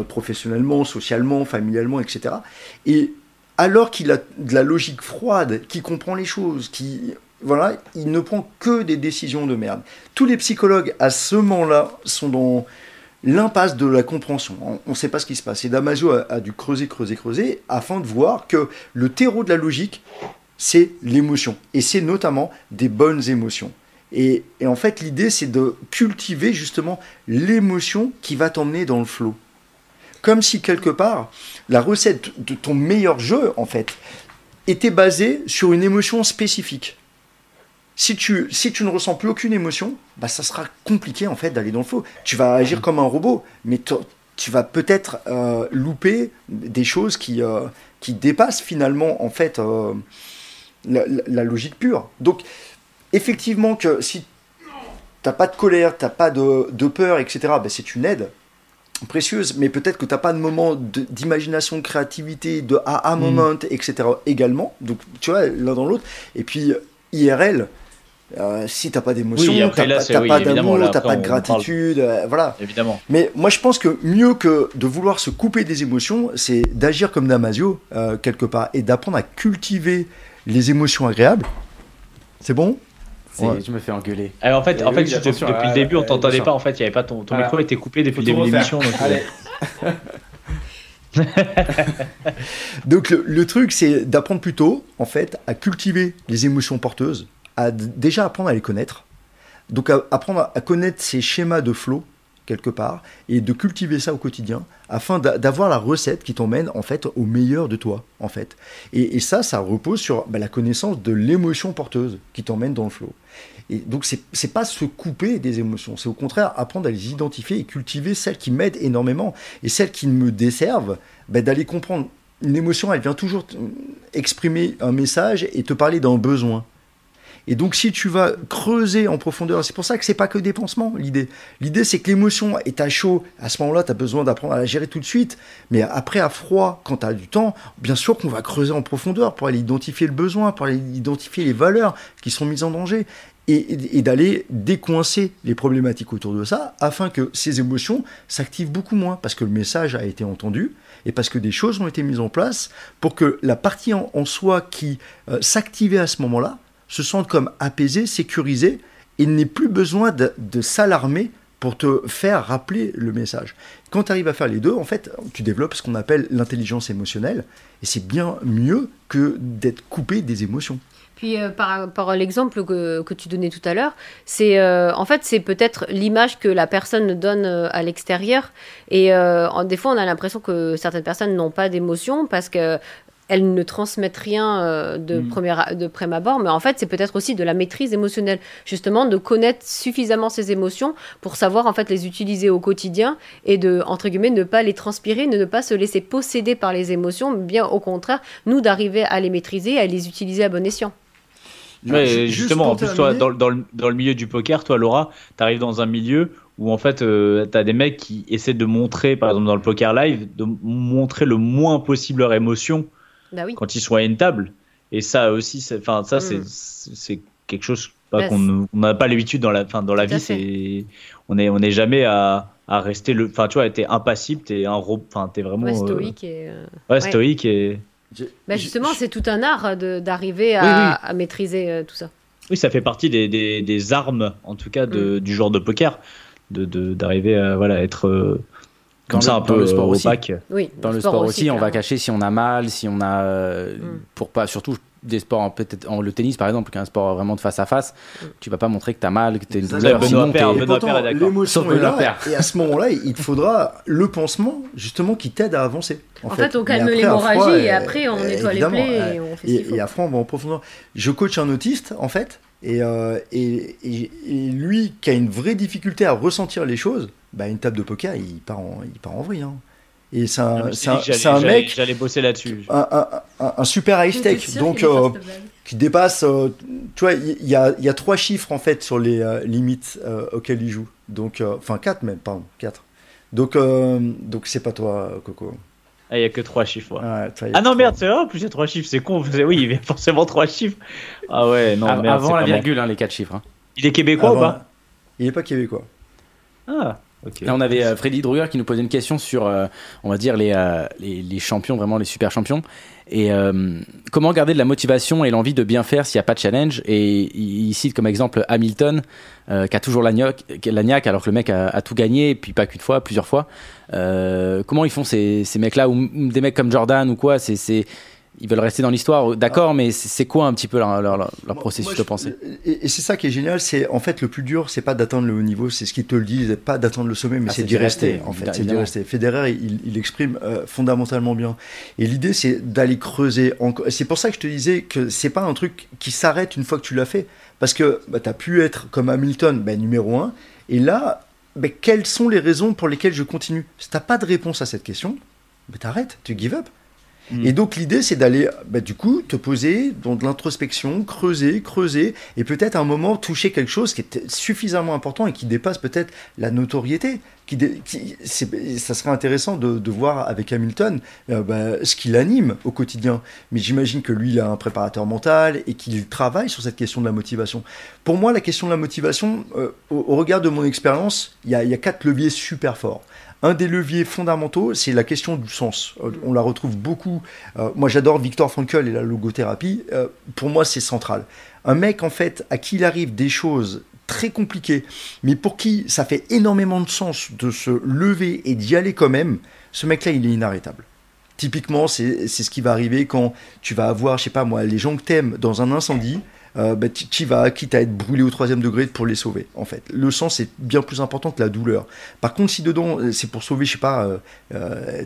professionnellement, socialement, familialement, etc. Et alors qu'il a de la logique froide, qui comprend les choses, qui voilà, il ne prend que des décisions de merde. Tous les psychologues à ce moment-là sont dans l'impasse de la compréhension. On ne sait pas ce qui se passe. Et Damasio a, dû creuser, creuser, creuser afin de voir que le terreau de la logique, c'est l'émotion. Et c'est notamment des bonnes émotions. Et en fait, l'idée, c'est de cultiver justement l'émotion qui va t'emmener dans le flot. Comme si quelque part, la recette de ton meilleur jeu, en fait, était basée sur une émotion spécifique. Si tu, si tu ne ressens plus aucune émotion, bah ça sera compliqué en fait d'aller dans le flot. Tu vas agir comme un robot, mais tu- vas peut-être euh, louper des choses qui, euh, qui dépassent finalement en fait euh, la, la- la logique pure. Donc effectivement que si t'as pas de colère, t'as pas de, de peur, etc., bah, c'est une aide précieuse, mais peut-être que t'as pas de moment d'imagination, de créativité, de aha Mm. moment, etc. également. Donc tu vois, l'un dans l'autre. Et puis IRL, euh, si t'as pas d'émotion, Oui, t'as pas, oui, pas d'amour, t'as pas de gratitude, euh, voilà. Évidemment. Mais moi, je pense que mieux que de vouloir se couper des émotions, c'est d'agir comme Damasio, euh, quelque part, et d'apprendre à cultiver les émotions agréables. C'est bon? Ouais. Je me fais engueuler. Alors, en fait, Et en fait depuis, ah, le début, on euh, t'entendait pas. En fait, il y avait pas ton, ton Voilà. micro était coupé depuis le début de l'émission. donc, euh. Donc le, le truc, c'est d'apprendre plutôt, en fait, à cultiver les émotions porteuses, à déjà apprendre à les connaître. Donc à- apprendre à, à connaître ces schémas de flow quelque part et de cultiver ça au quotidien afin d'avoir la recette qui t'emmène en fait au meilleur de toi en fait. Et, ça, ça repose sur bah, la connaissance de l'émotion porteuse qui t'emmène dans le flow. Et donc c'est pas se couper des émotions, c'est au contraire apprendre à les identifier et cultiver celles qui m'aident énormément et celles qui me desservent, bah, d'aller comprendre. Une émotion, elle vient toujours exprimer un message et te parler d'un besoin. Et donc, si tu vas creuser en profondeur, c'est pour ça que c'est pas que des pansements, l'idée. L'idée, c'est que l'émotion est à chaud. À ce moment-là, tu as besoin d'apprendre à la gérer tout de suite. Mais après, à froid, quand tu as du temps, bien sûr qu'on va creuser en profondeur pour aller identifier le besoin, pour aller identifier les valeurs qui sont mises en danger. Et, et d'aller décoincer les problématiques autour de ça afin que ces émotions s'activent beaucoup moins parce que le message a été entendu et parce que des choses ont été mises en place pour que la partie en, soi qui euh, s'activait à ce moment-là se sentent comme apaisés, sécurisés, et n'aient plus besoin de, s'alarmer pour te faire rappeler le message. Quand tu arrives à faire les deux, en fait, tu développes ce qu'on appelle l'intelligence émotionnelle, et c'est bien mieux que d'être coupé des émotions. Puis euh, par à l'exemple que, tu donnais tout à l'heure, c'est euh, en fait c'est peut-être l'image que la personne donne euh, à l'extérieur et en, des fois on a l'impression que certaines personnes n'ont pas d'émotion parce que elles ne transmettent rien euh, de, mm. première, de prime abord, mais en fait, c'est peut-être aussi de la maîtrise émotionnelle, justement, de connaître suffisamment ses émotions pour savoir en fait les utiliser au quotidien et de, entre guillemets, ne pas les transpirer, ne, ne pas se laisser posséder par les émotions, bien au contraire, nous d'arriver à les maîtriser, à les utiliser à bon escient. justement, en plus, toi, dans, dans, le, dans, le, milieu du poker, toi, Laura, tu arrives dans un milieu où en fait, euh, tu as des mecs qui essaient de montrer, par exemple dans le poker live, de montrer le moins possible leur émotion bah quand ils sont à une table. Et ça aussi, enfin ça mm. c'est quelque chose bah, qu'on n'a pas l'habitude dans la, fin, dans la vie. C'est on est on n'est jamais à, à rester le, enfin tu vois, t'es impassible, t'es un enfin t'es vraiment ouais, stoïque et euh, ouais, stoïque et. Bah justement, c'est tout un art d'arriver à, à, maîtriser euh, tout ça. Oui, ça fait partie des, des, des armes, en tout cas, de, mm. du genre de poker, de d'arriver à voilà être euh, comme ça un peu le sport aussi. Oui, dans le sport, aussi, on va cacher si on a mal, si on a euh, mm. pour pas surtout des sports peut-être en le tennis par exemple qui est un sport vraiment de face à face mm. tu vas pas montrer que tu as mal que tu es une douleur Benoît Père, l'émotion est là et à ce moment-là il te faudra le pansement justement qui t'aide à avancer en, fait. on calme l'hémorragie et après on nettoie les plaies et on fait et, et après on va en profondeur je coach un autiste en fait euh, et, et, et, lui qui a une vraie difficulté à ressentir les choses, bah, une table de poker, il part en, il part en vrille. Hein. Et c'est un, un, un mec. J'allais bosser là-dessus. Un, un, super high tech, donc euh, qui dépasse. Euh, tu vois, il y, a, y, a, trois chiffres en fait sur les limites auxquelles il joue. Donc, enfin quatre même, pardon, quatre. Donc, donc c'est pas toi, Coco. Ah, il n'y a que trois chiffres. ah non, merde, c'est vrai, en plus il y a trois chiffres, c'est con. Oui, il y a forcément trois chiffres. Ah ouais, non, merde, Avant la virgule, hein, les quatre chiffres. Hein. Il est québécois ou pas Il n'est pas québécois. Ah, ok. Là, on avait euh, Freddy Druger qui nous posait une question sur, euh, on va dire, les, euh, les, les, champions, vraiment les super champions. Et comment garder de la motivation et l'envie de bien faire s'il n'y a pas de challenge? Et il, cite comme exemple Hamilton, qui a toujours la niaque, alors que le mec a, a tout gagné, et puis pas qu'une fois, plusieurs fois. Euh, comment ils font ces, ces mecs-là ou des mecs comme Jordan ou quoi C'est ils veulent rester dans l'histoire, d'accord, mais c'est quoi un petit peu leur, leur, leur processus de pensée Et, c'est ça qui est génial, c'est en fait le plus dur, c'est pas d'atteindre le haut niveau, c'est ce qu'ils te le disent, pas d'atteindre le sommet, mais ah, c'est d'y rester, en fait, c'est d'y rester. Federer, il, il exprime euh, fondamentalement bien. Et l'idée, c'est d'aller creuser. C'est pour ça que je te disais que c'est pas un truc qui s'arrête une fois que tu l'as fait, parce que bah, tu as pu être comme Hamilton, bah, numéro un, et là, mais quelles sont les raisons pour lesquelles je continue? Si tu n'as pas de réponse à cette question, bah, t'arrêtes, tu give up. Mm. Et donc l'idée, c'est d'aller, bah, du coup, te poser dans de l'introspection, creuser, creuser, et peut-être à un moment toucher quelque chose qui est suffisamment important et qui dépasse peut-être la notoriété. Qui, ça serait intéressant de, voir avec Hamilton euh, bah, ce qui l'anime au quotidien. Mais j'imagine que lui, il a un préparateur mental et qu'il travaille sur cette question de la motivation. Pour moi, la question de la motivation, euh, au, regard de mon expérience, il y, y a quatre leviers super forts. Un des leviers fondamentaux, c'est la question du sens. Euh, on la retrouve beaucoup. Euh, moi, j'adore Victor Frankl et la logothérapie. Euh, pour moi, c'est central. Un mec, en fait, à qui il arrive des choses très compliquées, mais pour qui ça fait énormément de sens de se lever et d'y aller quand même, ce mec-là, il est inarrêtable. Typiquement, c'est ce qui va arriver quand tu vas avoir, je sais pas moi, les gens que t'aimes dans un incendie, euh, bah, tu vas, quitte à être brûlé au troisième degré pour les sauver, en fait. Le sang, c'est bien plus important que la douleur. Par contre, si dedans, euh, c'est pour sauver, je sais pas, euh, euh,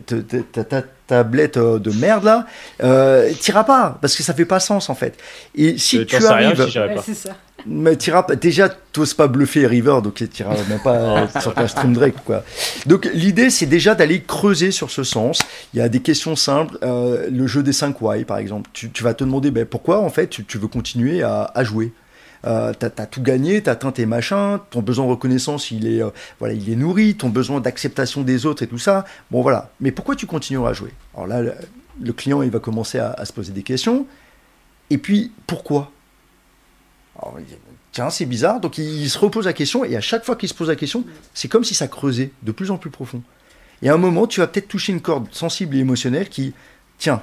ta, ta tablette euh, de merde, là, euh, t'iras pas, parce que ça fait pas sens, en fait. Et si tu sais rien arrives... si Ouais, pas. c'est ça. Mais t'iras pas. Déjà, t'oses pas bluffer River, donc t'iras même pas sur ta stream Drake, quoi. Donc l'idée, c'est déjà d'aller creuser sur ce sens. Il y a des questions simples. euh, le jeu des 5 why, par exemple. Tu, tu vas te demander ben, pourquoi, en fait, tu, tu veux continuer à, à jouer? Euh, t'as as tout gagné, t'as atteint tes machins, ton besoin de reconnaissance il est, euh, voilà, il est nourri, ton besoin d'acceptation des autres et tout ça. Bon voilà, mais pourquoi tu continueras à jouer? Alors là, le, le client il va commencer à, à se poser des questions. Et puis pourquoi? Alors, Tiens, c'est bizarre. Donc il, se repose la question et à chaque fois qu'il se pose la question, c'est comme si ça creusait de plus en plus profond. Et à un moment, tu vas peut-être toucher une corde sensible et émotionnelle qui, tiens,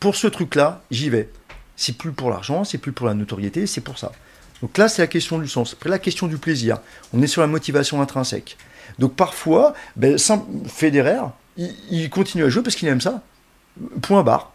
pour ce truc-là, j'y vais. C'est plus pour l'argent, c'est plus pour la notoriété, c'est pour ça. Donc là, c'est la question du sens. Après, la question du plaisir. On est sur la motivation intrinsèque. Donc parfois, ben, Federer, il continue à jouer parce qu'il aime ça. Point barre.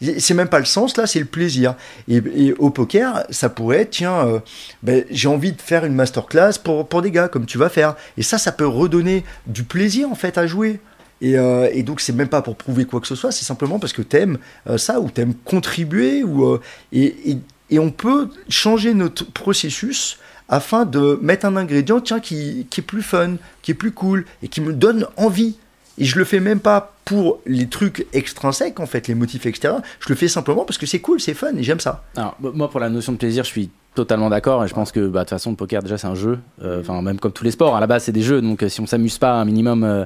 C'est même pas le sens, là, c'est le plaisir. Et, au poker, ça pourrait être, tiens, euh, ben, j'ai envie de faire une masterclass pour, pour des gars, comme tu vas faire. Et ça, ça peut redonner du plaisir, en fait, à jouer. Et, euh, donc, c'est même pas pour prouver quoi que ce soit, c'est simplement parce que t'aimes euh, ça, ou t'aimes contribuer, ou, et, et, et on peut changer notre processus afin de mettre un ingrédient, tiens, qui, qui est plus fun, qui est plus cool, et qui me donne envie. Et je le fais même pas pour les trucs extrinsèques, en fait, les motifs extérieurs. Je le fais simplement parce que c'est cool, c'est fun, et j'aime ça. Alors, moi, pour la notion de plaisir, je suis totalement d'accord. Et je pense que, bah, de toute façon, le poker, déjà, c'est un jeu. Euh, Enfin, même comme tous les sports, à la base, c'est des jeux. Donc, euh, si on s'amuse pas un minimum, euh,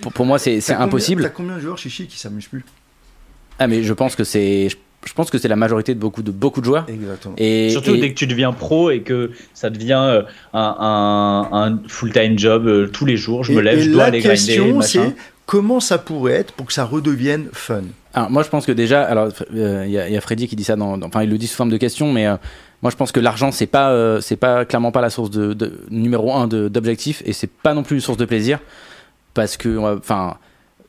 pour, pour moi, c'est impossible. T'as combien de joueurs chichi qui s'amusent plus? Ah, mais je pense que c'est, je, pense que c'est la majorité de beaucoup de beaucoup de joueurs. Exactement. Et, Surtout et- dès que tu deviens pro et que ça devient un, un, un full-time job euh, tous les jours, je me lève, je dois la aller grinder, question, machin. c'est comment ça pourrait être pour que ça redevienne fun? Alors, moi, je pense que déjà, alors, euh, il y, a- il y a Freddy qui dit ça dans, dans- enfin, il le dit sous forme de question, mais euh, moi, je pense que l'argent, c'est pas, euh, c'est pas clairement pas la source de, de- numéro un d'objectif, et c'est pas non plus une source de plaisir, parce que, enfin,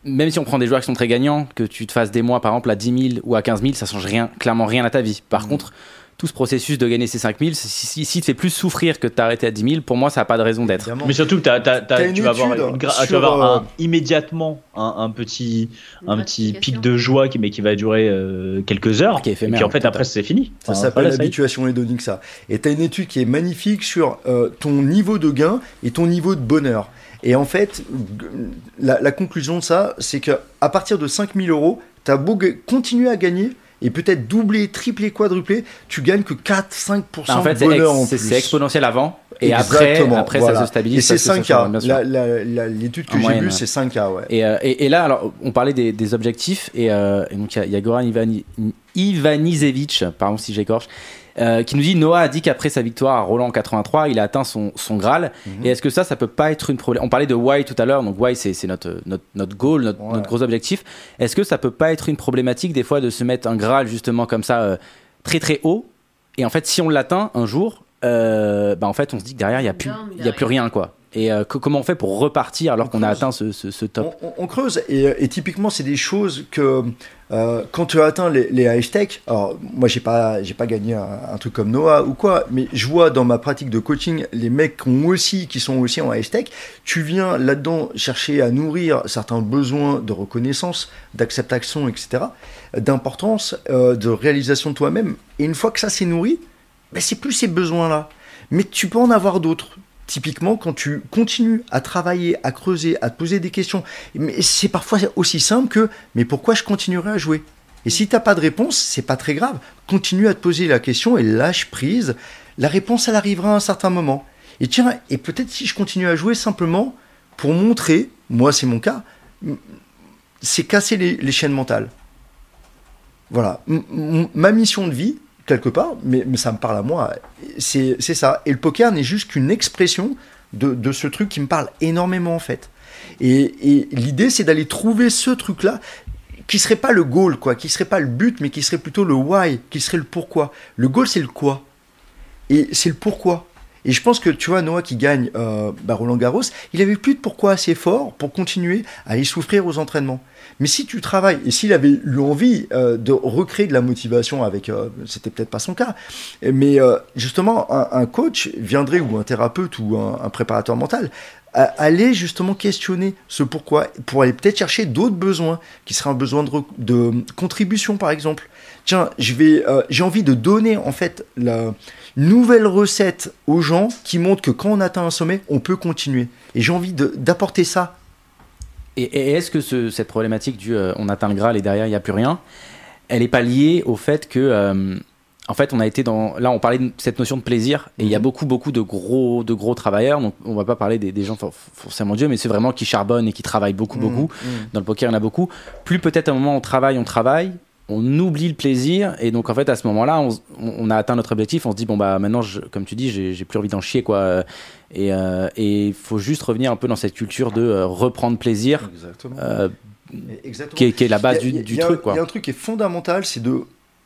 même si on prend des joueurs qui sont très gagnants, que tu te fasses des mois, par exemple, à 10 000 ou à 15 000, ça change rien, clairement rien à ta vie. Par contre, tout ce processus de gagner ces 5 000, si, si, si te fait plus souffrir que de t'arrêter à 10 000, pour moi, ça n'a pas de raison d'être. Mais surtout une tu vas avoir, étude une gra- tu sur, vas avoir un- euh, immédiatement un, un petit, un petit pic de joie qui, mais qui va durer euh, quelques heures. Qui est et éphémère, puis en fait, après, c'est fini. Ça Enfin, s'appelle voilà, l'habituation hédonique, ça. Et tu as une étude qui est magnifique sur euh, ton niveau de gain et ton niveau de bonheur. Et en fait, la, la conclusion de ça, c'est que à partir de 5000 euros, tu as beau continuer à gagner et peut-être doubler, tripler, quadrupler, tu gagnes que 4-5% en fait, de bonheur en plus. c'est exponentiel avant, et après, Exactement, après voilà. ça se stabilise. Et c'est parce que ça 5K. change, bien sûr. La- la- la- L'étude que j'ai vue, ouais. c'est 5K, ouais. Et, euh, et, et là, alors, on parlait des, des objectifs, et, euh, et donc il y a- il y, a Goran Ivani, Ivanisevic, pardon si j'écorche, euh, qui nous dit Noah a dit qu'après sa victoire à Roland en 83, il a atteint son, son Graal. Mhm. Et est-ce que ça, ça peut pas être une problème On parlait de why tout à l'heure, donc why c'est c'est notre, notre, notre goal, notre, Ouais. notre gros objectif. Est-ce que ça peut pas être une problématique des fois de se mettre un Graal justement comme ça euh, très très haut? Et en fait, si on l'atteint un jour, euh, bah en fait, on se dit que derrière, il n'y a, plus- Down il y a plus rien quoi. Et euh, co- comment on fait pour repartir alors On qu'on a atteint ce, ce, ce top On, on- on creuse et, et typiquement c'est des choses que euh, quand tu as atteint les, les high-tech, alors moi j'ai pas j'ai pas gagné un, un truc comme Noah ou quoi, mais je vois dans ma pratique de coaching les mecs qui ont aussi qui sont aussi en high-tech, tu viens là-dedans chercher à nourrir certains besoins de reconnaissance, d'acceptation, etc., d'importance, euh, de réalisation de toi-même. Et une fois que ça c'est nourri, ben, c'est plus ces besoins-là. Mais tu peux en avoir d'autres. Typiquement, quand tu continues à travailler, à creuser, à te poser des questions, c'est parfois aussi simple que mais pourquoi je continuerai à jouer? Et si t'as pas de réponse, c'est pas très grave. Continue à te poser la question et lâche prise. La réponse, elle arrivera à un certain moment. Et tiens, et peut-être si je continue à jouer simplement pour montrer, moi c'est mon cas, c'est casser les, chaînes mentales. Voilà, ma mission de vie, quelque part, mais, ça me parle à moi, c'est c'est ça. Et le poker n'est juste qu'une expression de, de ce truc qui me parle énormément en fait. Et, et l'idée, c'est d'aller trouver ce truc-là qui serait pas le goal, quoi, qui serait pas le but, mais qui serait plutôt le why, qui serait le pourquoi. Le goal, c'est le quoi. Et c'est le pourquoi. Et je pense que tu vois, Noah qui gagne euh, bah, Roland Garros, il avait plus de pourquoi assez fort pour continuer à aller souffrir aux entraînements. Mais si tu travailles, et s'il avait eu envie euh, de recréer de la motivation avec, euh, c'était peut-être pas son cas, mais euh, justement, un, coach viendrait, ou un thérapeute, ou un, préparateur mental, aller justement questionner ce pourquoi, pour aller peut-être chercher d'autres besoins, qui seraient un besoin de, de contribution par exemple. Tiens, je vais, euh, j'ai envie de donner en fait la nouvelle recette aux gens qui montrent que quand on atteint un sommet, on peut continuer. Et j'ai envie d'apporter ça. Et, et est-ce que ce- cette problématique du euh, on atteint le Graal et derrière il n'y a plus rien, elle n'est pas liée au fait que, euh, en fait, on a été dans. Là, on parlait de cette notion de plaisir et il y a beaucoup, beaucoup de gros, de gros travailleurs. Donc, on va pas parler des, des gens for- forcément Dieu, mais c'est vraiment qui charbonnent et qui travaillent beaucoup, beaucoup. Dans le poker, il y en a beaucoup. Plus peut-être à un moment on travaille, on travaille, on oublie le plaisir et donc en fait à ce moment-là, on, a atteint notre objectif. On se dit bon bah maintenant, je- comme tu dis, j'ai plus envie d'en chier quoi. Et euh, et il faut juste revenir un peu dans cette culture de euh, reprendre plaisir. Exactement. euh, Exactement. qui est, qui est la base du, du truc Il y a un truc qui est fondamental, c'est de,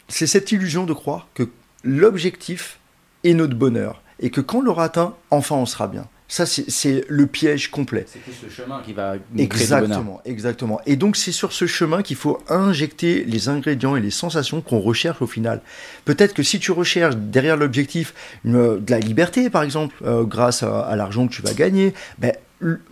c'est cette illusion de croire que l'objectif est notre bonheur et que quand on l'aura atteint, enfin on sera bien. Ça, c'est le piège complet. C'est plus le chemin qui va nous créer du bonheur. Exactement, exactement. Et donc c'est sur ce chemin qu'il faut injecter les ingrédients et les sensations qu'on recherche au final. Peut-être que si tu recherches derrière l'objectif de la liberté, par exemple, euh, grâce à, à l'argent que tu vas gagner, ben,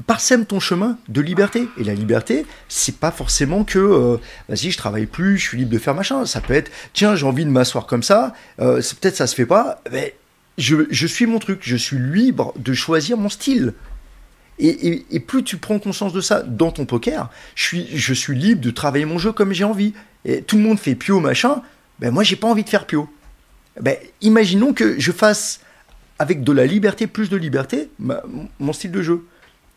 parsème ton chemin de liberté. Et la liberté, c'est pas forcément que, euh, vas-y, je travaille plus, je suis libre de faire machin. Ça peut être, tiens, j'ai envie de m'asseoir comme ça. euh, Peut-être ça se fait pas. Mais je, suis mon truc. Je suis libre de choisir mon style. Et, plus tu prends conscience de ça dans ton poker, je suis, je suis libre de travailler mon jeu comme j'ai envie. Et tout le monde fait pio machin, ben moi j'ai pas envie de faire pio. Ben, imaginons que je fasse avec de la liberté, plus de liberté, mon style de jeu.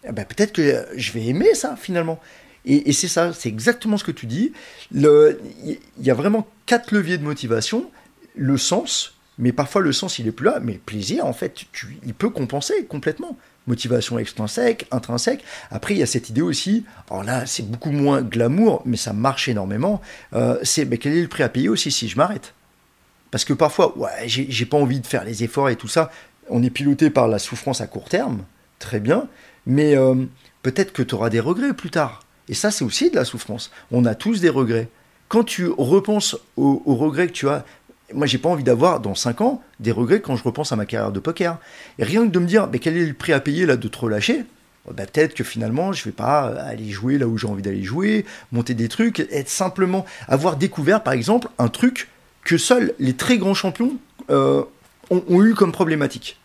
Eh ben, peut-être que je vais aimer ça finalement. Et, c'est ça, c'est exactement ce que tu dis. Il y a vraiment quatre leviers de motivation. Le sens, mais parfois le sens il est plus là, mais plaisir en fait, tu- il peut compenser complètement. Motivation extrinsèque, intrinsèque. Après, il y a cette idée aussi, alors là, c'est beaucoup moins glamour, mais ça marche énormément. Euh, c'est ben, quel est le prix à payer aussi si je m'arrête? Parce que parfois, ouais, j'ai j'ai pas envie de faire les efforts et tout ça. On est piloté par la souffrance à court terme, très bien, mais euh, peut-être que tu auras des regrets plus tard. Et ça, c'est aussi de la souffrance. On a tous des regrets. Quand tu repenses aux, aux regrets que tu as, moi, j'ai pas envie d'avoir dans 5 ans des regrets quand je repense à ma carrière de poker. Et rien que de me dire, mais quel est le prix à payer là de te relâcher? Bah, peut-être que finalement, je vais pas aller jouer là où j'ai envie d'aller jouer, monter des trucs, être simplement avoir découvert, par exemple, un truc que seuls les très grands champions euh, ont, ont eu comme problématique.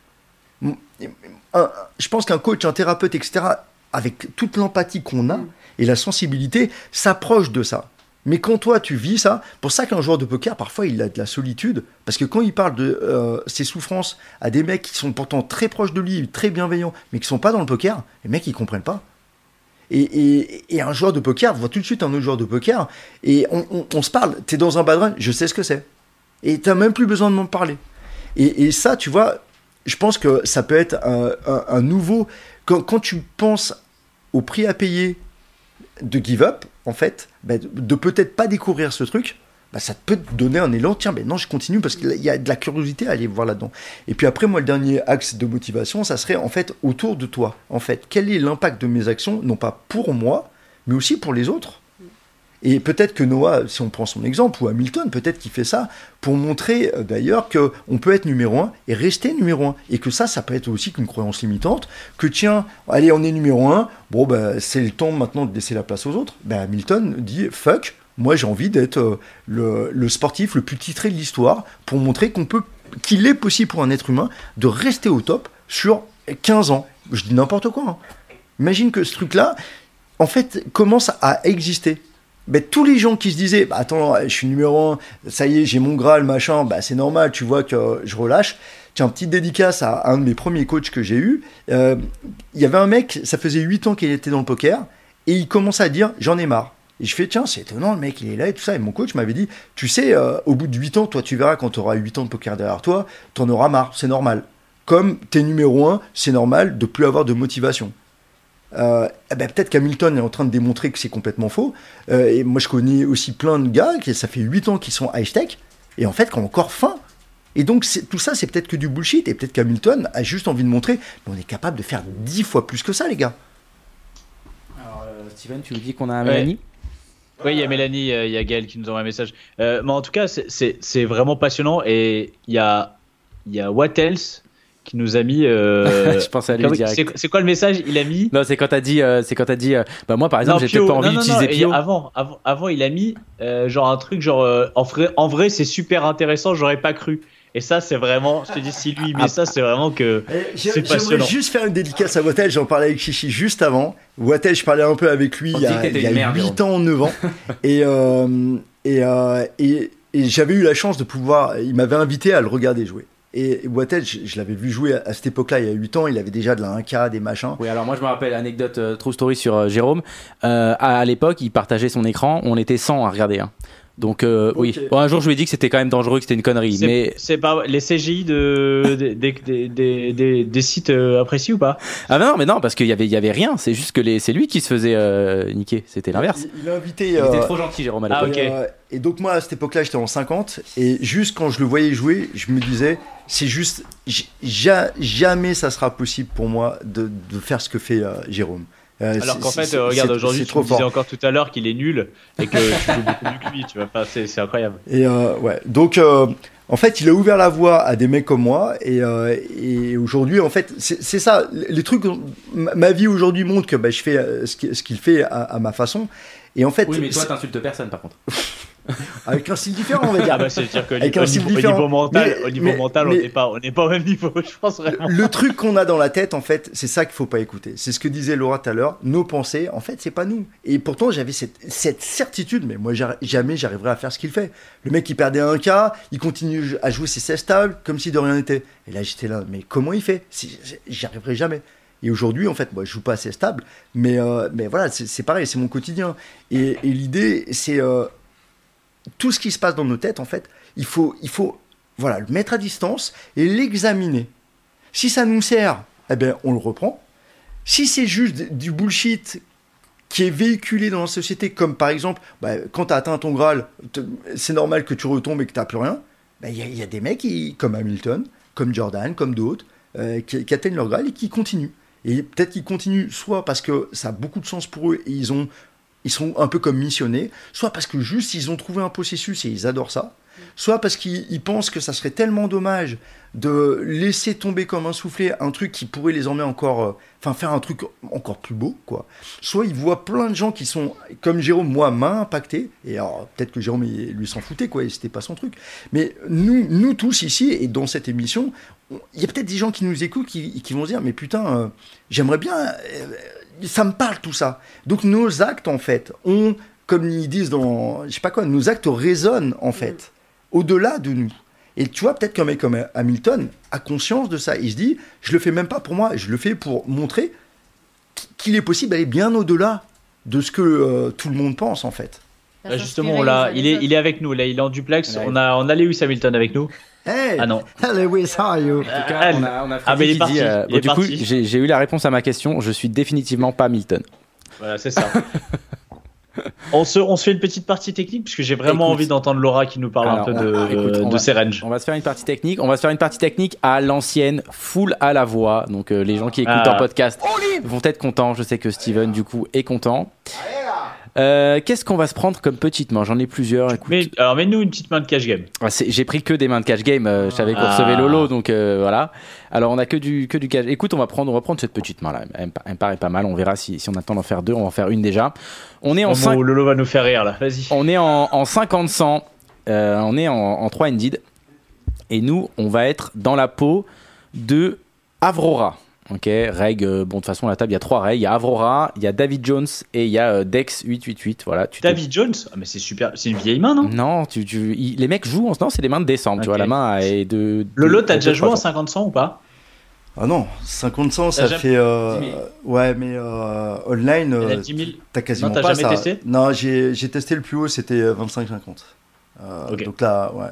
Je pense qu'un coach, un thérapeute, etc., avec toute l'empathie qu'on a et la sensibilité, s'approche de ça. Mais quand toi, tu vis ça, pour ça qu'un joueur de poker, parfois, il a de la solitude, parce que quand il parle de euh, ses souffrances à des mecs qui sont pourtant très proches de lui, très bienveillants, mais qui sont pas dans le poker, les mecs, ils comprennent pas. Et, et- un joueur de poker voit tout de suite un autre joueur de poker, et on, se parle, t'es dans un bad run, je sais ce que c'est. Et t'as même plus besoin de m'en parler. Et, et ça, tu vois, je pense que ça peut être un nouveau. Quand, quand tu penses au prix à payer de give up, en fait, bah, de, peut-être pas découvrir ce truc, bah, ça peut te donner un élan. Tiens, ben non, je continue parce qu'il y a de la curiosité à aller voir là-dedans. Et puis après, moi, le dernier axe de motivation, ça serait en fait autour de toi. En fait, quel est l'impact de mes actions, non pas pour moi, mais aussi pour les autres? Et peut-être que Noah, si on prend son exemple, ou Hamilton, peut-être qu'il fait ça pour montrer euh, d'ailleurs qu'on peut être numéro un et rester numéro un. Et que ça, ça peut être aussi qu'une croyance limitante. Que tiens, allez, on est numéro un, bon, ben, c'est le temps maintenant de laisser la place aux autres. Ben, Hamilton dit fuck, moi j'ai envie d'être euh, le, sportif le plus titré de l'histoire pour montrer qu'on peut, qu'il est possible pour un être humain de rester au top sur 15 ans. Je dis n'importe quoi. hein. Imagine que ce truc-là, en fait, commence à exister. Ben, tous les gens qui se disaient, bah, attends, je suis numéro un, ça y est, j'ai mon Graal, machin, bah, c'est normal, tu vois que je relâche. Tiens, petite dédicace à un de mes premiers coachs que j'ai eu. Euh, Il y avait un mec, ça faisait 8 ans qu'il était dans le poker, et il commençait à dire, j'en ai marre. Et je fais, tiens, c'est étonnant, le mec, il est là et tout ça. Et mon coach m'avait dit, tu sais, euh, au bout de 8 ans, toi, tu verras, quand tu auras 8 ans de poker derrière toi, t'en auras marre, c'est normal. Comme t'es numéro un, c'est normal de plus avoir de motivation. Euh, eh ben, peut-être qu'Hamilton est en train de démontrer que c'est complètement faux. Euh, et moi, je connais aussi plein de gars qui, ça fait 8 ans qu'ils sont high-tech, et en fait, qui ont encore faim. Et donc c'est- tout ça, c'est peut-être que du bullshit. Et peut-être qu'Hamilton a juste envie de montrer, mais on est capable de faire dix fois plus que ça, les gars. Alors, euh, Steven, tu nous dis qu'on a un Ouais. Mélanie? Oui, il y a Mélanie, il y a Gaël qui nous envoie un message. Euh, mais en tout cas, c'est- c'est c'est vraiment passionnant. Et il y a, il y a What Else qui nous a mis. euh, Je pensais à lui direct. c'est c'est quoi le message Il a mis. Non, c'est quand t'as dit, euh, c'est quand t'as dit, euh, bah moi par exemple, j'ai Pio. peut-être pas envie d'utiliser Pio. Avant, avant, avant, il a mis euh, genre un truc genre euh, en vrai, en vrai c'est super intéressant, j'aurais pas cru. Et ça, c'est vraiment, je te dis, si lui il met ça, c'est vraiment que. Eh, j'ai- C'est J'aimerais passionnant. juste faire une dédicace à Wattel, j'en parlais avec Chichi juste avant. Wattel, je parlais un peu avec lui On il y a, il y a une merde, 8 ans, 9 ans. et euh, et, euh, et, et j'avais eu la chance de pouvoir. Il m'avait invité à le regarder jouer. Et Wattel, je, l'avais vu jouer à, cette époque-là, il y a 8 ans, il avait déjà de la 1K, des machins. Oui, alors moi je me rappelle anecdote euh, true story sur euh, Jérôme. Euh, à à l'époque, il partageait son écran, on était 100 à regarder. hein. Donc euh, oui. Bon, un jour je lui ai dit que c'était quand même dangereux, que c'était une connerie, C'est mais c'est pas les CGI de, des, des, des, des, des sites euh, appréciés ou pas? Ah bah non, mais non parce qu'il y avait il y avait rien. C'est juste que les c'est lui qui se faisait euh, niquer. C'était l'inverse. Il, il a invité. Il euh, était trop gentil Jérôme à Ah, ok. Et, euh, et donc moi à cette époque-là j'étais en 50 et juste quand je le voyais jouer je me disais c'est juste ja- jamais ça sera possible pour moi de, de faire ce que fait euh, Jérôme. Euh, Alors qu'en fait, euh, regarde, aujourd'hui, tu trop me disais fort. encore tout à l'heure qu'il est nul et que tu joues beaucoup mieux que lui, tu vois. Enfin, c'est c'est incroyable. Et euh, ouais donc euh, en fait il a ouvert la voie à des mecs comme moi et, euh, et aujourd'hui en fait c'est c'est ça les trucs ma vie aujourd'hui montre que bah, je fais ce qui- ce qu'il fait à, à ma façon et en fait Oui, mais toi t'insultes personne par contre. avec un style différent on va dire. Ah bah, c'est-à-dire que Avec au un style niveau, mental, Mais- au niveau mais- mental, mais- on n'est pas, on n'est pas au même niveau, je pense vraiment. Le truc qu'on a dans la tête, en fait, c'est ça qu'il faut pas écouter. C'est ce que disait Laura tout à l'heure. Nos pensées, en fait, c'est pas nous. Et pourtant, j'avais cette, cette certitude, mais moi, jamais j'arriverai à faire ce qu'il fait. Le mec, il perdait un cas, il continue à jouer ses 16 tables comme si de rien n'était. Et là, j'étais là, mais comment il fait? J'y arriverai jamais. Et aujourd'hui, en fait, moi, je joue pas assez stable, mais, euh, mais voilà, c'est c'est pareil, c'est mon quotidien. Et, et l'idée, c'est euh, tout ce qui se passe dans nos têtes, en fait, il faut, il faut voilà, le mettre à distance et l'examiner. Si ça nous sert, eh bien, on le reprend. Si c'est juste du bullshit qui est véhiculé dans la société, comme par exemple, bah, quand tu as atteint ton Graal, c'est normal que tu retombes et que tu n'as plus rien, bah, il y, a- il y a des mecs qui, comme Hamilton, comme Jordan, comme d'autres, euh, qui, qui atteignent leur Graal et qui continuent. Et peut-être qu'ils continuent soit parce que ça a beaucoup de sens pour eux et ils, ont, ils sont un peu comme missionnés, soit parce que juste ils ont trouvé un processus et ils adorent ça, soit parce qu'ils ils pensent que ça serait tellement dommage de laisser tomber comme un soufflet un truc qui pourrait les emmener encore, euh, enfin faire un truc encore plus beau, quoi. Soit ils voient plein de gens qui sont, comme Jérôme, moi, main impactés, et alors peut-être que Jérôme, il- lui s'en foutait, quoi, et c'était pas son truc. Mais nous, nous tous ici, et dans cette émission, on- il y a peut-être des gens qui nous écoutent qui, vont dire, mais putain, euh, j'aimerais bien, euh, ça me parle tout ça. Donc nos actes, en fait, ont, comme ils disent dans, je sais pas quoi, nos actes résonnent, en fait, au-delà de nous. Et tu vois, peut-être qu'un mec comme Hamilton a conscience de ça. Il se dit, je le fais même pas pour moi, je le fais pour montrer qu'il est possible d'aller bien au-delà de ce que euh, tout le monde pense, en fait. Là, justement, là, il est, il est avec nous, là, il est en duplex. Ouais. On a, on a Lewis Hamilton avec nous. Hey, Ah non. Lewis, how are you? En tout cas, on a, on a ah, Freddy mais il est qui parti, dit, euh, il bon, est du coup, parti. j'ai j'ai eu la réponse à ma question. Je suis définitivement pas Milton. Voilà, c'est ça. on, se, on se fait une petite partie technique, puisque j'ai vraiment Écoute. envie d'entendre Laura qui nous parle Alors, un peu on- de, ah, écoute, on de va- ses ranges. On va se faire une partie technique. On va se faire une partie technique à l'ancienne, full à la voix. Donc euh, les gens qui écoutent Ah. en podcast vont être contents. Je sais que Steven du coup est content. Euh, Qu'est-ce qu'on va se prendre comme petite main J'en ai plusieurs. Écoute, Mais, alors, mets-nous une petite main de cash game. ah, j'ai pris que des mains de cash game. euh, je savais qu'on Ah. recevait Lolo, donc euh, voilà. Alors on a que du que du cash. Écoute, on va prendre on va prendre cette petite main là. Elle, me- elle me paraît pas mal. On verra si, si on a le temps d'en faire deux. On va en faire une déjà. On est en où Lolo va nous faire rire, là. Vas-y. on est en, en 50-100, euh, on est en, en 3 ended. Et nous, on va être dans la peau de Avrora. Ok, règle, euh, bon, de toute façon, à la table, il y a trois règles. Il y a Avrora, il y a David Jones et il y a euh, Dex 888. Voilà, tu David Jones? Ah, mais c'est super. C'est une vieille main, non? Non, tu, tu- il- les mecs jouent en non, c'est les mains de décembre. Tu vois, la main est de. Lolo, t'as déjà joué en trois 50-100 ou pas? Ah non, 50 cents, ça jamais- fait. euh, 10 000. ouais, mais euh, online, euh, 10 000. t'as quasiment Non, t'as pas jamais ça. testé? Non, j'ai j'ai testé le plus haut, c'était euh, 25-50. Euh, Ok. Donc là, ouais.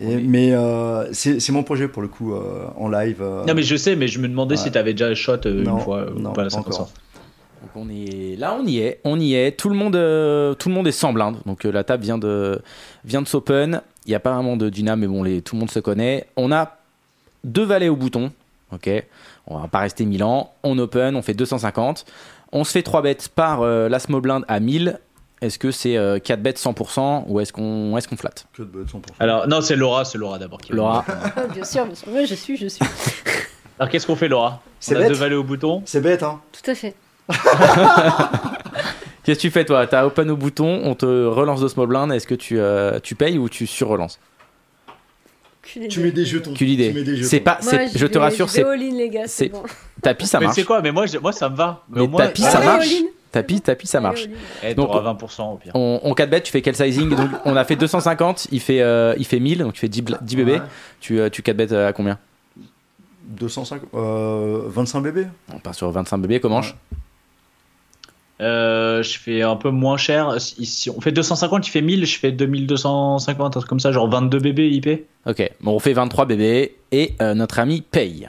Est- mais euh, c'est mon projet pour le coup, euh, en live. euh, Non, mais je sais, mais je me demandais Ouais. si t'avais déjà shot euh, Non, une fois non, ou pas la pas 50-100. encore. Donc on est là, on y est, on y est. Tout le monde, euh, tout le monde est sans blinde. Donc euh, la table vient de vient de s'open. Il n'y a pas vraiment de dynam, mais bon, les, tout le monde se connaît. On a deux valets au bouton. Ok. On va pas rester 1000 ans. On open, on fait 250. On se fait 3 bêtes par euh, la small blind à 1000. Est-ce que c'est euh, 4 bêtes 100% ou est-ce qu'on est qu'on flatte? Que de bêtes, 100%. Alors, non, c'est Laura, c'est Laura d'abord. qui Laura, Ah, bien sûr, bien sûr. Oui, je suis, je suis. Alors, qu'est-ce qu'on fait, Laura? C'est bête. deux valets au bouton. C'est bête, hein Tout à fait. qu'est-ce que tu fais toi? T'as open au bouton, on te relance de small blind. Est-ce que tu, euh, tu payes ou tu sur-relances? Tu mets des jetons. Quelle Tu idée mets des jetons. C'est pas, Moi, j'y je te vais- rassure, c'est all-in, les gars, c'est- bon. tapis, ça mais marche. c'est quoi? Mais moi, je- moi, ça me va. Mais au moins- tapis, ça Allez, marche. Tapis, tapis, ça marche. Eh, Donc, t'auras 20% au pire. On, on 4 bêtes, tu fais quel sizing Donc, On a fait 250, il fait, euh, il fait 1000, donc tu fais 10, bl- 10 bébés. Ouais. Tu, euh, tu 4 bêtes à combien 205, euh, 25 bébés. On part sur 25 bébés, comment Ouais. Euh, je fais un peu moins cher. Si, on fait 250, tu fais 1000, je fais 2250, un truc comme ça, genre 22 bébés IP. Ok, bon, on fait 23 bébés et euh, notre ami paye.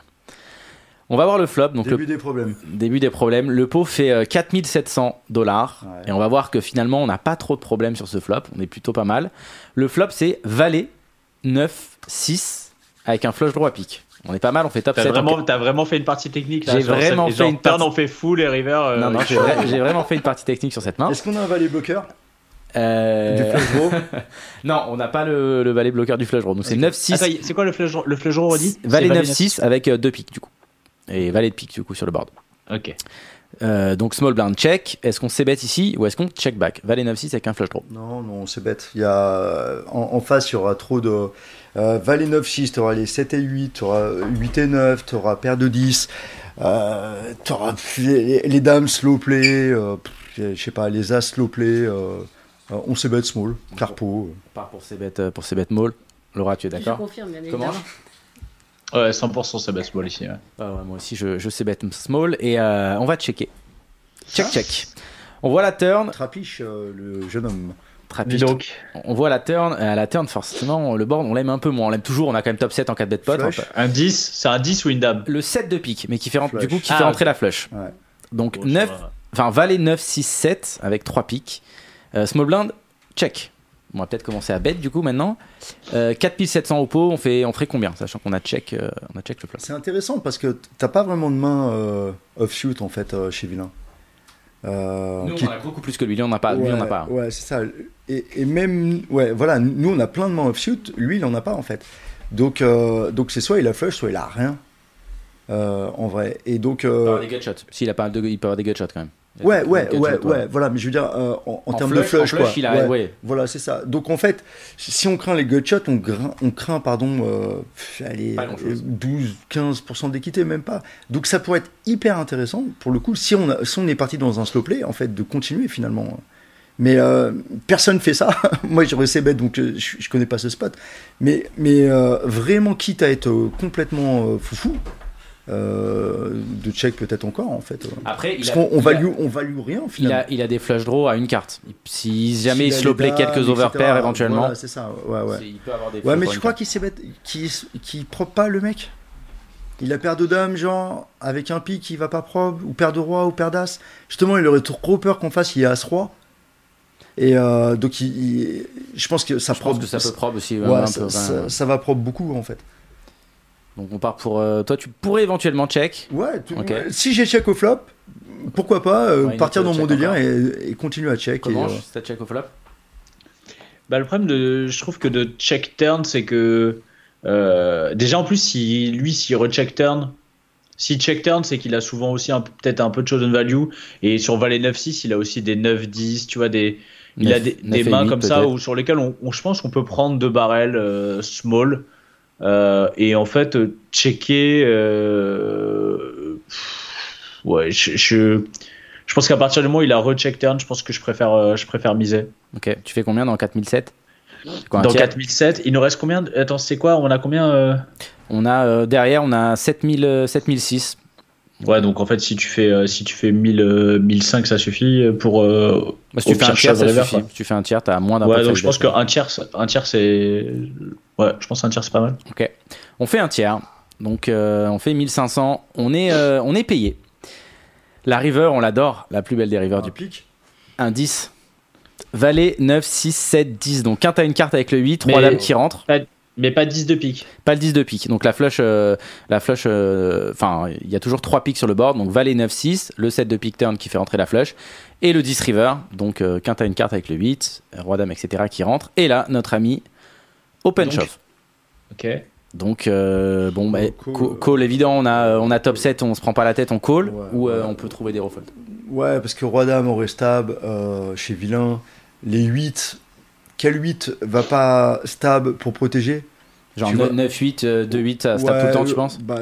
On va voir le flop, donc Début le des problèmes. début des problèmes. Le pot fait euh, 4700 dollars Ouais. et on va voir que finalement on n'a pas trop de problèmes sur ce flop, on est plutôt pas mal. Le flop c'est valet 9 6 avec un flush draw à pique. On est pas mal, on fait top T'as 7. en vraiment, t'as vraiment fait une partie technique là J'ai genre, vraiment fait genre, une turn, partie- on fait full et river. euh, Non, non, j'ai vra- j'ai vraiment fait une partie technique sur cette main. Est-ce qu'on a un valet bloqueur Euh, du flush draw non, on n'a pas le, le valet bloqueur du flush draw. Donc c'est 9 6 Attends, c'est quoi le flush, le flush draw redit valet C'est 9 6 avec euh, deux piques du coup. Et valet de pique du coup sur le board. Ok. Euh, donc small blind check. Est-ce qu'on c-bet ici ou est-ce qu'on check back? Valet 9-6 avec un flush draw. Non, non, c'est bête. Il y a, en, en face, il y aura trop de. Euh, valet 9-6, tu auras les 7 et 8, tu auras 8 et 9, tu auras paire de 10, euh, tu auras les, les dames slow play, euh, je sais pas, les as slow play, euh, euh, on se bet small, carpo. Part pour c-bet euh, pour c-bet mall. Laura, tu es Je d'accord confirme, bien Comment? évidemment. Ouais, 100% c'est baseball ici. ouais. Ah ouais, Moi aussi, je, je c-bet small et euh, on va checker. Check, check. On voit la turn. Trapiche, euh, le jeune homme. Trapiche. Donc. On voit la turn. À la turn, forcément, le board, on l'aime un peu moins. On l'aime toujours. On a quand même top 7 en 4 bet pot. Flush. Un 10, c'est un 10 ou une dame? Le 7 de pique, mais qui fait, rent- Flush. du coup, qui Ah, fait rentrer la flush. Ouais. Donc Bon, ça 9, va. enfin valet 9, 6, 7 avec 3 piques. Euh, small blind, check. On va peut-être commencer à bet du coup maintenant. Euh, 4700 au pot, on, fait, on ferait combien Sachant qu'on a check, euh, on a check le flop. C'est intéressant parce que t'as pas vraiment de main euh, offshoot en fait euh, chez Villain. Euh, Nous, qui- on en a beaucoup plus que lui. Lui, on n'a pas. Lui, on Ouais, pas. Ouais, c'est ça. Et, et même, ouais, voilà, nous on a plein de mains offshoot, lui il en a pas en fait. Donc, donc c'est soit il a flush, soit il a rien. En vrai. Et donc, Il peut avoir des gutshots. S'il a pas de, il peut avoir des gutshots quand même. Ouais, ouais, ouais, ouais, voilà. Mais je veux dire, euh, en, en En termes flush- de flush, en flush, quoi. il a- ouais, ouais. Voilà, c'est ça. Donc en fait, si on craint les gutshots, on, craint, pardon, euh, allez, Pas grand-chose. 12-15% d'équité, même pas. Donc ça pourrait être hyper intéressant, pour le coup, si on, a- si on est parti dans un slow play, en fait, de continuer finalement. Mais euh, personne fait ça. Moi, j'aurais ces bêtes, donc euh, je, je connais pas ce spot. Mais, mais euh, vraiment, quitte à être euh, complètement euh, foufou, euh, de check peut-être encore, en fait. euh. Après, il Parce a, qu'on on il value, on value rien, il finalement. a, il a des flush draws à une carte. Si jamais il les play quelques overpairs éventuellement, Voilà, c'est ça, ouais, ouais. c'est- il peut avoir des Ouais, mais je crois qu'il s'est bête, qu'il qu'il probe pas le mec. Il a paire de dames, genre, avec un pic, il va pas probe, ou paire de roi, ou paire d'as. Justement, il aurait trop peur qu'on fasse, il y a as-roi. Et euh, donc, il, il- je pense que ça Je pense probe. que ça peut probe aussi. ouais, ouais, un ça, peu, ça- enfin, ça va probe beaucoup, en fait. Donc on part pour. euh, toi, tu pourrais éventuellement check. Ouais, tu- Ok. ouais, si j'ai check au flop, pourquoi pas euh, Ouais, partir dans mon délire et, et continuer à check. et, Comment euh, Si t'as check au flop? Bah, le problème de, je trouve que de check turn, c'est que euh, déjà en plus, si lui, s'il recheck turn, si check turn, c'est qu'il a souvent aussi peut-être un peu de chosen value. Et sur valet 9-6, il a aussi des 9-10, tu vois, des, il a des, et mains comme ça où, sur lesquelles on, on- je pense qu'on peut prendre deux barrels euh, small. Euh, et en fait, euh, checker. Euh, pff, ouais, je, je, je pense qu'à partir du moment où il a recheck turn, je pense que je préfère, je préfère miser. Ok. Tu fais combien dans 4007 C'est quoi, un Dans tiers? 4007, il nous reste combien Attends, c'est quoi On a combien euh? On a euh, derrière, on a 7000, euh, 7006. Ouais, donc en fait, si tu fais, euh, si tu fais 1000, euh, 1005, ça suffit pour. euh, Bah, si tu fais un tiers, ça suffit. Si tu fais un tiers, t'as moins d'un Ouais, donc je pense qu'un tiers, un tiers, c'est. Ouais, je pense qu'un tiers, c'est pas mal. Ok. On fait un tiers. Donc euh, on fait 1500. On est, euh, on est payé. La river, on l'adore. La plus belle des rivers un du pic. un 10 valet 9, 6, 7, 10. Donc quand t'as une carte avec le 8, Mais- roi dame qui rentre, Mais pas 10 de pique. pas le 10 de pique. Donc la flush, euh, la flush, euh, enfin il y a toujours 3 piques sur le board. Donc valet 9, 6, le 7 de pique turn qui fait rentrer la flush et le 10 river. Donc euh, quand t'as une carte avec le 8, roi dame, etc. qui rentre. Et là notre ami open Donc, shove. Ok. Donc euh, bon, bah, Call, call, call, évident, on a, on a top 7, on se prend pas la tête, on call, Ouais, ou euh, ouais. on peut trouver des refolds. Ouais, parce que Roi Dame aurait stab euh, chez Vilain. Les 8, quel 8 va pas stab pour protéger Genre Tu vois- 9-8, 2-8, ça se tape Ouais, tout le temps, tu penses bah,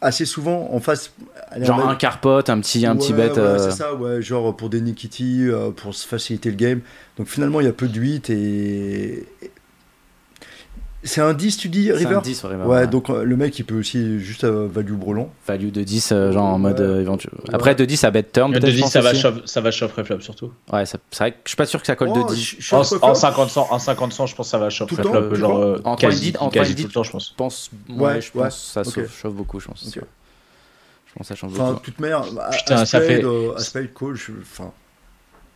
Assez souvent, en face. Genre un carpote, un petit, un petit Ouais, bet. ouais, euh, c'est ça, ouais, genre pour des Nikiti, euh, pour se faciliter le game. Donc finalement, il y a peu de 8 et. C'est un 10, tu dis, c'est River un 10 sur River. Ouais, ouais. donc euh, le mec, il peut aussi juste euh, value brelan. Value de 10, euh, genre en mode Ouais. euh, éventuel. Ouais. Après, de 10, ça bet turn. De peut-être, je 10, pense ça va, shove, ça va shove préflop surtout. Ouais, c'est vrai que je suis pas sûr que ça colle Oh, de 10. je- je suis En, en flop. 50 en 50 100, je pense que ça va shove le Genre euh, Entre quasi, entre quasi tout le temps, je pense. Pense, ouais, Ouais, je ouais, pense que ça chauffe, beaucoup, je pense. Je pense que ça change Enfin, beaucoup. de toute à- Putain, à ça fait- à call, je. Enfin.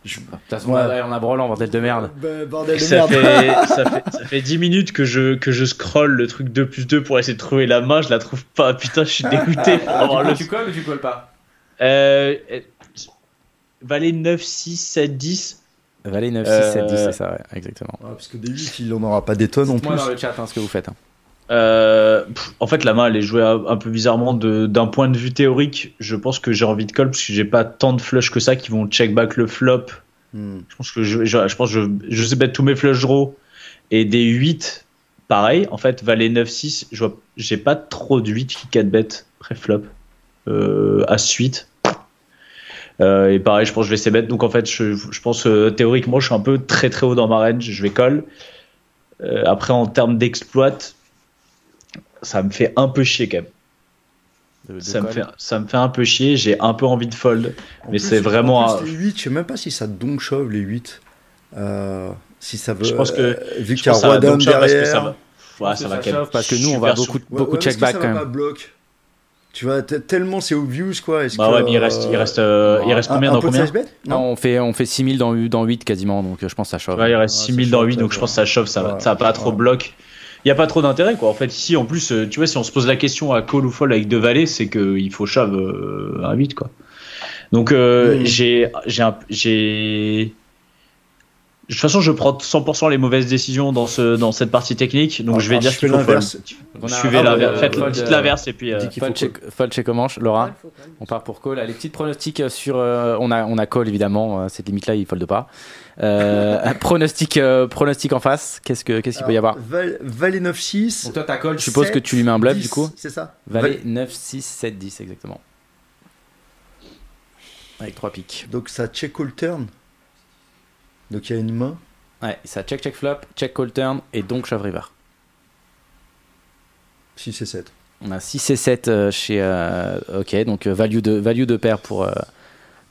Je- De toute façon, Ouais. on a Brolan, bordel de merde. Bah, bordel de Ça merde. fait, ça, fait, ça fait 10 minutes que je, que je scroll le truc 2 plus 2 pour essayer de trouver la main, je la trouve pas. Putain, je suis dégoûté. avoir le- Tu colles ou tu colles pas? Euh, euh, Valet 9, 6, 7, 10. Valet 9, 6, 7, 10, Euh, c'est ça, ouais, exactement. Ouais, parce que des 8, il en aura pas des tonnes en plus. dans le chat hein, ce que vous faites. hein. Euh, pff, en fait, la main, elle est jouée un, un peu bizarrement d'un point de vue théorique. Je pense que j'ai envie de call parce que j'ai pas tant de flush que ça qui vont check back le flop. Hmm. Je pense que je, je, je pense que je, je sais bet tous mes flush draws et des 8, pareil. En fait, valet 9, 6, je j'ai pas trop de 8 qui 4 bet pré-flop euh, à suite. Euh, et pareil, je pense que je vais bet. Donc en fait, je, je pense euh, théoriquement, je suis un peu très très haut dans ma range. Je vais call. Euh, après, en termes d'exploit, ça me fait un peu chier quand même. De- de Ça me, fait, ça me fait un peu chier. J'ai un peu envie de fold. En Mais c'est vraiment en plus, les 8, je sais même pas si ça donk shove les 8. Euh, si ça veut. Je pense que- euh, vu qu'il y a roi va dame derrière. ça va. Ouais, ça va ça quand même. chauffe parce que nous, on va beaucoup, Ouais, beaucoup ouais, check est-ce que back ça quand va même. pas bloc Tu vois, tellement c'est obvious quoi. Est-ce Bah que, ouais, mais il reste, il euh, reste, euh, il reste un- combien un dans pot de combien Non, Non. on fait, on fait 6000 dans, dans 8 quasiment, donc euh, je pense que ça chauffe. Ouais, il reste Ouais, 6000 ça dans chauffe, 8, ça donc je pense que ça chauffe, ça va, Ouais, ça va pas trop ouais. bloc. Il y a pas trop d'intérêt quoi. En fait, ici en plus, euh, tu vois, si on se pose la question à call ou fold avec deux valets, c'est qu'il faut shove euh, un 8 quoi. Donc euh, Mm. j'ai, j'ai, j'ai. De toute façon, je prends 100% les mauvaises décisions dans ce, dans cette partie technique, donc Ah, je vais dire qu'il faut fold. l'inverse. Suivez l'inverse, ouais, faites dites euh, l'inverse et puis. euh, Fold chez, Comanche, Laura. On part pour call. Les petites pronostics sur. euh, on, a, on a call évidemment, euh, cette limite-là, il fold pas. Euh, un pronostic, euh, pronostic en face, qu'est-ce qu'il qu'est-ce qu'il peut y avoir Val- Valet 9-6. Donc toi, ta call, je suppose que tu lui mets un bluff 10, du coup C'est ça. Valet 9, 6, 7, 10 exactement. Avec 3 piques. Donc ça check call turn. Donc il y a une main. Ouais, ça check, check flop, check call turn et donc shove river. 6 et 7. On a 6 et 7 euh, chez. euh, ok, donc euh, value, de, value de paire pour, euh,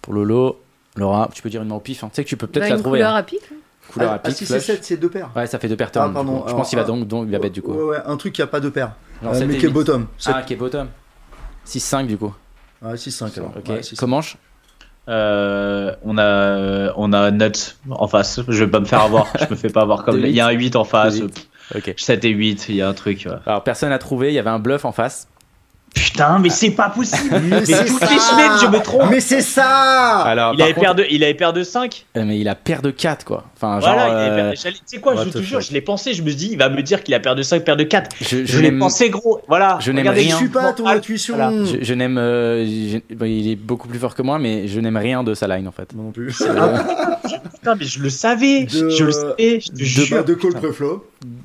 pour Lolo. Laura, tu peux dire une main au pif. hein. Tu sais que tu peux peut-être Bah, la une trouver. couleur hein. à pic. hein. Couleur ah, à pique, 6 et flush. 7, c'est deux paires. Ouais, ça fait deux paires Ah, turn. du pardon, coup. Je alors, pense qu'il va ah, donc, donc il va bet du coup. Ouais, ouais, un truc qui a pas de paire. Genre Euh, sept mais et qui est huit. bottom. Ah, qui est bottom. 6-5 du coup. Ah, 6-5 alors. Ok. Ouais, 6-5. Comanche Euh, on a on a Nuts en face. Je vais pas me faire avoir. je me fais pas avoir comme il y a un 8 en face. De huit. Ok. 7 et 8, il y a un truc. ouais. Alors personne n'a trouvé, il y avait un bluff en face. Putain, mais c'est pas possible. Mais c'est toutes ça les semaines, je me trompe. Mais c'est ça Alors, il avait contre- il de 5. Euh, mais il a de 4 quoi. Enfin, genre. Voilà, euh, tu sais quoi, what je te jure, je l'ai pensé, je me suis dit il va me dire qu'il a de 5, paire de 4. je, Je, je l'ai pensé gros. Voilà. je n'aime rien. Je suis pas ton intuition Voilà. je, je n'aime. euh, bon, il est beaucoup plus fort que moi, mais je n'aime rien de sa line en fait. Non plus. Putain, mais je le savais. De- Je le savais, je te De, jure. de call pré-flop.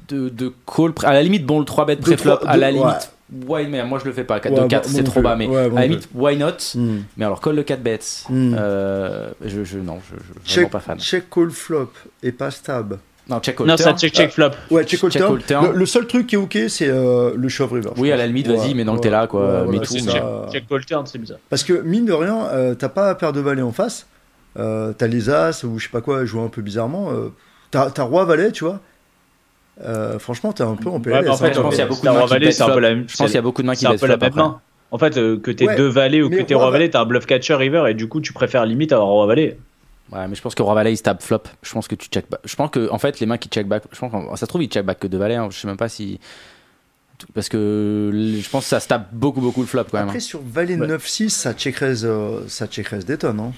De, de call, à la limite, bon, le 3 bet De pré-flop, à la ouais. limite, why, mais moi je le fais pas. 4 Ouais, de 4, moi c'est non trop bas, mais Ouais, moi à non la limite, why not Hmm. Mais alors, call le 4 bets, Hmm. euh, je, je, non, je, je, vraiment Check, pas fan. check call flop et pas stab. Non, check call Non, ça turn. check check flop. Ouais, check call Check turn. call turn. Le, le seul truc qui est ok, c'est euh, le shove river. Oui, à pense. la limite, vas-y, Ouais, mais tant que t'es là, quoi, ouais, mets voilà, tout, mais- ça. Check call turn, c'est bizarre. Parce que mine de rien, euh, t'as pas paire de valets en face. Euh, t'as les as ou je sais pas quoi jouer un peu bizarrement. Euh, t'as t'as roi valet, tu vois. Euh, franchement, t'es un peu en PLS. Ouais, en hein. fait, je pense qu'il y a beaucoup de mains qui Valet, même Je pense qu'il y a beaucoup de mains qui C'est un peu la même main. En fait, euh, que t'es Ouais, deux valets ou que t'es roi roi va- valet, t'as un bluff catcher river et du coup tu préfères limite avoir roi valet. Ouais, mais je pense que Roi Valet il se tape flop. Je pense que tu check back. Je pense que en fait les mains qui check back, je pense que ça se trouve il check back que deux valets. hein. Je sais même pas si parce que je pense que ça se tape beaucoup beaucoup le flop quand même. Après, hein. sur Valet Ouais. 9-6, ça check raise, euh, ça check raise des tonnes. Hein.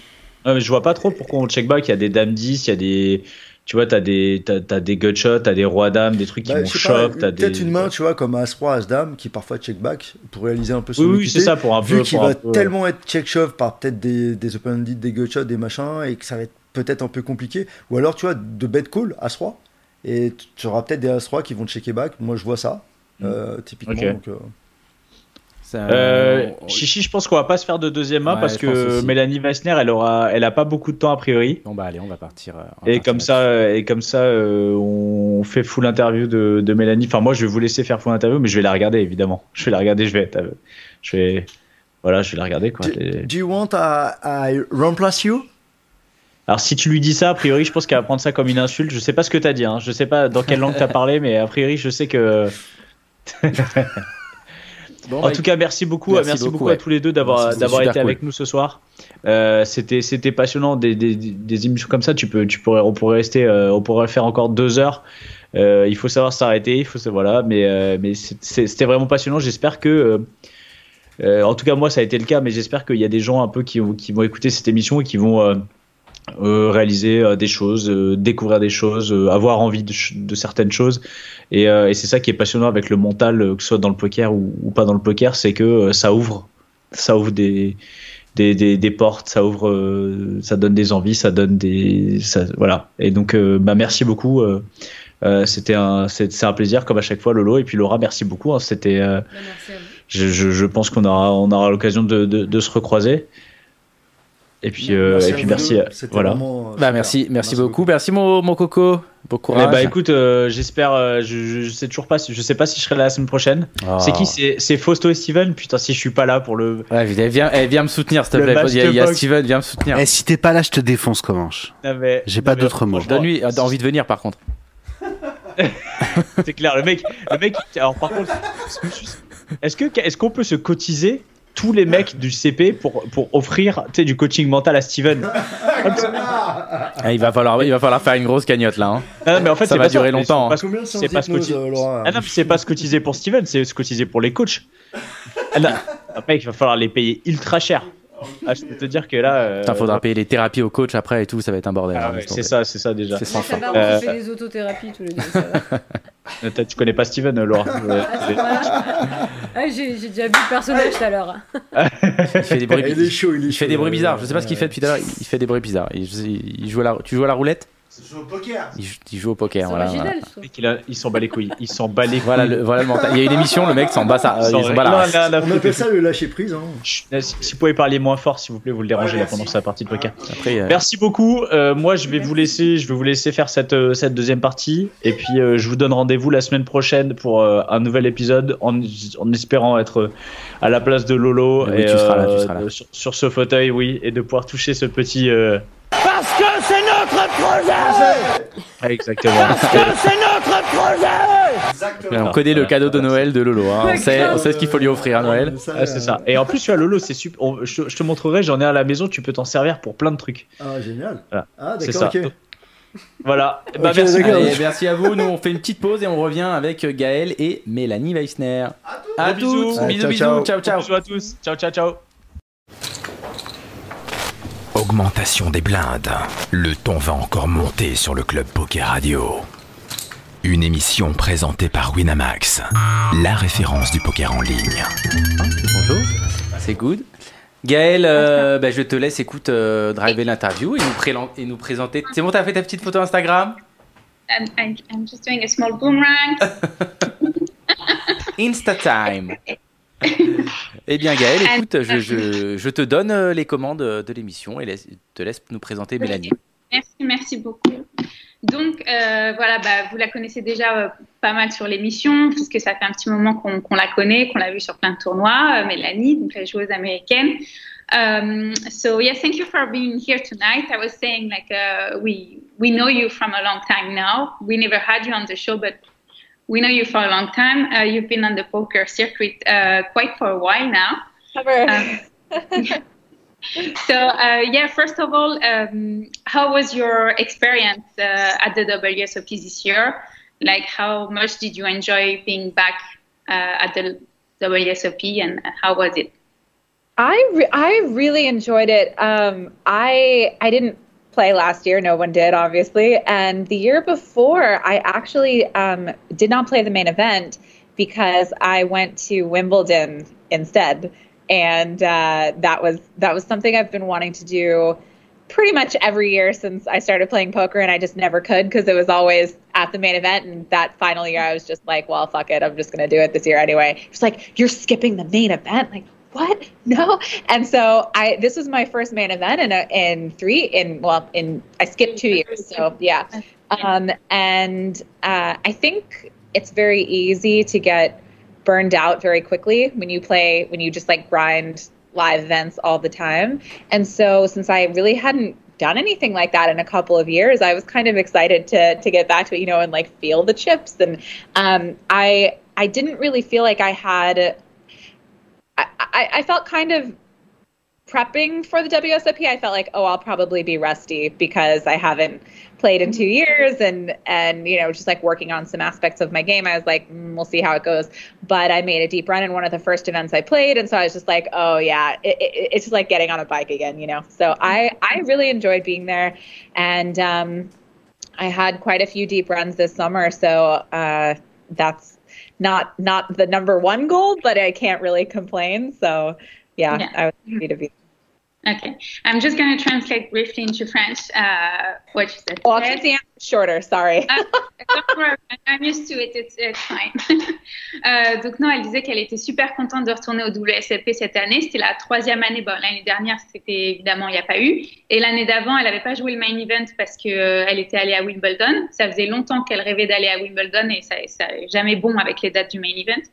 Ouais, mais je vois pas trop pourquoi on check back. Il y a des dames 10, il y a des. Tu vois, t'as des, t'as, t'as des gutshots, t'as des rois dames, des trucs qui Bah, vont t'as Peut-être des. une main, tu vois, comme As-Roi, As-Dame, qui parfois check back pour réaliser un peu son Oui, oui, c'est ça, pour un Vu peu. qu'il pour un va peu- tellement être check shove par peut-être des, des open des gutshots, des machins, et que ça va être peut-être un peu compliqué. Ou alors, tu vois, de bet call, As-Roi, et tu auras peut-être des As-Roi qui vont checker back. Moi, je vois ça, euh, typiquement. Donc, euh, Ça- Euh, on- Chichi, je pense qu'on va pas se faire de deuxième main Ouais, parce que aussi. Mélanie Weissner, elle aura, elle a pas beaucoup de temps a priori. Bon bah allez, on va partir. euh, on Et partir comme ça, et comme ça, euh, on fait full interview de, de Mélanie. Enfin, moi, je vais vous laisser faire full interview, mais je vais la regarder évidemment. Je vais la regarder, je vais, être, euh, je vais, voilà, je vais la regarder quoi. do, you want I, I remplace you? Alors, si tu lui dis ça, a priori, je pense qu'elle va prendre ça comme une insulte. Je sais pas ce que t'as dit. Hein. Je sais pas dans quelle langue t'as parlé, mais a priori, je sais que. Bon, En bah, tout cas, merci beaucoup, Merci merci, beaucoup, beaucoup, ouais. à tous les deux d'avoir été cool. avec nous ce soir. Euh, c'était c'était passionnant des, des, des émissions comme ça. Tu peux tu pourrais on pourrait rester euh, on pourrait faire encore deux heures. Euh, il faut savoir s'arrêter. Il faut voilà. Mais mais c'était vraiment passionnant. J'espère que en tout cas moi ça a été le cas. Mais j'espère qu'il y a des gens un peu qui qui vont écouter cette émission et qui vont euh, réaliser euh, des choses, euh, découvrir des choses, avoir envie de, certaines choses. Et, et c'est ça qui est passionnant avec le mental, que ce soit dans le poker ou, ou pas dans le poker, c'est que ça ouvre, ça ouvre des, des, des, des portes, ça ouvre, ça donne des envies, ça donne des, ça, voilà. Et donc, bah merci beaucoup. c'était un, c'est un plaisir comme à chaque fois, Lolo. Et puis Laura, merci beaucoup. hein, c'était, Bah, je, je, je pense qu'on aura, on aura l'occasion de, de, de se recroiser. Et puis, euh, Merci et à puis merci. euh, Voilà. vraiment, euh, Bah merci, merci beaucoup. Merci mon, mon coco. Bon Eh courage. bah écoute, euh, j'espère, euh, je, je, sais toujours pas, si- je sais pas si je serai là la semaine prochaine. Oh. C'est qui? C'est c'est Fausto et Steven? Putain, si je suis pas là pour le. Ouais, viens, eh, viens me soutenir, s'il te plaît. Il y a, de il y a boxe. Steven, viens me soutenir. Eh, si t'es pas là, je te défonce, Comanche. J'ai pas d'autres mots. Donne-lui euh, envie de venir par contre. C'est clair, le mec, le mec. Alors par contre, est-ce que est-ce qu'on peut se cotiser tous les mecs du CP pour pour offrir, tu sais, du coaching mental à Steven Ah, il, va falloir, il va falloir faire une grosse cagnotte là. hein. Non, mais en fait, Ça va pas durer longtemps, c'est hein. pas- c'est se cotiser. Ah non, pas se cotiser pour Steven, c'est se cotiser pour les coachs. Ah non, mec, il va falloir les payer ultra cher. Ah, je peux te dire que là. euh, Putain, faudra payer les thérapies au coach après et tout, ça va être un bordel. Ah hein, ouais, laisse c'est ça, c'est ça déjà. C'est sans Ça fin. va, on Euh, fait des autothérapies tous les deux. Euh, Tu connais pas Steven, euh, Laura Euh, Ah, j'ai j'ai déjà vu le personnage tout à l'heure. Il fait des bruits, Il est chaud, il est il fait chaud, des bruits là. bizarres. Je sais pas ce qu'il fait depuis tout à l'heure. Il fait des bruits bizarres. Il, il joue à la, tu joues à la roulette C'est au poker. il, joue- il joue au poker. C'est Voilà, original, voilà. il, a- il s'en bat les couilles. Il s'en bat les couilles. Voilà, le, voilà le mental. Il y a une émission, le mec s'en bat, ça, euh, il s'en bat race. non, non, On appelle ça le lâcher prise. Hein. Chut, Si, si vous pouvez parler moins fort, s'il vous plaît, vous le dérangez Ouais, là pendant sa partie de poker. Après, euh, Merci beaucoup. Euh, moi, je vais vous laisser, je vais vous laisser faire cette euh, cette deuxième partie, et puis euh, je vous donne rendez-vous la semaine prochaine pour euh, un nouvel épisode, en, en espérant être à la place de Lolo Oui, et tu seras là, tu seras là. de- Sur, sur ce fauteuil, oui, et de pouvoir toucher ce petit. Euh, Exactement. on connaît le cadeau de Noël de Lolo. hein. On, sait, on sait ce qu'il faut lui offrir à Noël. Ah, c'est ça. Et en plus, tu as Lolo, c'est super. on- je, je te montrerai, j'en ai à la maison, tu peux t'en servir pour plein de trucs. Ah, génial. Voilà. Ah, C'est d'accord, ça. ok. Voilà. Bah, merci. d'accord. Allez, merci à vous. Nous, on fait une petite pause et on revient avec Gaël et Mélanie Weissner. À toutes. bisous. Bisous, Ouais, bisous. ciao, Ciao, ciao. Bisous à tous. Ciao, ciao, ciao. Augmentation des blindes. Le ton va encore monter sur le Club Poker Radio. Une émission présentée par Winamax, la référence du poker en ligne. Bonjour. C'est good. Gaël, euh, bah, je te laisse, écoute, euh, driver l'interview et nous, prélan- et nous présenter. C'est bon, t'as fait ta petite photo Instagram? I'm, I'm, I'm just doing a small boomerang. Insta time. eh bien, Gaël, écoute, je, je- je te donne euh, les commandes de l'émission et laisse- te laisse nous présenter Mélanie. Merci, merci beaucoup. Donc, euh, voilà, bah, vous la connaissez déjà euh, pas mal sur l'émission, puisque ça fait un petit moment qu'on la connaît, qu'on l'a vue sur plein de tournois, euh, Mélanie, donc la joueuse américaine. Um, so, yes, thank you for being here tonight. I was saying, like, uh, we, we know you from a long time now. We never had you on the show, but we know you for a long time. Uh, you've been on the poker circuit uh, quite for a while now. Um, So uh, yeah, first of all, um, how was your experience uh, at the WSOP this year? Like, how much did you enjoy being back uh, at the WSOP, and how was it? I re- I really enjoyed it. Um, I I didn't play last year. No one did, obviously. And the year before, I actually um, did not play the main event because I went to Wimbledon instead, and uh, that was that was something I've been wanting to do pretty much every year since I started playing poker, and I just never could because it was always at the main event. And that final year, I was just like, well, fuck it, I'm just gonna do it this year anyway. It's like you're skipping the main event, like what? No. And so I this was my first main event in a, in three in well in I skipped two years. So yeah. Um, and uh, I think it's very easy to get burned out very quickly when you play when you just like grind live events all the time. And so since I really hadn't done anything like that in a couple of years, I was kind of excited to to get back to it, you know, and like feel the chips. And um, I I didn't really feel like I had I, I felt kind of prepping for the WSOP. I felt like, oh, I'll probably be rusty because I haven't played in two years and and you know just like working on some aspects of my game. I was like, mm, we'll see how it goes. But I made a deep run in one of the first events I played, and so I was just like, oh yeah, it, it, it's just like getting on a bike again, you know. So I I really enjoyed being there, and um, I had quite a few deep runs this summer. So uh, that's not not the number one goal, but I can't really complain. So yeah, yeah. I was happy to be. Okay, I'm just going to translate briefly into French uh, what you said. Oh, I'll keep shorter, sorry. uh, I'm used to it, it's, it's fine. euh, donc non, elle disait qu'elle était super contente de retourner au WSLP cette année. C'était la troisième année. Bon, l'année dernière, c'était évidemment, il n'y a pas eu. Et l'année d'avant, elle n'avait pas joué le main event parce qu'elle euh, elle était allée à Wimbledon. Ça faisait longtemps qu'elle rêvait d'aller à Wimbledon et ça n'est jamais bon avec les dates du main event.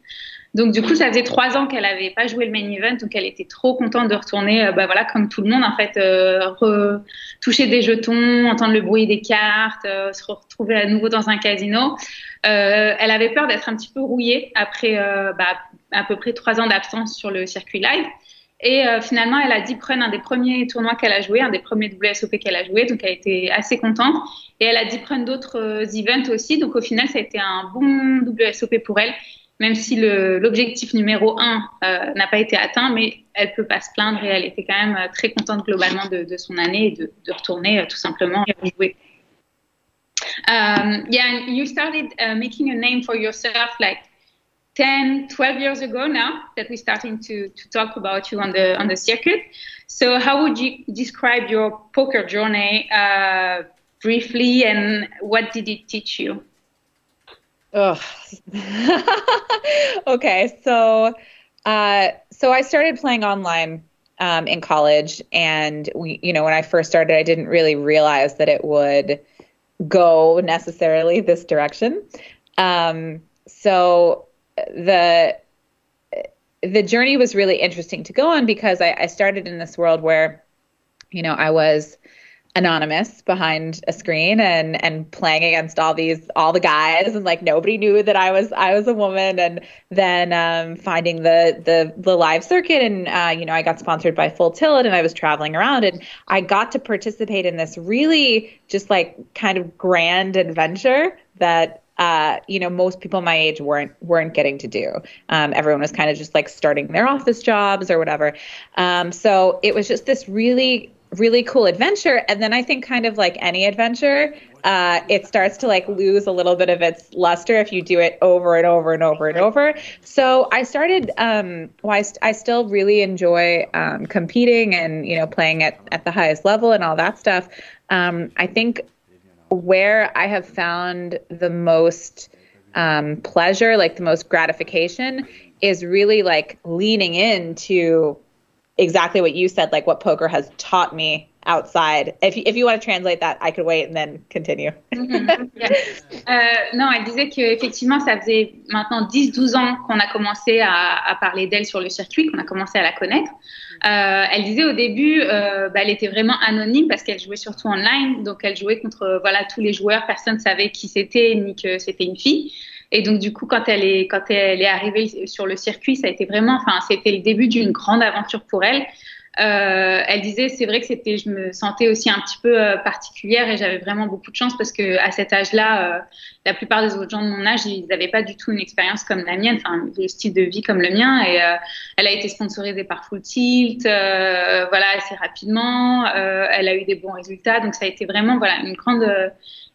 Donc du coup, ça faisait trois ans qu'elle n'avait pas joué le main event, donc elle était trop contente de retourner, euh, bah voilà, comme tout le monde en fait, euh, toucher des jetons, entendre le bruit des cartes, euh, se retrouver à nouveau dans un casino. Euh, elle avait peur d'être un petit peu rouillée après bah, à peu près trois ans d'absence sur le circuit live. Et finalement, elle a dit prenne un des premiers tournois qu'elle a joué, un des premiers WSOP qu'elle a joué, donc elle était assez contente. Et elle a dit prendre d'autres events aussi, donc au final, ça a été un bon WSOP pour elle même si l'objectif numéro un euh, n'a pas été atteint, mais elle peut pas se plaindre et elle était quand même euh, très contente globalement de, son année et de, retourner euh, tout simplement jouer. Um, yeah, you started uh, making a name for yourself like 10, 12 years ago now that we're starting to, to talk about you on the on the circuit. So how would you describe your poker journey uh, briefly and what did it teach you? Ugh. okay, so uh, so I started playing online um, in college, and we, you know, when I first started, I didn't really realize that it would go necessarily this direction. Um, so the the journey was really interesting to go on because I, I started in this world where, you know, I was anonymous behind a screen and and playing against all these all the guys and like nobody knew that I was I was a woman and then um, finding the the the live circuit and uh, you know I got sponsored by Full Tilt and I was traveling around and I got to participate in this really just like kind of grand adventure that uh, you know, most people my age weren't weren't getting to do. Um, everyone was kind of just like starting their office jobs or whatever. Um, so it was just this really really cool adventure. And then i think kind of like any adventure uh, it starts to like lose a little bit of its luster if you do it over and over and over and over. So i started um, well, I, st- I still really enjoy um, competing and you know playing at, at the highest level and all that stuff. Um, i think where i have found the most um, pleasure like the most gratification is really like leaning into exactly what you said, like what poker has taught me outside. If you, if you want to translate that, I could wait and then continue. mm-hmm. yeah. euh, non, elle disait qu'effectivement, ça faisait maintenant 10-12 ans qu'on a commencé à, à parler d'elle sur le circuit, qu'on a commencé à la connaître. Euh, elle disait au début, euh, bah, elle était vraiment anonyme parce qu'elle jouait surtout online, donc elle jouait contre voilà tous les joueurs, personne ne savait qui c'était ni que c'était une fille. Et donc du coup, quand elle est quand elle est arrivée sur le circuit, ça a été vraiment, enfin, c'était le début d'une grande aventure pour elle. Euh, elle disait, c'est vrai que c'était, je me sentais aussi un petit peu euh, particulière et j'avais vraiment beaucoup de chance parce que à cet âge-là, euh, la plupart des autres gens de mon âge, ils n'avaient pas du tout une expérience comme la mienne, enfin le style de vie comme le mien. Et euh, elle a été sponsorisée par Full Tilt, euh, voilà, assez rapidement. Elle a eu des bons résultats, donc ça a été vraiment voilà une grande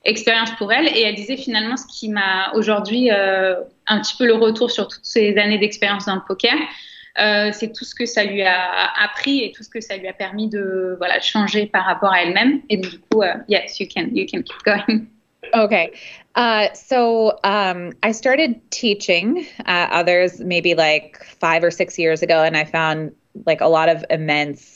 expérience pour elle. Et elle disait finalement ce qui m'a aujourd'hui un petit peu le retour sur toutes ces années d'expérience dans le poker. Euh, c'est tout ce que ça lui a appris et tout ce que ça lui a permis de voilà changer par rapport à elle-même. Et donc, du coup, uh, yes, you can you can keep going. Okay. Uh, so um, I started teaching uh, others maybe like five or six years ago, and I found like a lot of immense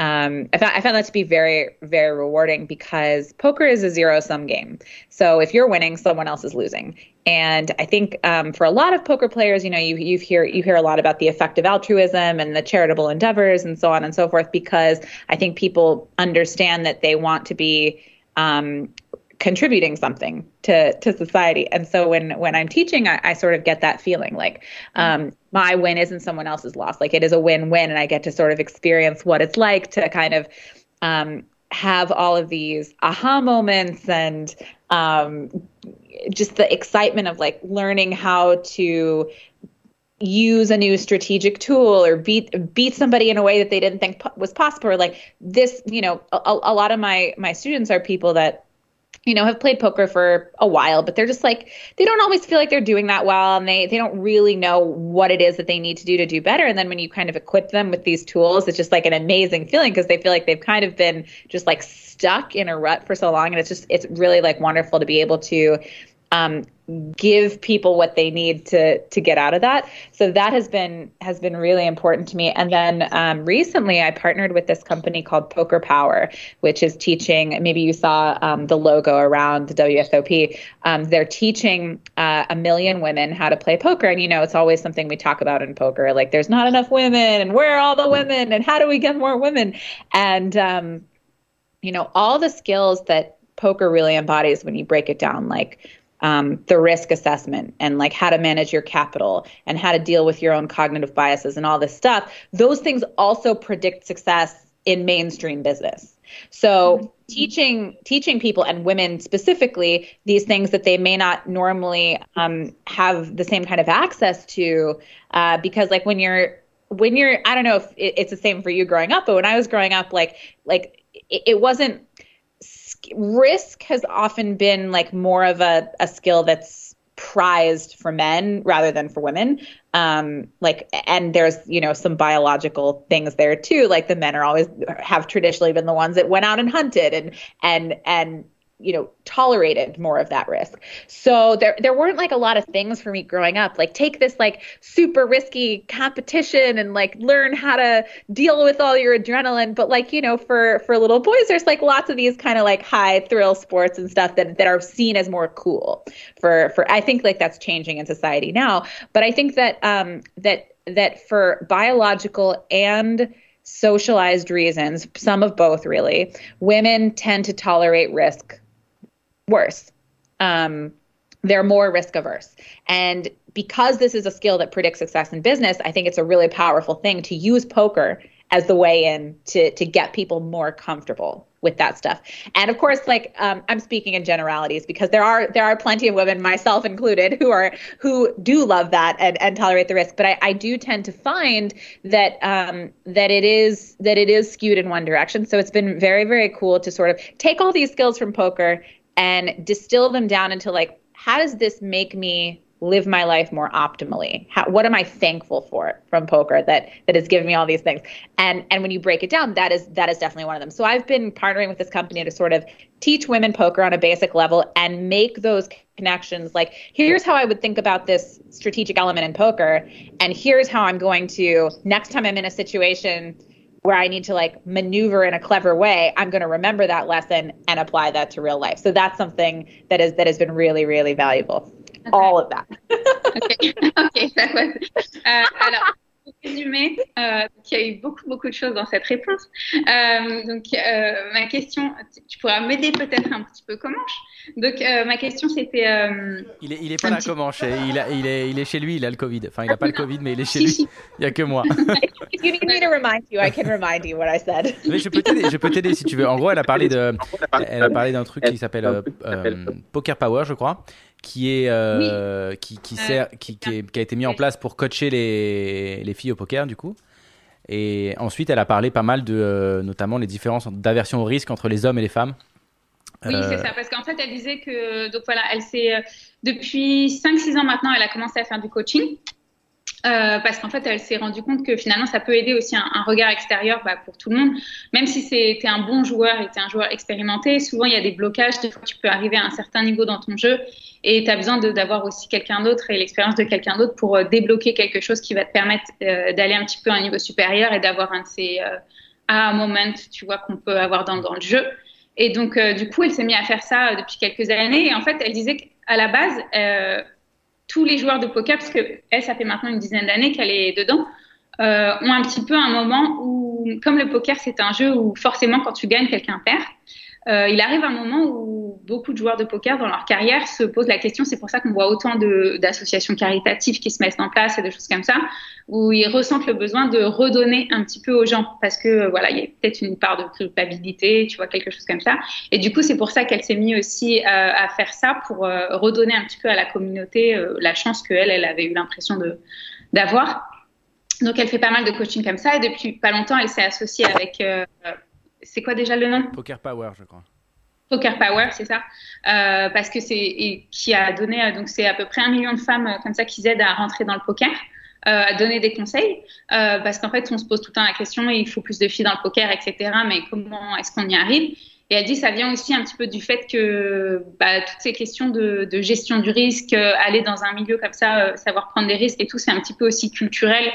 um, I found I found that to be very very rewarding because poker is a zero sum game. So if you're winning, someone else is losing. And I think um, for a lot of poker players, you know, you you hear you hear a lot about the effective altruism and the charitable endeavors and so on and so forth because I think people understand that they want to be um, contributing something to to society. And so when when I'm teaching, I, I sort of get that feeling like um, my win isn't someone else's loss. Like it is a win win, and I get to sort of experience what it's like to kind of um, have all of these aha moments and um, just the excitement of like learning how to use a new strategic tool or beat beat somebody in a way that they didn't think po- was possible or like this you know a, a lot of my my students are people that you know, have played poker for a while, but they're just like they don't always feel like they're doing that well and they they don't really know what it is that they need to do to do better. And then when you kind of equip them with these tools, it's just like an amazing feeling because they feel like they've kind of been just like stuck in a rut for so long and it's just it's really like wonderful to be able to um, give people what they need to to get out of that. So that has been has been really important to me. And then um, recently, I partnered with this company called Poker Power, which is teaching. Maybe you saw um, the logo around the WSOP. Um, they're teaching uh, a million women how to play poker, and you know it's always something we talk about in poker. Like there's not enough women, and where are all the women, and how do we get more women? And um, you know all the skills that poker really embodies when you break it down, like um, the risk assessment and like how to manage your capital and how to deal with your own cognitive biases and all this stuff, those things also predict success in mainstream business. So teaching teaching people and women specifically these things that they may not normally um, have the same kind of access to, uh, because like when you're when you're I don't know if it's the same for you growing up, but when I was growing up, like like it, it wasn't risk has often been like more of a, a skill that's prized for men rather than for women. Um like and there's you know some biological things there too. Like the men are always have traditionally been the ones that went out and hunted and and and you know tolerated more of that risk. So there there weren't like a lot of things for me growing up. Like take this like super risky competition and like learn how to deal with all your adrenaline. But like you know for for little boys there's like lots of these kind of like high thrill sports and stuff that that are seen as more cool for for I think like that's changing in society now. But I think that um that that for biological and socialized reasons, some of both really, women tend to tolerate risk worse. Um, they're more risk averse. And because this is a skill that predicts success in business, I think it's a really powerful thing to use poker as the way in to to get people more comfortable with that stuff. And of course, like um, I'm speaking in generalities because there are there are plenty of women, myself included, who are who do love that and, and tolerate the risk. But I, I do tend to find that um, that it is that it is skewed in one direction. So it's been very very cool to sort of take all these skills from poker and distill them down into like how does this make me live my life more optimally? How, what am i thankful for from poker that that has given me all these things? And and when you break it down that is that is definitely one of them. So i've been partnering with this company to sort of teach women poker on a basic level and make those connections. Like here's how i would think about this strategic element in poker and here's how i'm going to next time i'm in a situation where I need to like maneuver in a clever way, I'm going to remember that lesson and apply that to real life. So that's something that is that has been really really valuable. Okay. All of that. ok, ok, ça va. Euh, alors, résumé, euh, il y a eu beaucoup, beaucoup de choses dans cette réponse. Euh, donc, euh, ma question, tu, tu pourras m'aider peut-être un petit peu, comment Donc, euh, ma question, c'était. euh, Il est, il est pas là, petit- comment il, a- il, est, il est chez lui, il a le Covid. Enfin, il a pas le Covid, mais il est chez lui. Il y a que moi. If you need me to remind you, I can remind you what I said. Mais je peux t'aider, je peux t'aider si tu veux. En gros, elle a parlé de, elle a parlé d'un truc qui s'appelle euh, euh, Poker Power, je crois, qui est, euh, qui, qui sert, qui, qui, est- qui a été mis en place pour coacher les, les filles au poker, du coup. Et ensuite, elle a parlé pas mal de, euh, notamment les différences d'aversion au risque entre les hommes et les femmes. Oui, Euh, c'est ça, parce qu'en fait, elle disait que, donc voilà, elle s'est, euh, depuis 5-6 ans maintenant, elle a commencé à faire du coaching. Euh, parce qu'en fait, elle s'est rendue compte que finalement, ça peut aider aussi un, un regard extérieur bah, pour tout le monde. Même si c'était un bon joueur et tu un joueur expérimenté, souvent il y a des blocages. Des fois, tu peux arriver à un certain niveau dans ton jeu et tu as besoin d'avoir aussi quelqu'un d'autre et l'expérience de quelqu'un d'autre pour euh, débloquer quelque chose qui va te permettre euh, d'aller un petit peu à un niveau supérieur et d'avoir un de ces ah moment, tu vois, qu'on peut avoir dans, dans le jeu. Et donc, du coup, elle s'est mise à faire ça depuis quelques années. Et en fait, elle disait qu'à la base, tous les joueurs de poker, parce que elle, ça fait maintenant une dizaine d'années qu'elle est dedans, euh, ont un petit peu un moment où, comme le poker, c'est un jeu où forcément, quand tu gagnes, quelqu'un perd. Euh, il arrive un moment où beaucoup de joueurs de poker dans leur carrière se posent la question, c'est pour ça qu'on voit autant d'associations caritatives qui se mettent en place et de choses comme ça, où ils ressentent le besoin de redonner un petit peu aux gens parce que euh, voilà, il y a peut-être une part de culpabilité, tu vois, quelque chose comme ça. Et du coup, c'est pour ça qu'elle s'est mise aussi euh, à faire ça pour euh, redonner un petit peu à la communauté euh, la chance qu'elle, elle avait eu l'impression d'avoir. Donc, elle fait pas mal de coaching comme ça et depuis pas longtemps, elle s'est associée avec. C'est quoi déjà le nom? Poker Power, je crois. Poker Power, c'est ça, Euh, parce que c'est qui a donné euh, donc c'est à peu près un million de femmes euh, comme ça qui aident à rentrer dans le poker, euh, à donner des conseils, euh, parce qu'en fait on se pose tout le temps la question il faut plus de filles dans le poker, etc. Mais comment est-ce qu'on y arrive? Et elle dit ça vient aussi un petit peu du fait que bah, toutes ces questions de, de gestion du risque, euh, aller dans un milieu comme ça, savoir prendre des risques et tout, c'est un petit peu aussi culturel.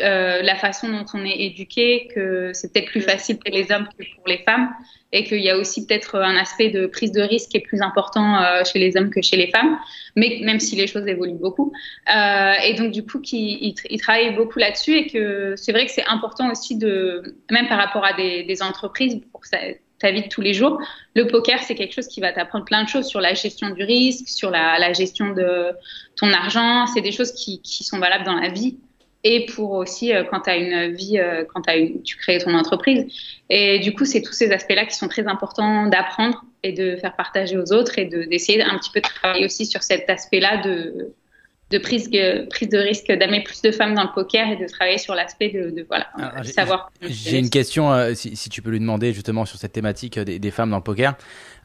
Euh, la façon dont on est éduqué, que c'est peut-être plus facile pour les hommes que pour les femmes, et qu'il y a aussi peut-être un aspect de prise de risque qui est plus important euh, chez les hommes que chez les femmes, mais même si les choses évoluent beaucoup. Euh, et donc du coup, qui il, il travaille beaucoup là-dessus, et que c'est vrai que c'est important aussi de, même par rapport à des, des entreprises, pour ça, ta vie de tous les jours, le poker, c'est quelque chose qui va t'apprendre plein de choses sur la gestion du risque, sur la, la gestion de ton argent. C'est des choses qui, qui sont valables dans la vie et pour aussi euh, quand tu as une vie, euh, quand une, tu crées ton entreprise. Et du coup, c'est tous ces aspects-là qui sont très importants d'apprendre et de faire partager aux autres et d'essayer un petit peu de travailler aussi sur cet aspect-là de, de prise, prise de risque, d'amener plus de femmes dans le poker et de travailler sur l'aspect de, de, voilà, Alors, savoir. J'ai une question, euh, si, si tu peux lui demander justement sur cette thématique euh, des, des femmes dans le poker.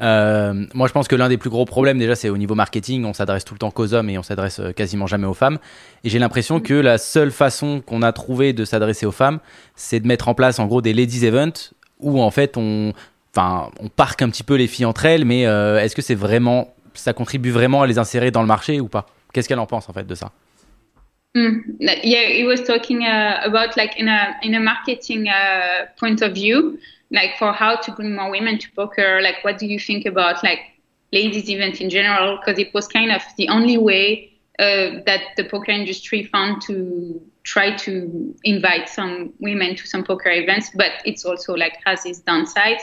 Euh, moi, je pense que l'un des plus gros problèmes, déjà, c'est au niveau marketing. On s'adresse tout le temps qu'aux hommes et on s'adresse quasiment jamais aux femmes. Et j'ai l'impression que la seule façon qu'on a trouvé de s'adresser aux femmes, c'est de mettre en place, en gros, des ladies events où, en fait, on, enfin, on parque un petit peu les filles entre elles. Mais euh, est-ce que c'est vraiment, ça contribue vraiment à les insérer dans le marché ou pas? Qu'est-ce qu'elle en pense, en fait, de ça Mm. Yeah, he was talking uh, about like in a in a marketing uh, point of view, like for how to bring more women to poker. Like, what do you think about like ladies event in general? Because it was kind of the only way uh, that the poker industry found to try to invite some women to some poker events, but it's also like has its downside.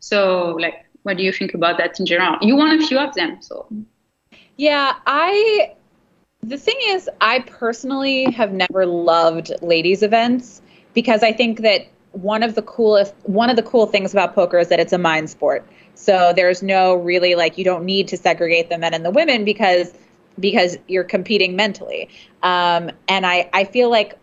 So, like, what do you think about that in general? You won a few of them, so. Yeah, I. The thing is, I personally have never loved ladies' events because I think that one of the coolest, one of the cool things about poker is that it's a mind sport. So there's no really like you don't need to segregate the men and the women because because you're competing mentally. Um, and I I feel like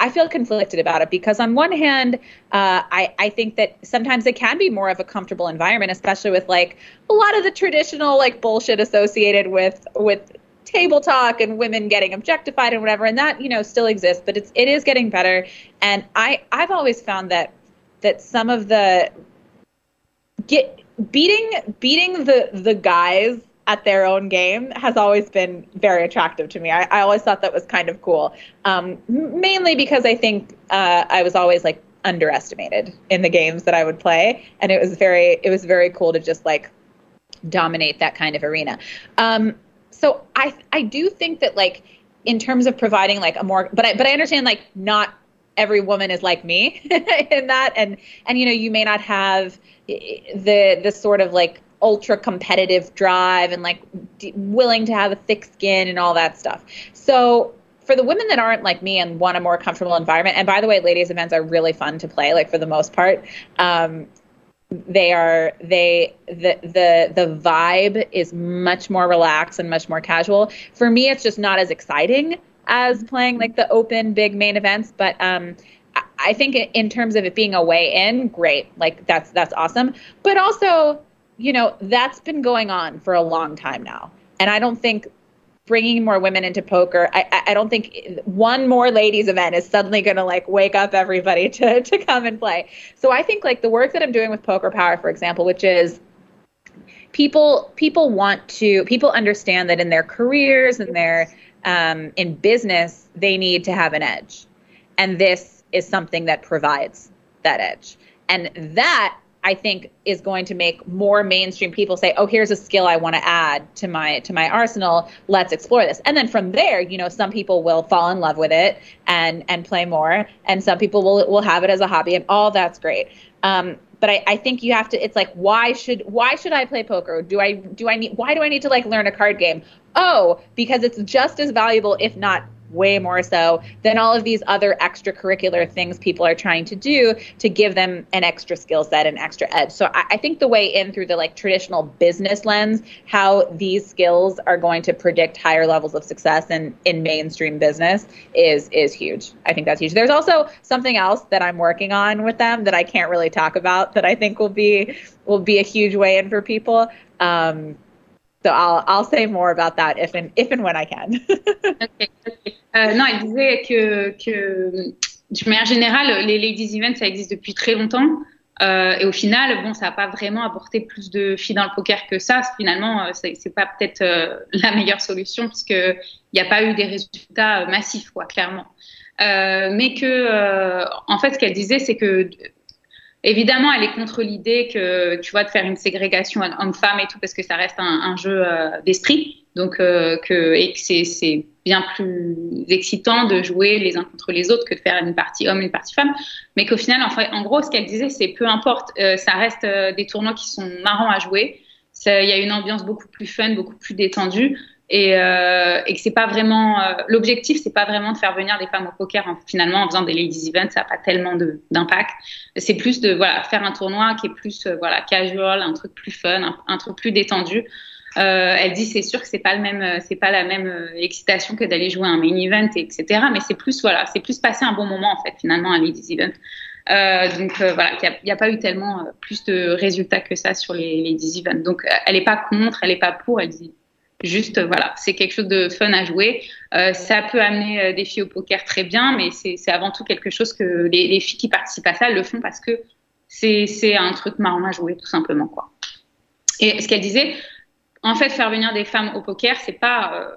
I feel conflicted about it because on one hand, uh, I, I think that sometimes it can be more of a comfortable environment, especially with like a lot of the traditional like bullshit associated with with table talk and women getting objectified and whatever, and that you know still exists, but it's it is getting better. And I I've always found that that some of the get beating beating the the guys at their own game has always been very attractive to me. I, I always thought that was kind of cool, um, mainly because I think uh, I was always like underestimated in the games that I would play, and it was very it was very cool to just like dominate that kind of arena. Um, so I I do think that like in terms of providing like a more, but I, but I understand like not every woman is like me in that, and and you know you may not have the the sort of like ultra competitive drive and like d- willing to have a thick skin and all that stuff. So for the women that aren't like me and want a more comfortable environment, and by the way, ladies events are really fun to play, like for the most part. Um, they are they the the the vibe is much more relaxed and much more casual. For me, it's just not as exciting as playing like the open big main events, but um, I think in terms of it being a way in, great. Like that's that's awesome. But also, you know, that's been going on for a long time now, and I don't think bringing more women into poker. I, I don't think one more ladies event is suddenly going to like wake up everybody to, to come and play. So I think like the work that I'm doing with Poker Power, for example, which is people people want to people understand that in their careers and their um, in business they need to have an edge, and this is something that provides that edge, and that I think is going to make more mainstream people say, "Oh, here's a skill I want to add to my to my arsenal. Let's explore this." And then from there, you know, some people will fall in love with it and and play more, and some people will will have it as a hobby, and all that's great. Um, but I, I think you have to. It's like, why should why should I play poker? Do I do I need why do I need to like learn a card game? Oh, because it's just as valuable, if not way more so than all of these other extracurricular things people are trying to do to give them an extra skill set and extra edge. So I, I, think the way in through the like traditional business lens, how these skills are going to predict higher levels of success in, in mainstream business is is huge. I think that's huge. There's also something else that I'm working on with them that I can't really talk about that I think will be will be a huge way in for people. Um, so I'll, I'll say more about that if and, if and when I can. Euh, non, il disait que, que, de manière générale, les ladies events, ça existe depuis très longtemps. Euh, et au final, bon, ça n'a pas vraiment apporté plus de filles dans le poker que ça. Finalement, euh, c'est pas peut-être euh, la meilleure solution puisque il n'y a pas eu des résultats massifs, quoi, clairement. Euh, mais que, en fait, ce qu'elle disait, c'est que Évidemment, elle est contre l'idée que tu vois de faire une ségrégation homme-femme et tout parce que ça reste un, jeu euh, d'esprit, donc euh, que et que c'est bien plus excitant de jouer les uns contre les autres que de faire une partie homme une partie femme, mais qu'au final, en, fait, en gros, ce qu'elle disait, c'est peu importe, euh, ça reste euh, des tournois qui sont marrants à jouer. Il y a une ambiance beaucoup plus fun, beaucoup plus détendue et, euh, et que c'est pas vraiment euh, l'objectif c'est pas vraiment de faire venir des femmes au poker. Hein. finalement en faisant des ladies events ça n'a pas tellement d'impact. C'est plus de voilà faire un tournoi qui est plus euh, voilà casual un truc plus fun un, truc plus détendu. Euh, elle dit c'est sûr que c'est pas le même c'est pas la même excitation que d'aller jouer un main event etc mais c'est plus voilà c'est plus passer un bon moment en fait finalement un ladies event. Donc voilà, il n'y a, pas eu tellement plus de résultats que ça sur les, ladies events. Donc elle n'est pas contre, elle n'est pas pour, elle dit Juste, euh, voilà, c'est quelque chose de fun à jouer. Euh, ça peut amener euh, des filles au poker très bien, mais c'est avant tout quelque chose que les, les, filles qui participent à ça le font parce que c'est un truc marrant à jouer, tout simplement, quoi. Et ce qu'elle disait, en fait, faire venir des femmes au poker, c'est pas euh,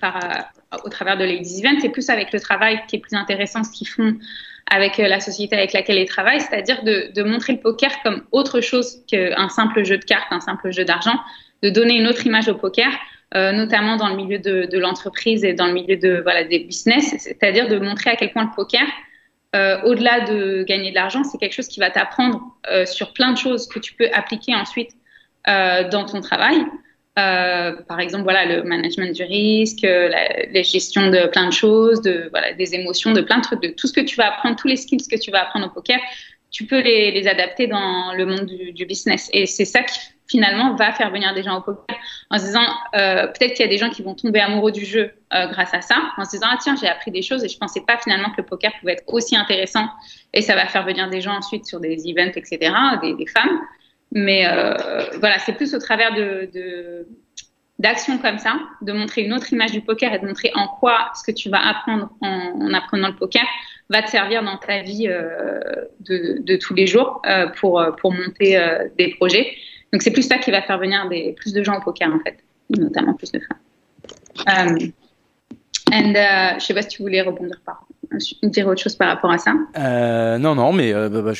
par, euh, au travers de Ladies Event, c'est plus avec le travail qui est plus intéressant, ce qu'ils font avec la société avec laquelle ils travaillent, c'est-à-dire de, de montrer le poker comme autre chose qu'un simple jeu de cartes, un simple jeu d'argent, de donner une autre image au poker euh, notamment dans le milieu de, l'entreprise et dans le milieu de voilà des business, c'est-à-dire de montrer à quel point le poker, euh, au-delà de gagner de l'argent, c'est quelque chose qui va t'apprendre euh, sur plein de choses que tu peux appliquer ensuite dans ton travail. Par exemple, voilà le management du risque, la, gestion de plein de choses, de voilà des émotions, de plein de trucs, de tout ce que tu vas apprendre, tous les skills que tu vas apprendre au poker, tu peux les, les adapter dans le monde du, du business. Et c'est ça qui finalement va faire venir des gens au poker en se disant euh, peut-être qu'il y a des gens qui vont tomber amoureux du jeu euh, grâce à ça en se disant ah tiens j'ai appris des choses et je pensais pas finalement que le poker pouvait être aussi intéressant et ça va faire venir des gens ensuite sur des events etc des, femmes mais euh, voilà c'est plus au travers de, d'actions comme ça, de montrer une autre image du poker et de montrer en quoi ce que tu vas apprendre en, en apprenant le poker va te servir dans ta vie de, de, tous les jours pour, pour monter des projets. Donc c'est plus ça qui va faire venir plus de gens au poker en fait, notamment plus de femmes. Um, and uh, sais pas si tu voulais rebondir par dire autre chose par rapport à ça. Euh, non, non, mais euh, bah, bah,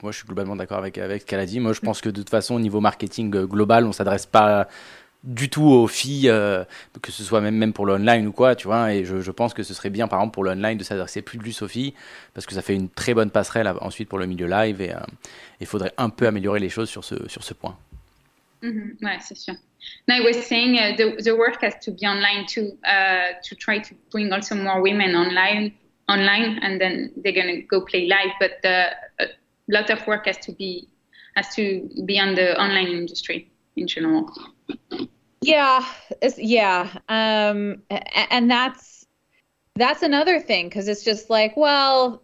moi je suis globalement d'accord avec ce qu'elle a dit. Moi je pense que de toute façon au niveau marketing global, on s'adresse pas du tout aux filles, euh, que ce soit même, même pour l'online ou quoi, tu vois. Et je, pense que ce serait bien, par exemple, pour l'online de s'adresser plus, plus aux filles, parce que ça fait une très bonne passerelle ensuite pour le milieu live. Et il faudrait un peu améliorer les choses sur ce point. Mm -hmm. Ouais, c'est sûr. Now, I was saying uh, the, the work has to be online too, uh, to try to bring also more women online, online, and then they're going to go play live. But uh, a lot of work has to be has to be on the online industry in general. Yeah, yeah, um, and that's that's another thing because it's just like, well,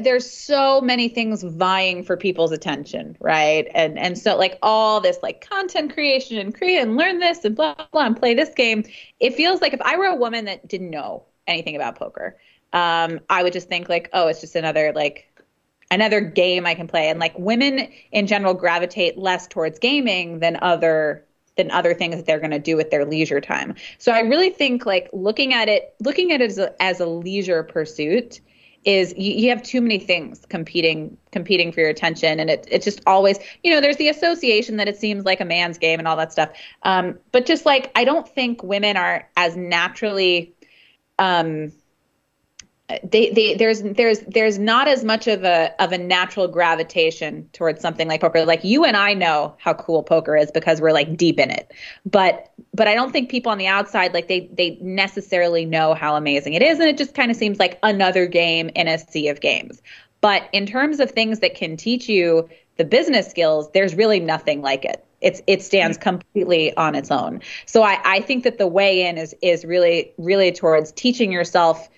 there's so many things vying for people's attention, right? And and so like all this like content creation and create and learn this and blah blah and play this game. It feels like if I were a woman that didn't know anything about poker, um, I would just think like, oh, it's just another like another game I can play. And like women in general gravitate less towards gaming than other than other things that they're going to do with their leisure time. So I really think like looking at it, looking at it as a, as a leisure pursuit is you, you, have too many things competing competing for your attention. And it, it's just always you know there's the association that it seems like a man's game and all that stuff. Um, but just like i don't think women are as naturally um, they, they there's there's there's not as much of a of a natural gravitation towards something like poker. Like you and I know how cool poker is because we're like deep in it. But but I don't think people on the outside like they they necessarily know how amazing it is and it just kind of seems like another game in a sea of games. But in terms of things that can teach you the business skills there's really nothing like it. It's it stands completely on its own. So I I think that the way in is is really really towards teaching yourself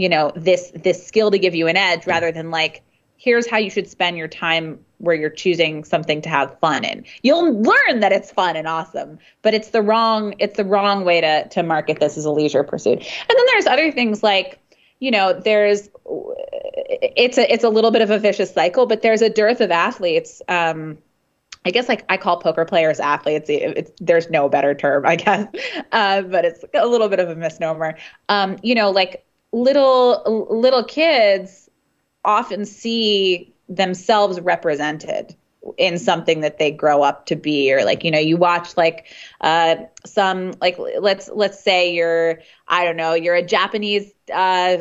you know this this skill to give you an edge rather than like here's how you should spend your time where you're choosing something to have fun in you'll learn that it's fun and awesome but it's the wrong it's the wrong way to to market this as a leisure pursuit and then there's other things like you know there's it's a it's a little bit of a vicious cycle but there's a dearth of athletes um I guess like I call poker players athletes. It's, there's no better term, I guess, uh, but it's a little bit of a misnomer. Um, you know, like little little kids often see themselves represented in something that they grow up to be or like you know you watch like uh some like let's let's say you're i don't know you're a japanese uh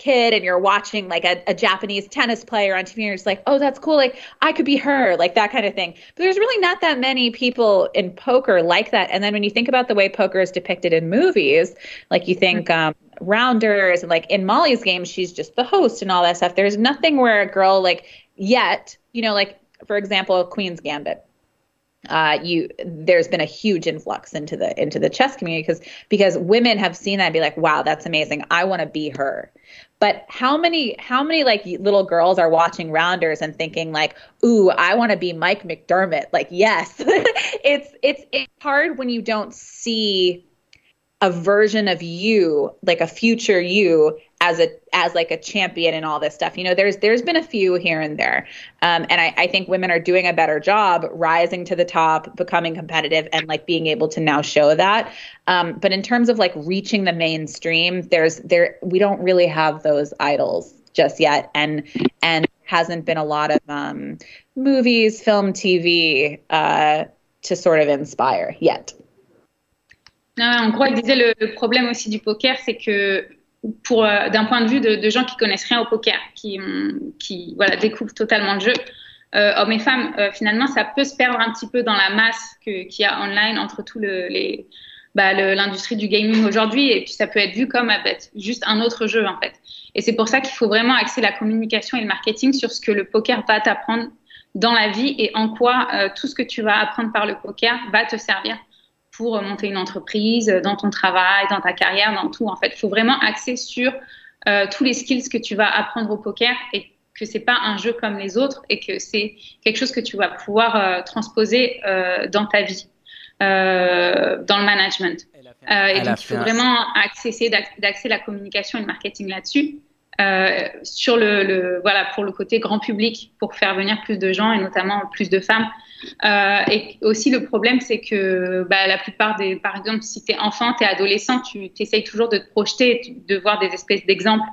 kid and you're watching like a, a Japanese tennis player on TV and you're just like, oh, that's cool. Like I could be her, like that kind of thing. But there's really not that many people in poker like that. And then when you think about the way poker is depicted in movies, like you think um, rounders and like in Molly's game, she's just the host and all that stuff. There's nothing where a girl like yet, you know, like for example, Queen's Gambit uh, you there's been a huge influx into the into the chess community because because women have seen that and be like wow that's amazing i want to be her but how many how many like little girls are watching rounders and thinking like ooh i want to be mike mcdermott. Like yes. It's it's it's hard when you don't see a version of you like a future you as a as like a champion and all this stuff. You know there's there's been a few here and there. Um, and I, I think women are doing a better job rising to the top becoming competitive and like being able to now show that. Um, but in terms of like reaching the mainstream there's there we don't really have those idols just yet. And and hasn't been a lot of um, movies film tv uh, to sort of inspire yet. Non, en gros, elle disait le problème aussi du poker, c'est que pour euh, d'un point de vue de, de, gens qui connaissent rien au poker, qui, qui voilà, découvrent totalement le jeu, euh, hommes et femmes, euh, finalement, ça peut se perdre un petit peu dans la masse qu'il y a online entre tout le, les, bah, l'industrie du gaming aujourd'hui, et puis ça peut être vu comme juste un autre jeu en fait. Et c'est pour ça qu'il faut vraiment axer la communication et le marketing sur ce que le poker va t'apprendre dans la vie et en quoi euh, tout ce que tu vas apprendre par le poker va te servir pour monter une entreprise, dans ton travail, dans ta carrière, dans tout. En fait, il faut vraiment axer sur euh, tous les skills que tu vas apprendre au poker et que c'est pas un jeu comme les autres et que c'est quelque chose que tu vas pouvoir euh, transposer euh, dans ta vie, euh, dans le management. Euh, et donc, il faut vraiment accéder d'axer la communication et le marketing là-dessus. Euh, sur le, le, voilà pour le côté grand public pour faire venir plus de gens et notamment plus de femmes euh, et aussi le problème c'est que bah, la plupart des par exemple si tu es enfant tu es adolescent tu essayes toujours de te projeter de voir des espèces d'exemples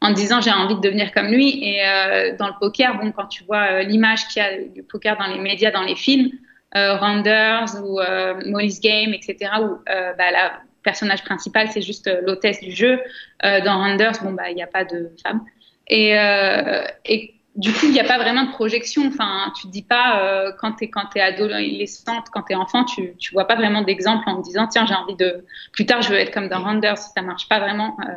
en disant j'ai envie de devenir comme lui et euh, dans le poker bon quand tu vois euh, l'image qu'il y a du poker dans les médias dans les films Rounders ou Molly's Game, etc., où bah, la personnage principal, c'est juste l'hôtesse du jeu. dans Rounders, bon, bah, il n'y a pas de femme. Et du coup, il n'y a pas vraiment de projection. Enfin, tu te dis pas euh, quand tu es quand es adolescente, quand tu es enfant, tu tu vois pas vraiment d'exemple en te disant tiens j'ai envie de plus tard je veux être comme dans Randers. Ça marche pas vraiment. Euh.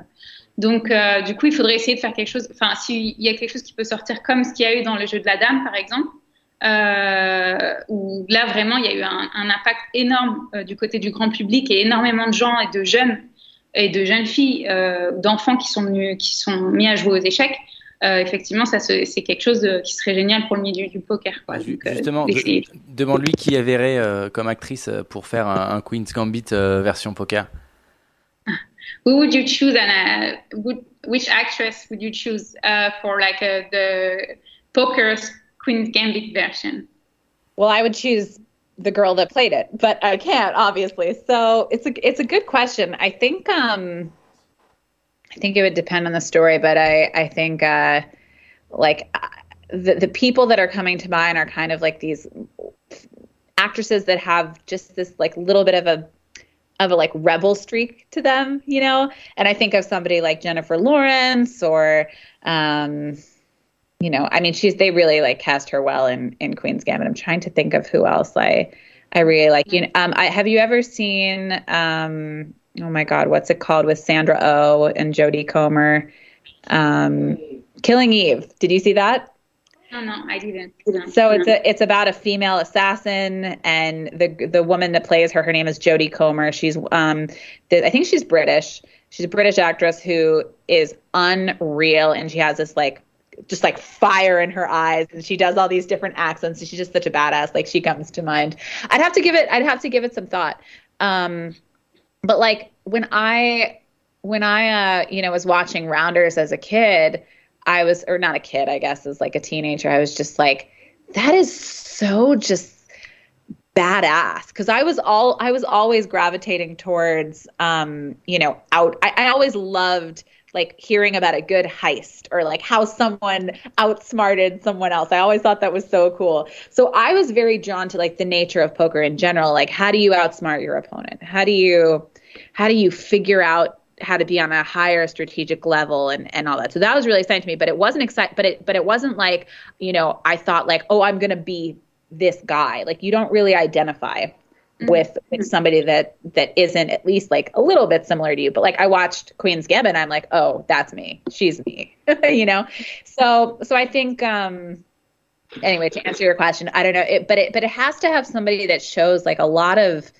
Donc euh, du coup, il faudrait essayer de faire quelque chose. Enfin, s'il y a quelque chose qui peut sortir comme ce qu'il y a eu dans le jeu de la dame par exemple, où là vraiment il y a eu un, un impact énorme du côté du grand public et énormément de gens et de jeunes et de jeunes filles, d'enfants qui sont venus, qui sont mis à jouer aux échecs. Euh, effectivement, ça c'est quelque chose de, qui serait génial pour le milieu du poker. Quoi. Donc, euh, Justement, de, demande-lui qui y verrait euh, comme actrice pour faire un, un Queen's Gambit version poker. Who would you choose and uh, would, which actress would you choose uh, for like uh, the poker's Queen's Gambit version? Well, I would choose the girl that played it, but I can't obviously. So it's a it's a good question. I think um I think it would depend on the story, but I I think uh, like the the people that are coming to mind are kind of like these actresses that have just this like little bit of a of a like rebel streak to them, you know. And I think of somebody like Jennifer Lawrence or um you know, I mean she's they really like cast her well in in Queen's Gambit. I'm trying to think of who else I I really like. You know, um I have you ever seen um oh my god, what's it called with Sandra O oh and Jodie Comer? Um, Killing Eve. Did you see that? No, no, I didn't. No, so it's a it's about a female assassin, and the the woman that plays her, her name is Jodie Comer. She's um, the, I think she's British. She's a British actress who is unreal, and she has this like just like fire in her eyes and she does all these different accents and she's just such a badass like she comes to mind i'd have to give it i'd have to give it some thought um but like when I when I uh you know was watching Rounders as a kid, I was or not a kid, I guess as like a teenager, I was just like that is so just badass. Because I was all I was always gravitating towards um you know out I, I always loved like hearing about a good heist or like how someone outsmarted someone else. I always thought that was so cool. So I was very drawn to like the nature of poker in general. Like how do you outsmart your opponent? How do you how do you figure out how to be on a higher strategic level and, and all that. So that was really exciting to me, but it wasn't exciting, but it, but it wasn't like, you know, I thought like, oh, I'm going to be this guy. Like you don't really identify with with somebody that that isn't at least like a little bit similar to you. But like I watched Queen's Gambit, I'm like, oh, that's me. She's me. you know. So so I think um anyway to answer your question, I don't know, it, but it but it has to have somebody that shows like a lot of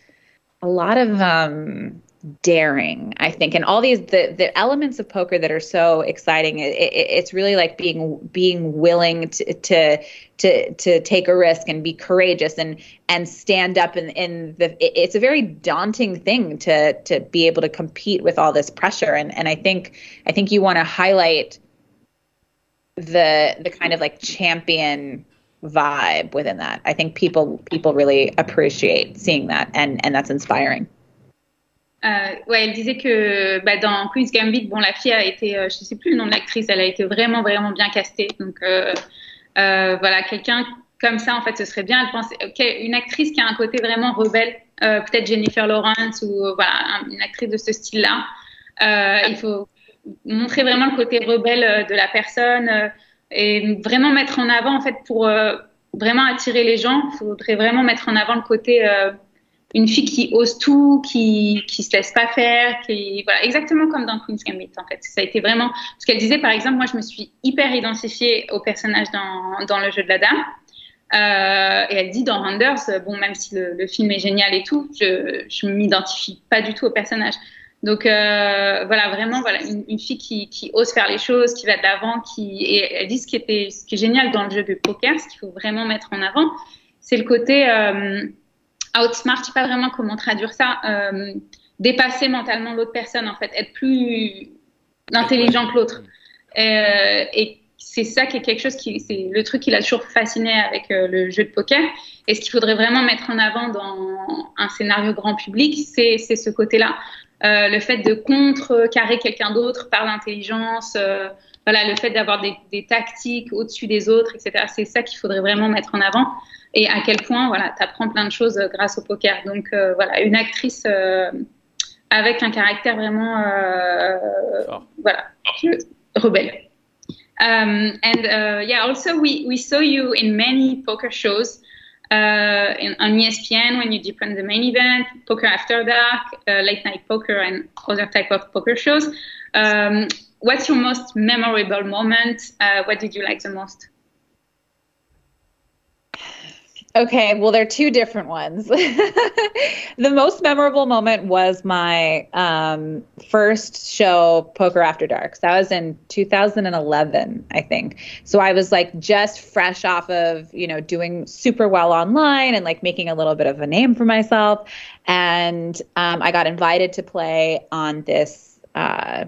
a lot of um daring i think. And all these the the elements of poker that are so exciting it, it, it's really like being being willing to, to to to take a risk and be courageous and and stand up in in the it, it's a very daunting thing to to be able to compete with all this pressure. And and i think i think you want to highlight the the kind of like champion vibe within that. I think people people really appreciate seeing that and and that's inspiring Euh, ouais, elle disait que bah, dans Queen's Gambit, bon, la fille a été, euh, je sais plus le nom de l'actrice, elle a été vraiment, vraiment bien castée. Donc euh, euh voilà, quelqu'un comme ça, en fait, ce serait bien. Elle pense, okay, une actrice qui a un côté vraiment rebelle, peut-être Jennifer Lawrence ou voilà, une actrice de ce style-là. il faut montrer vraiment le côté rebelle de la personne et vraiment mettre en avant, en fait, pour vraiment attirer les gens, il faudrait vraiment mettre en avant le côté une fille qui ose tout, qui qui se laisse pas faire, qui voilà exactement comme dans Queen's Gambit en fait. Ça a été vraiment ce qu'elle disait par exemple. Moi, je me suis hyper identifiée au personnage dans dans le jeu de la dame. Euh, et elle dit dans Randers, bon même si le, le film est génial et tout, je je m'identifie pas du tout au personnage. Donc euh, voilà vraiment voilà une, une, fille qui, qui ose faire les choses, qui va de l'avant, qui et elle dit ce qui était ce qui est génial dans le jeu de poker, ce qu'il faut vraiment mettre en avant, c'est le côté euh, outsmart, je sais pas vraiment comment traduire ça, euh, dépasser mentalement l'autre personne, en fait, être plus intelligent que l'autre. Euh, et c'est ça qui est quelque chose qui, c'est le truc qui l'a toujours fasciné avec euh, le jeu de poker. Et ce qu'il faudrait vraiment mettre en avant dans un scénario grand public, c'est, c'est ce côté-là. Le fait de contrecarrer quelqu'un d'autre par l'intelligence, voilà, le fait d'avoir des, des tactiques au-dessus des autres, etc. C'est ça qu'il faudrait vraiment mettre en avant. Et à quel point, voilà, tu apprends plein de choses euh, grâce au poker. Donc, euh, voilà, une actrice euh, avec un caractère vraiment, voilà, rebelle. Um, and uh, yeah, also we, we saw you in many poker shows uh, in, on ESPN when you deepened the main event, Poker After Dark, uh, Late Night Poker, and other type of poker shows. Um, what's your most memorable moment? Uh, what did you like the most? Okay, well, there are two different ones. the most memorable moment was my um, first show, Poker After Dark. That was in 2011, I think. So I was like just fresh off of, you know, doing super well online and like making a little bit of a name for myself. And um, I got invited to play on this. Uh,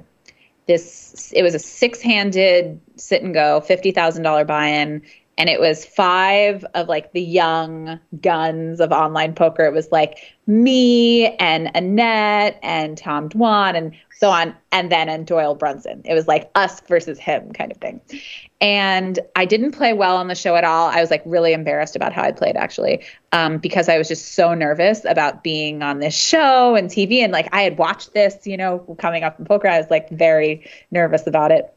this it was a six-handed sit and go, fifty thousand dollar buy-in and it was five of like the young guns of online poker. It was like me and Annette and Tom Dwan and so on, and then and Doyle Brunson. It was like us versus him kind of thing. And I didn't play well on the show at all. I was like really embarrassed about how I played actually, um, because I was just so nervous about being on this show and TV. And like I had watched this, you know, coming up in poker. I was like very nervous about it.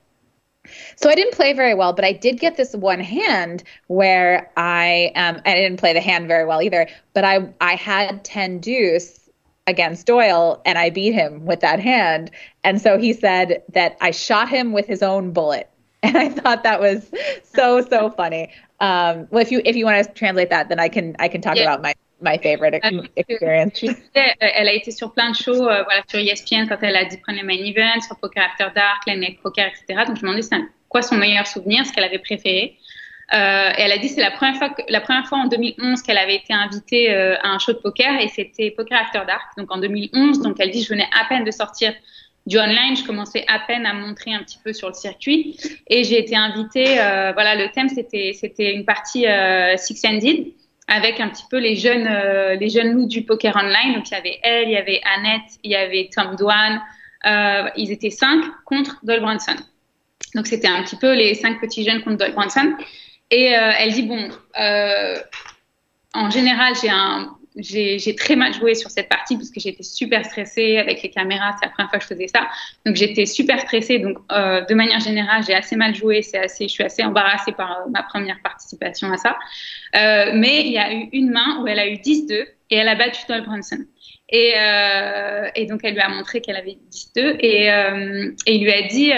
So I didn't play very well, but I did get this one hand where I um I didn't play the hand very well either, but I I had 10 deuce against Doyle and I beat him with that hand. And so he said that I shot him with his own bullet. And I thought that was so so funny. Um well if you if you want to translate that then I can I can talk Yeah. about my my favorite ex- experience. Euh, elle a été sur plein de shows, euh, voilà, sur ESPN quand elle a dit prenez main event, sur Poker After Dark, Late Night Poker, etc. Donc je me demandais c'est quoi son meilleur souvenir, ce qu'elle avait préféré. Euh, et elle a dit c'est la première fois que, la première fois en 2011 qu'elle avait été invitée euh, à un show de poker et c'était Poker After Dark. Donc en 2011, donc elle dit je venais à peine de sortir du online, je commençais à peine à montrer un petit peu sur le circuit et j'ai été invitée. euh, voilà, le thème c'était c'était une partie six handed avec un petit peu les jeunes euh, les jeunes loups du poker online. Donc il y avait elle, il y avait Annette, il y avait Tom Dwan. Euh, ils étaient cinq contre Doyle Brunson. Donc c'était un petit peu les cinq petits jeunes contre Doyle Brunson. Et euh, elle dit bon, en général j'ai un j'ai très mal joué sur cette partie parce que j'étais super stressée avec les caméras. C'est la première fois que je faisais ça. Donc j'étais super stressée. Donc euh, de manière générale, j'ai assez mal joué. C'est assez, je suis assez embarrassée par euh, ma première participation à ça. Euh, mais il y a eu une main où elle a eu 10-2 et elle a battu Doyle Brunson. Et, euh, et donc elle lui a montré qu'elle avait 10-2 et, euh, et il lui a dit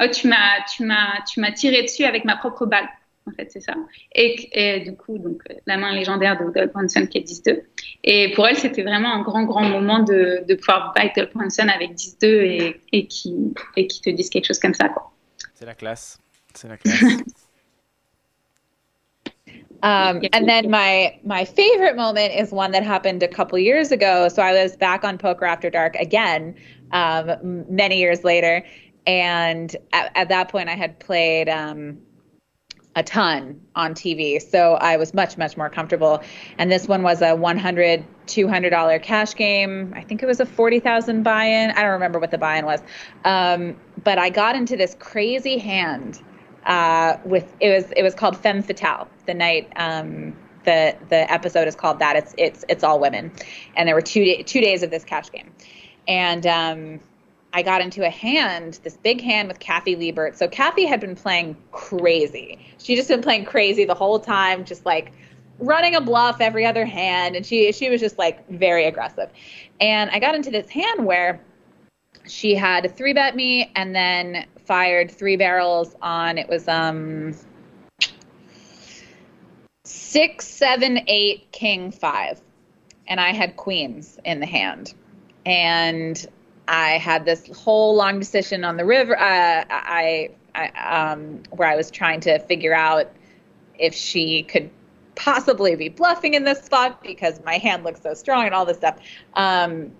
oh tu m'as tiré dessus avec ma propre balle. En fait, c'est ça. Et, et du coup, donc, la main légendaire de Doyle Brunson qui est 10-2. Et pour elle, c'était vraiment un grand, grand moment de, de pouvoir battre Doyle Brunson avec 10-2 et, et, qui, et qui te disent quelque chose comme ça. C'est la classe. C'est la classe. Um, and then my my favorite moment is one that happened a couple years ago. So I was back on Poker After Dark again, um, many years later, and at, at that point I had played um, a ton on TV, so I was much much more comfortable. And this one was a $100, 200 dollar cash game. I think it was a 40,000 buy-in. I don't remember what the buy-in was, um, but I got into this crazy hand uh, with it was it was called Femme Fatale. The night um, the the episode is called that. It's it's it's all women, and there were two two days of this cash game, and um, I got into a hand, this big hand with Kathy Liebert. So Kathy had been playing crazy. She just been playing crazy the whole time, just like running a bluff every other hand, and she she was just like very aggressive. And I got into this hand where she had three bet me and then fired three barrels on it was um six seven eight king five and i had queens in the hand and i had this whole long decision on the river uh, i i um where i was trying to figure out if she could possibly be bluffing in this spot because my hand looks so strong and all this stuff um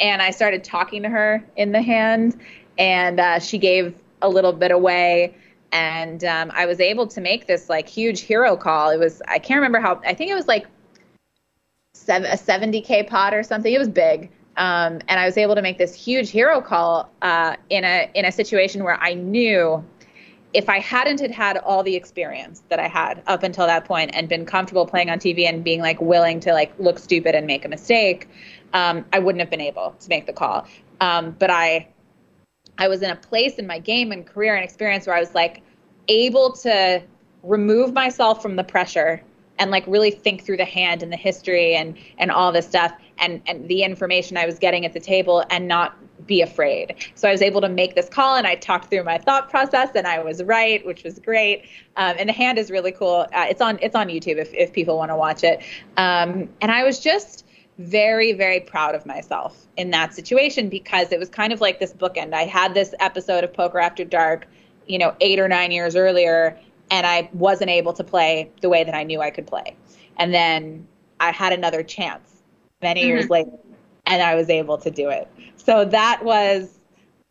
and I started talking to her in the hand, and uh, she gave a little bit away, and um, I was able to make this like huge hero call. It was I can't remember how I think it was like seven, a 70k pot or something. It was big, Um, and I was able to make this huge hero call uh, in a in a situation where I knew if I hadn't had had all the experience that I had up until that point and been comfortable playing on TV and being like willing to like look stupid and make a mistake, um, I wouldn't have been able to make the call. Um, but I I was in a place in my game and career and experience where I was like able to remove myself from the pressure and like really think through the hand and the history and and all this stuff and and the information I was getting at the table and not be afraid. So I was able to make this call and I talked through my thought process and I was right, which was great. Um, and the hand is really cool. Uh, it's on it's on YouTube if if people want to watch it. Um, and I was just very very proud of myself in that situation because it was kind of like this bookend. I had this episode of Poker After Dark, you know, 8 or 9 years earlier and I wasn't able to play the way that I knew I could play. And then I had another chance many mm-hmm. years later and I was able to do it. So that was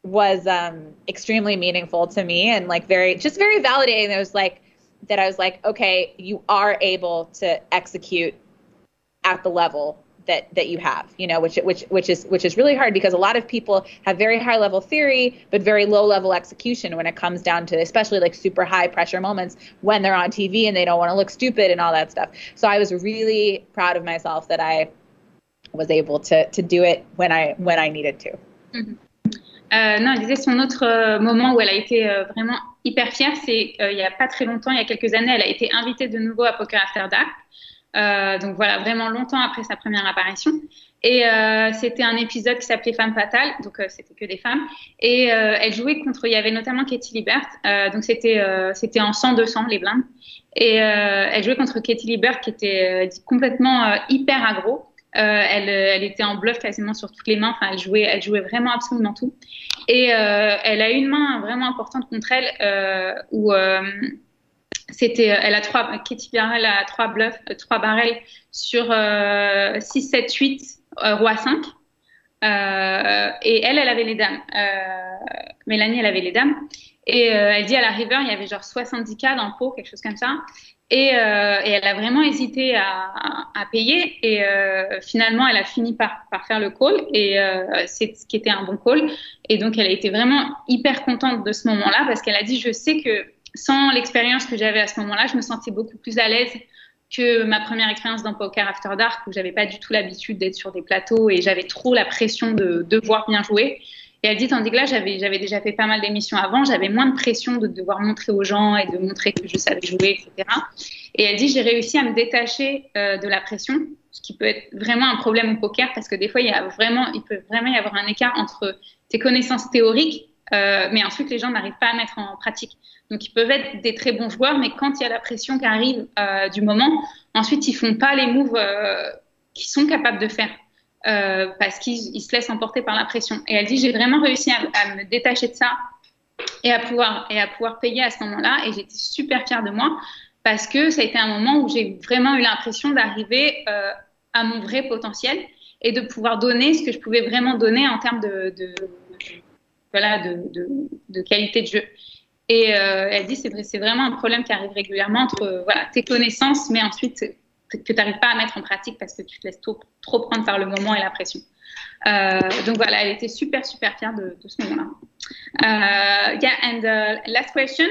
was um extremely meaningful to me and like very just very validating. It was like that I was like, okay, you are able to execute at the level that that you have you know which which which is which is really hard because a lot of people have very high level theory but very low level execution when it comes down to especially like super high pressure moments when they're on TV and they don't want to look stupid and all that stuff so I was really proud of myself that I was able to to do it when I when I needed to mm-hmm. Euh, non, elle disait son autre euh, moment où elle a été euh, vraiment hyper fière, c'est euh, il y a pas très longtemps, il y a quelques années, elle a été invitée de nouveau à Poker After Dark. Euh, donc voilà, vraiment longtemps après sa première apparition. Et euh, c'était un épisode qui s'appelait Femme fatale, donc euh, c'était que des femmes. Et elle jouait contre, il y avait notamment Katie Libert, donc c'était c'était en 100-200 les blindes. Et elle jouait contre Katie Libert qui était complètement hyper aggro. elle, elle était en bluff quasiment sur toutes les mains. Enfin, elle jouait, elle jouait vraiment absolument tout. Et elle a une main vraiment importante contre elle où c'était, euh, elle a trois, Katie Barrel a trois bluffs, euh, trois barrels sur 6, 7, 8, roi 5. Euh, et elle, elle avait les dames. Mélanie, elle avait les dames. Et elle dit à la river, il y avait genre 70K dans le pot, quelque chose comme ça. Et, elle a vraiment hésité à, à payer. Et finalement, elle a fini par, par faire le call. Et c'est ce qui était un bon call. Et donc, elle a été vraiment hyper contente de ce moment-là parce qu'elle a dit, je sais que sans l'expérience que j'avais à ce moment-là, je me sentais beaucoup plus à l'aise que ma première expérience dans Poker After Dark où j'avais pas du tout l'habitude d'être sur des plateaux et j'avais trop la pression de devoir bien jouer. Et elle dit, tandis que là, j'avais, déjà fait pas mal d'émissions avant, j'avais moins de pression de devoir montrer aux gens et de montrer que je savais jouer, etc. Et elle dit, j'ai réussi à me détacher euh, de la pression, ce qui peut être vraiment un problème au poker parce que des fois, il, y a vraiment, il peut vraiment y avoir un écart entre tes connaissances théoriques, euh, mais ensuite, les gens n'arrivent pas à mettre en pratique. Donc, ils peuvent être des très bons joueurs, mais quand il y a la pression qui arrive euh, du moment, ensuite, ils font pas les moves euh, qu'ils sont capables de faire parce qu'ils se laissent emporter par la pression. Et elle dit, j'ai vraiment réussi à, me détacher de ça et à pouvoir et à pouvoir payer à ce moment-là. Et j'étais super fière de moi parce que ça a été un moment où j'ai vraiment eu l'impression d'arriver à mon vrai potentiel et de pouvoir donner ce que je pouvais vraiment donner en termes de voilà de, qualité de jeu. Et euh, elle dit c'est c'est vraiment un problème qui arrive régulièrement entre euh, tes connaissances, mais ensuite que tu n'arrives pas à mettre en pratique parce que tu te laisses trop, prendre par le moment et la pression. Euh, donc voilà, elle était super super fière de, ce moment-là. Yeah, and last question.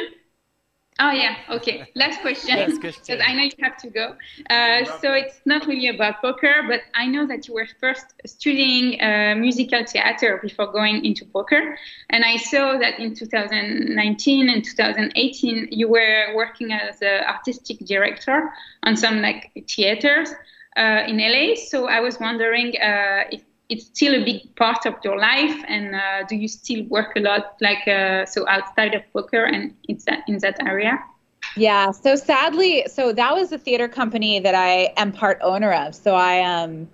Oh yeah, okay. Last question, because I know you have to go. Uh, so it's not really about poker, but I know that you were first studying uh, musical theater before going into poker, and I saw that in 2019 and 2018 you were working as an artistic director on some like theaters uh, in LA. So I was wondering uh, if it's still a big part of your life and uh, do you still work a lot like uh, so outside of poker and in that in that area? Yeah so sadly so that was a theater company that i am part owner of. So i um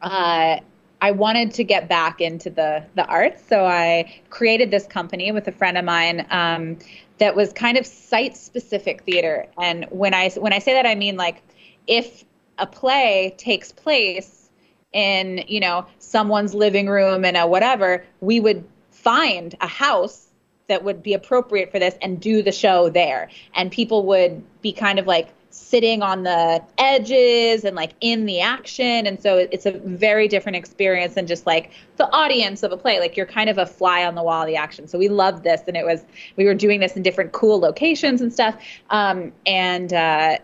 uh I wanted to get back into the the arts, so I created this company with a friend of mine um, that was kind of site specific theater. And when I when I say that, I mean like if a play takes place in you know someone's living room and a whatever we would find a house that would be appropriate for this and do the show there. And people would be kind of like sitting on the edges and like in the action. And so it's a very different experience than just like the audience of a play. Like you're kind of a fly on the wall of the action. So we loved this. And it was we were doing this in different cool locations and stuff. Um, and uh,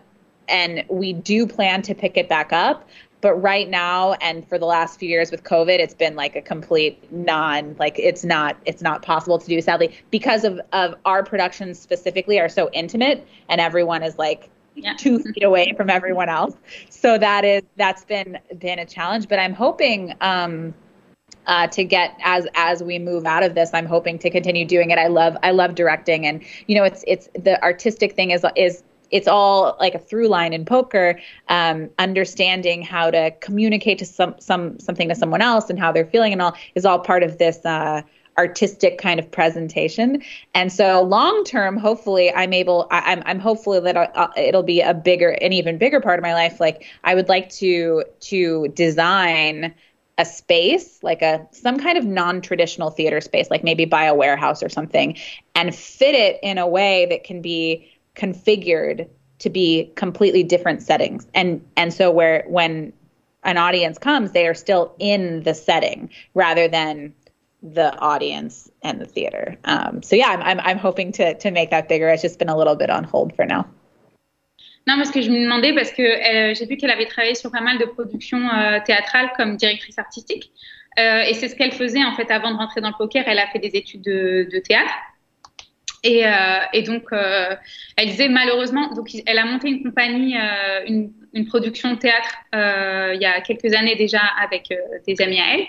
and we do plan to pick it back up but right now and for the last few years with covid it's been like a complete non like it's not it's not possible to do sadly. Because of of our productions specifically are so intimate and everyone is like Yeah. two feet away from everyone else. So that is that's been been a challenge. But i'm hoping um uh, to get as as we move out of this i'm hoping to continue doing it. I love i love directing and you know it's it's the artistic thing is is it's all like a through line in poker um, understanding how to communicate to some some something to someone else and how they're feeling and all is all part of this uh, artistic kind of presentation. And so long term hopefully i'm able I, i'm i'm hopefully that uh, it'll be a bigger an even bigger part of my life. Like i would like to to design a space like a some kind of non-traditional theater space like maybe buy a warehouse or something and fit it in a way that can be configured to be completely different settings and and so where when an audience comes they are still in the setting rather than the audience and the theater um, so yeah I'm, I'm i'm hoping to to make that bigger it's just been a little bit on hold for now Non, parce que je me demandais, parce que euh, j'ai vu qu'elle avait travaillé sur pas mal de productions euh, théâtrales comme directrice artistique. Euh, et c'est ce qu'elle faisait en fait avant de rentrer dans le poker. Elle a fait des études de, de théâtre. Et, euh, et donc, euh, elle disait malheureusement, donc elle a monté une compagnie, euh, une, production théâtre il y a quelques années déjà avec des amis à elle.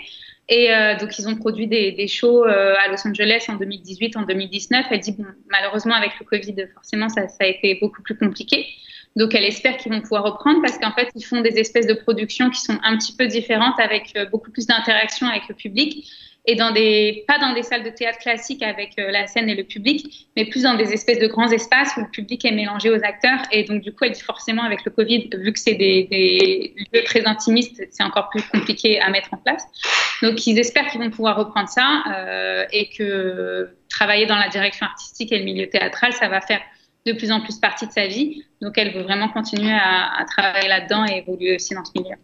Et donc, ils ont produit des, shows à Los Angeles en 2018, en 2019. Elle dit, bon, malheureusement, avec le Covid, forcément, ça, a été beaucoup plus compliqué. Donc, elle espère qu'ils vont pouvoir reprendre parce qu'en fait, ils font des espèces de productions qui sont un petit peu différentes avec beaucoup plus d'interaction avec le public et dans des, pas dans des salles de théâtre classiques avec euh, la scène et le public, mais plus dans des espèces de grands espaces où le public est mélangé aux acteurs. Et donc, du coup, elle dit forcément avec le Covid, vu que c'est des, des lieux très intimistes, c'est encore plus compliqué à mettre en place. Donc, ils espèrent qu'ils vont pouvoir reprendre ça euh, et que travailler dans la direction artistique et le milieu théâtral, ça va faire de plus en plus partie de sa vie. Donc, elle veut vraiment continuer à, à travailler là-dedans et évoluer aussi dans ce milieu.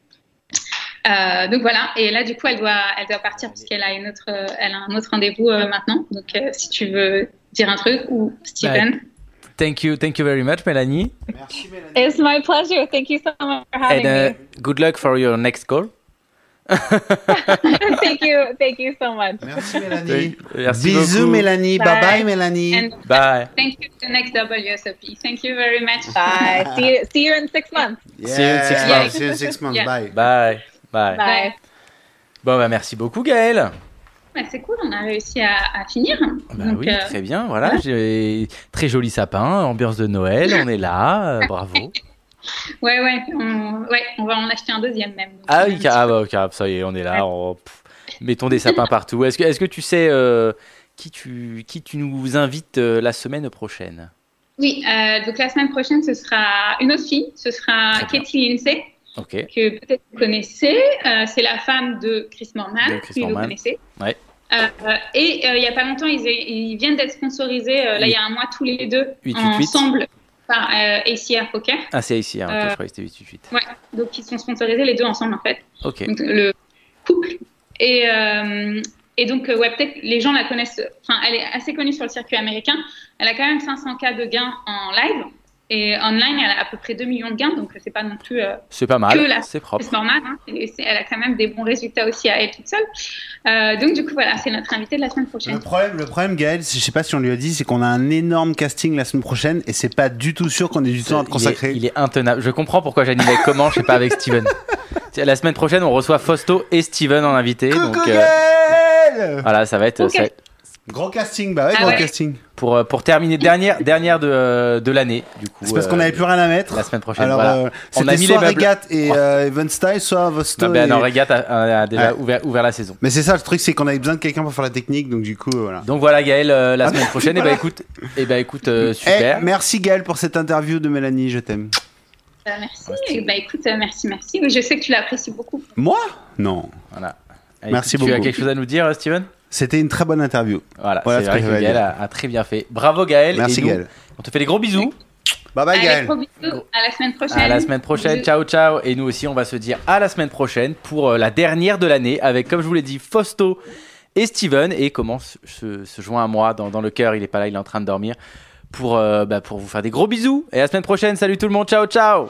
Euh, donc voilà, et là du coup elle doit, elle doit partir puisqu'elle a une autre, euh, elle a un autre rendez-vous euh, maintenant. Donc euh, si tu veux dire un truc ou Steven. Thank you, thank you very much, Mélanie. it's my pleasure thank you so much for having And uh, good luck for your next call. me thank you thank you so much Merci Mélanie. Merci Bisous beaucoup. Mélanie. Bye Bye. bye Mélanie. And Bye. thank you to next WSOP. Thank you very much. bye see you see you in six months See you in six Yeah, months. see you in six months. Yeah. Bye. Bye. Bye. bye Bon, bah, merci beaucoup, Gaël. Ouais, c'est cool, on a réussi à, à finir. Bah Donc, oui, euh, très bien. Voilà, j'ai très joli sapin, ambiance de Noël. On est là, euh, bravo. ouais, ouais, on, ouais, on va en acheter un deuxième même. Donc, Ah oui, ah, bah, ok, ça y est, on est là. on- pff, mettons des sapins partout. Est-ce que, est-ce que tu sais euh, qui, tu, qui tu nous invites euh, la semaine prochaine? Oui, euh, donc la semaine prochaine, ce sera une autre fille, ce sera. Katie Lindsay, Que peut-être vous connaissez. Euh, c'est la femme de Chris Morman, De Chris si vous connaissez. Ouais. Euh, et euh, il n'y a pas longtemps, ils, ils viennent d'être sponsorisés, là, il y a un mois, tous les deux, 888. ensemble, par ACR Poker. Ah, c'est ici, hein, ok, Euh, je croyais que c'était 888. Ouais, donc ils sont sponsorisés les deux ensemble, en fait. Ok. Donc, le couple. Et, et donc, ouais, peut-être les gens la connaissent. Enfin, elle est assez connue sur le circuit américain. Elle a quand même 500 cas de gains en live. Et online, elle a à peu près 2 millions de gains. Donc, c'est pas non plus euh, C'est pas que mal, la c'est propre. c'est normal. Hein. Et elle a quand même des bons résultats aussi à elle toute seule. Euh, donc, du coup, voilà, c'est notre invitée de la semaine prochaine. Le problème, le problème, Gaël, je sais pas si on lui a dit, c'est qu'on a un énorme casting la semaine prochaine et c'est pas du tout sûr qu'on ait du temps à te Il est, consacrer. il est intenable. Je comprends pourquoi j'anime avec comment, je sais pas avec Steven. La semaine prochaine, on reçoit Fausto et Steven en invité. Coucou donc, euh, Gaël voilà, ça va être. Ça Gros casting, bah ouais, Ah gros ouais. casting. pour, euh, pour terminer, dernière, dernière de, euh, de l'année, du coup. C'est parce euh, qu'on avait plus rien à mettre. La semaine prochaine, Alors, voilà. euh, On a mis soit les meubles. Regat et euh, Evan Style, soit Vosto. Non, ben, et- non, Regat a, a déjà Ouais. ouvert, ouvert la saison. Mais c'est ça, le truc, c'est qu'on avait besoin de quelqu'un pour faire la technique, donc du coup, euh, voilà. Donc voilà, Gaël, euh, la Ah, semaine prochaine. Et voilà. bah écoute, et bah, écoute euh, super. Eh, merci Gaël pour cette interview de Mélanie, je t'aime. Euh, merci. Et bah, écoute, euh, merci, merci. Oui, je sais que tu l'apprécies beaucoup. Moi? Non. Voilà. Allez, Merci écoute, Tu as beaucoup. quelque chose à nous dire, euh, Steven? C'était une très bonne interview. Voilà, Voilà c'est ce vrai que Gaël a, a très bien fait. Bravo Gaël. Merci Et nous, Gaël. On te fait des gros bisous. Bye bye, Gaël. gros bisous. À la semaine prochaine. À la semaine prochaine, Bisous. ciao ciao. Et nous aussi, on va se dire à la semaine prochaine pour euh, la dernière de l'année avec, comme je vous l'ai dit, Fausto et Steven. Et comment se, se, se joint à moi dans, dans le cœur, il est pas là, il est en train de dormir. Pour, euh, bah, pour vous faire des gros bisous. Et à la semaine prochaine, salut tout le monde, ciao ciao.